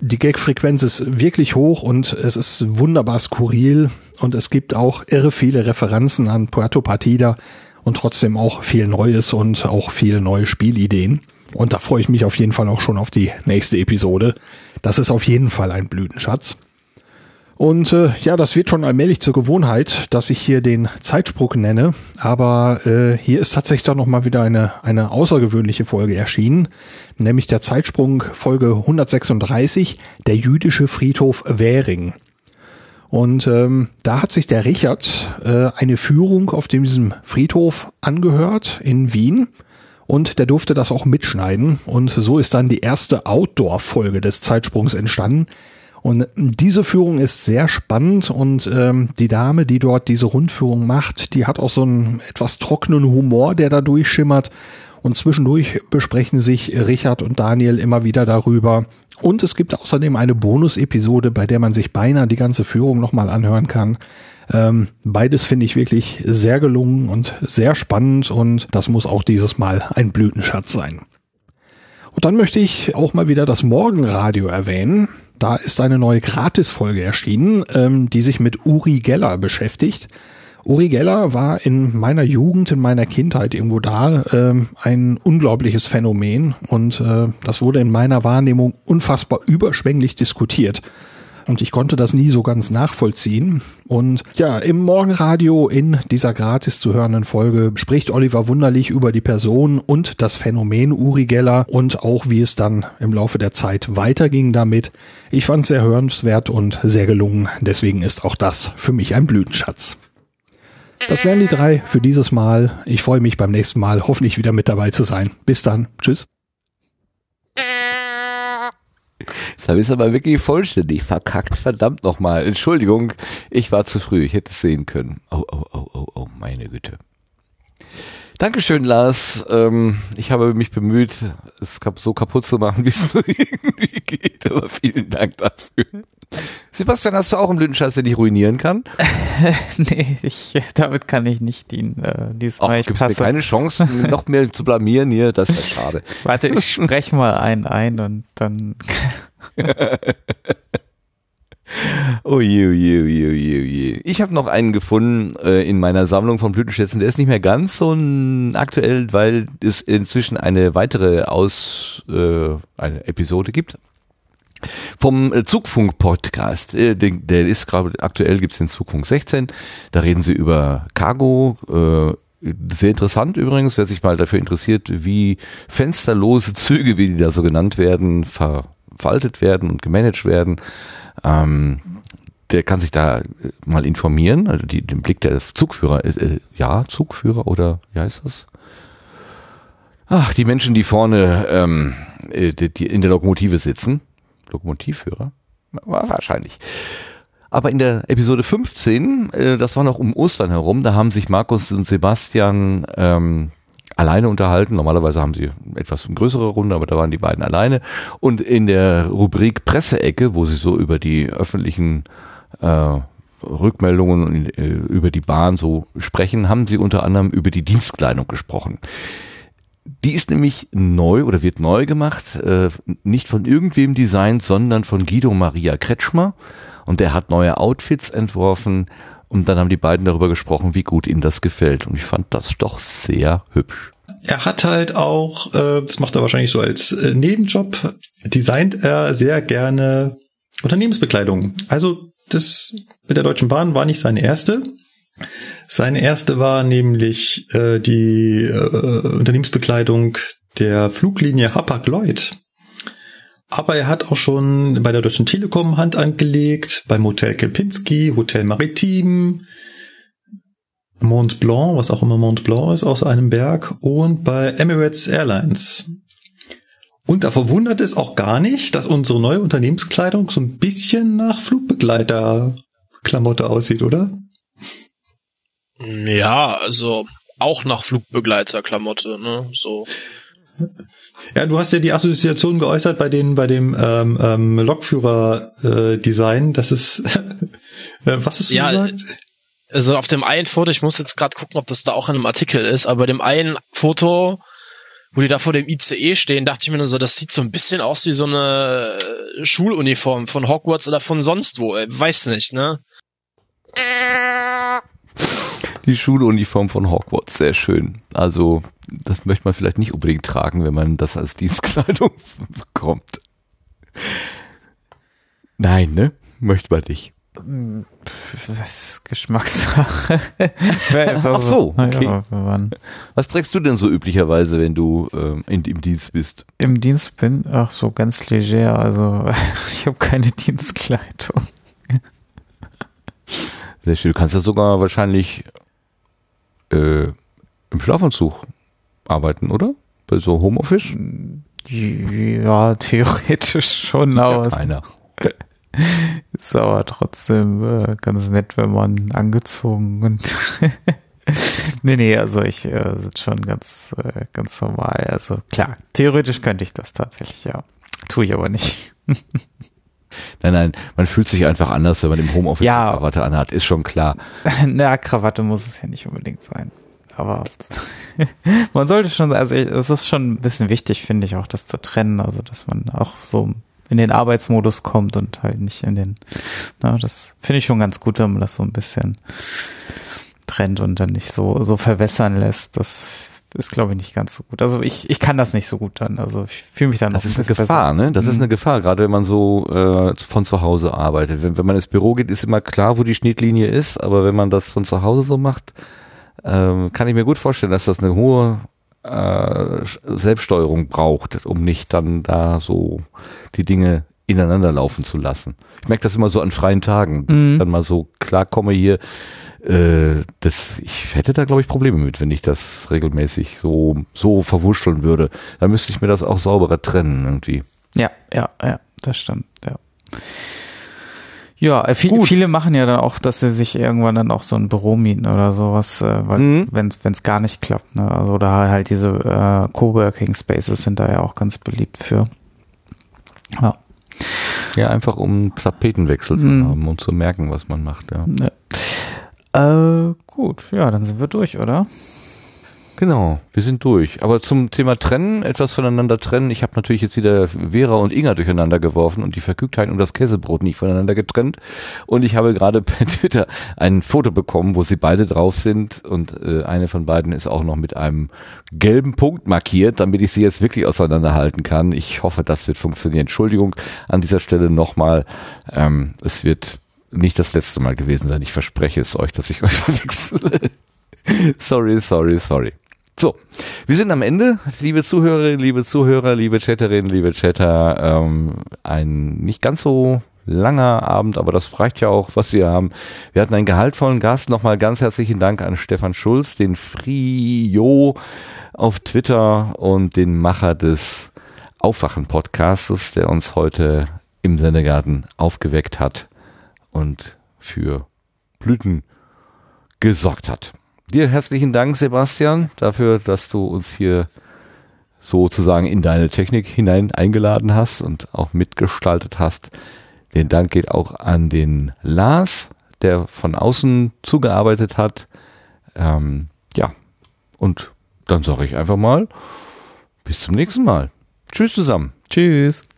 Die Gag-Frequenz ist wirklich hoch und es ist wunderbar skurril und es gibt auch irre viele Referenzen an Puerto Partida und trotzdem auch viel Neues und auch viele neue Spielideen. Und da freue ich mich auf jeden Fall auch schon auf die nächste Episode. Das ist auf jeden Fall ein Blütenschatz. Und äh, ja, das wird schon allmählich zur Gewohnheit, dass ich hier den Zeitsprung nenne. Aber äh, hier ist tatsächlich doch nochmal wieder eine, eine außergewöhnliche Folge erschienen, nämlich der Zeitsprung Folge 136, der jüdische Friedhof Währing. Und ähm, da hat sich der Richard äh, eine Führung auf diesem Friedhof angehört in Wien. Und der durfte das auch mitschneiden. Und so ist dann die erste Outdoor-Folge des Zeitsprungs entstanden. Und diese Führung ist sehr spannend und ähm, die Dame, die dort diese Rundführung macht, die hat auch so einen etwas trockenen Humor, der da durchschimmert. Und zwischendurch besprechen sich Richard und Daniel immer wieder darüber. Und es gibt außerdem eine Bonus-Episode, bei der man sich beinahe die ganze Führung nochmal anhören kann. Ähm, beides finde ich wirklich sehr gelungen und sehr spannend und das muss auch dieses Mal ein Blütenschatz sein. Und dann möchte ich auch mal wieder das Morgenradio erwähnen. Da ist eine neue Gratis-Folge erschienen, ähm, die sich mit Uri Geller beschäftigt. Uri Geller war in meiner Jugend, in meiner Kindheit irgendwo da ähm, ein unglaubliches Phänomen und äh, das wurde in meiner Wahrnehmung unfassbar überschwänglich diskutiert. Und ich konnte das nie so ganz nachvollziehen. Und ja, im Morgenradio in dieser gratis zu hörenden Folge spricht Oliver Wunderlich über die Person und das Phänomen Uri Geller und auch wie es dann im Laufe der Zeit weiterging damit. Ich fand es sehr hörenswert und sehr gelungen. Deswegen ist auch das für mich ein Blütenschatz. Das wären die drei für dieses Mal. Ich freue mich beim nächsten Mal hoffentlich wieder mit dabei zu sein. Bis dann. Tschüss. Jetzt habe ich es aber wirklich vollständig verkackt. Verdammt nochmal. Entschuldigung, ich war zu früh. Ich hätte es sehen können. Oh, oh, oh, oh, oh, meine Güte. Dankeschön, Lars. Ähm, ich habe mich bemüht, es so kaputt zu machen, wie es nur irgendwie geht. Aber vielen Dank dafür. Sebastian, hast du auch einen Blütenschatz, den ich ruinieren kann? nee, ich, damit kann ich nicht dienen. Äh, diesmal. Ach, gibt's mir keine Chance, noch mehr zu blamieren hier. Das ist schade. Warte, ich spreche mal einen ein und dann. Oh je, oh je, oh je, oh je, je. Ich habe noch einen gefunden äh, in meiner Sammlung von Blütenschätzen. Der ist nicht mehr ganz so aktuell, weil es inzwischen eine weitere Aus äh, eine Episode gibt vom Zugfunk-Podcast. Äh, der, der ist gerade aktuell gibt's den Zugfunk 16. Da reden sie über Cargo. Äh, sehr interessant übrigens, wer sich mal dafür interessiert, wie fensterlose Züge, wie die da so genannt werden, verwaltet werden und gemanagt werden. Ähm, der kann sich da mal informieren. Also die, den Blick der Zugführer ist, äh, ja, Zugführer oder wie heißt das? Ach, die Menschen, die vorne ähm, die, die in der Lokomotive sitzen. Lokomotivführer? Wahrscheinlich. Aber in der Episode 15, äh, das war noch um Ostern herum, da haben sich Markus und Sebastian ähm, alleine unterhalten. Normalerweise haben sie etwas größere Runde, aber da waren die beiden alleine. Und in der Rubrik Presseecke, wo sie so über die öffentlichen äh, Rückmeldungen äh, über die Bahn so sprechen, haben sie unter anderem über die Dienstkleidung gesprochen. Die ist nämlich neu oder wird neu gemacht, äh, nicht von irgendwem designt, sondern von Guido Maria Kretschmer. Und der hat neue Outfits entworfen. Und dann haben die beiden darüber gesprochen, wie gut ihnen das gefällt. Und ich fand das doch sehr hübsch. Er hat halt auch, äh, das macht er wahrscheinlich so als äh, Nebenjob, designt er sehr gerne Unternehmensbekleidung. Also das mit der Deutschen Bahn war nicht seine erste. Seine erste war nämlich äh, die äh, Unternehmensbekleidung der Fluglinie Hapag-Lloyd. Aber er hat auch schon bei der Deutschen Telekom Hand angelegt, beim Hotel Kempinski, Hotel Maritim, Mont Blanc, was auch immer Mont Blanc ist, aus einem Berg, und bei Emirates Airlines. Und da verwundert es auch gar nicht, dass unsere neue Unternehmenskleidung so ein bisschen nach Flugbegleiter-Klamotte aussieht, oder? Ja, also auch nach Flugbegleiterklamotte, ne? So. Ja, du hast ja die Assoziation geäußert bei den bei dem ähm, ähm, Lokführer-Design. Äh, das ist äh, was hast du ja, gesagt? Also auf dem einen Foto, ich muss jetzt gerade gucken, ob das da auch in einem Artikel ist, aber bei dem einen Foto, wo die da vor dem ICE stehen, dachte ich mir nur so, das sieht so ein bisschen aus wie so eine Schuluniform von Hogwarts oder von sonst wo. Weiß nicht, ne? Die Schuluniform von Hogwarts, sehr schön. Also, das möchte man vielleicht nicht unbedingt tragen, wenn man das als Dienstkleidung bekommt. Nein, ne? Möchte man nicht. Das ist Geschmackssache. Ach so, okay. Was trägst du denn so üblicherweise, wenn du ähm, in, im Dienst bist? Im Dienst bin, ach so, ganz leger. Also ich habe keine Dienstkleidung. Sehr schön. Du kannst ja sogar wahrscheinlich äh, im Schlafanzug arbeiten, oder? Bei so Homeoffice? Ja, theoretisch schon, aber es Einer. ist aber trotzdem äh, ganz nett, wenn man angezogen und nee, nee, also ich äh, sitze schon ganz, äh, ganz normal. Also klar, theoretisch könnte ich das tatsächlich, ja. Tue ich aber nicht. Nein, nein, man fühlt sich einfach anders, wenn man im Homeoffice Ja. eine Krawatte anhat, ist schon klar. Na, Krawatte muss es ja nicht unbedingt sein. Aber man sollte schon, also es ist schon ein bisschen wichtig, finde ich, auch das zu trennen. Also, dass man auch so in den Arbeitsmodus kommt und halt nicht in den, na, das finde ich schon ganz gut, wenn man das so ein bisschen trennt und dann nicht so, so verwässern lässt. Das ist, glaube ich, nicht ganz so gut. Also ich, ich kann das nicht so gut dann. Also ich fühle mich dann Das ist ein eine Gefahr, besser. ne? Das ist Mhm. eine Gefahr, gerade wenn man so äh, von zu Hause arbeitet. Wenn, wenn man ins Büro geht, ist immer klar, wo die Schnittlinie ist, aber wenn man das von zu Hause so macht, ähm, kann ich mir gut vorstellen, dass das eine hohe äh, Selbststeuerung braucht, um nicht dann da so die Dinge ineinander laufen zu lassen. Ich merke das immer so an freien Tagen, dass Mhm. ich dann mal so klarkomme hier. Äh, das, ich hätte da, glaube ich, Probleme mit, wenn ich das regelmäßig so, so verwurschteln würde. Da müsste ich mir das auch sauberer trennen irgendwie. Ja, ja, ja, das stimmt, ja. Ja, äh, viel, viele machen ja dann auch, dass sie sich irgendwann dann auch so ein Büro mieten oder sowas, äh, weil Mhm. wenn es gar nicht klappt, ne? Also oder halt diese äh, Coworking Spaces sind da ja auch ganz beliebt für. Ja. Ja, einfach um Tapetenwechsel zu Mhm. haben und zu merken, was man macht, ja. Ja. Äh, gut, ja, dann sind wir durch, oder? Genau, wir sind durch. Aber zum Thema Trennen, etwas voneinander trennen. Ich habe natürlich jetzt wieder Vera und Inga durcheinander geworfen und die Verkügtheit und das Käsebrot nicht voneinander getrennt. Und ich habe gerade per Twitter ein Foto bekommen, wo sie beide drauf sind und äh, eine von beiden ist auch noch mit einem gelben Punkt markiert, damit ich sie jetzt wirklich auseinanderhalten kann. Ich hoffe, das wird funktionieren. Entschuldigung an dieser Stelle nochmal. Ähm, es wird nicht das letzte Mal gewesen sein. Ich verspreche es euch, dass ich euch verwechsle. sorry, sorry, sorry. So, wir sind am Ende, liebe Zuhörerinnen, liebe Zuhörer, liebe Chatterinnen, liebe Chatter. Ähm, ein nicht ganz so langer Abend, aber das reicht ja auch, was wir haben. Wir hatten einen gehaltvollen Gast. Nochmal ganz herzlichen Dank an Stefan Schulz, den Frio auf Twitter und den Macher des Aufwachen-Podcastes, der uns heute im Sendegarten aufgeweckt hat und für Blüten gesorgt hat. Dir herzlichen Dank, Sebastian, dafür, dass du uns hier sozusagen in deine Technik hinein eingeladen hast und auch mitgestaltet hast. Den Dank geht auch an den Lars, der von außen zugearbeitet hat. Ähm, ja, und dann sage ich einfach mal, bis zum nächsten Mal. Tschüss zusammen. Tschüss.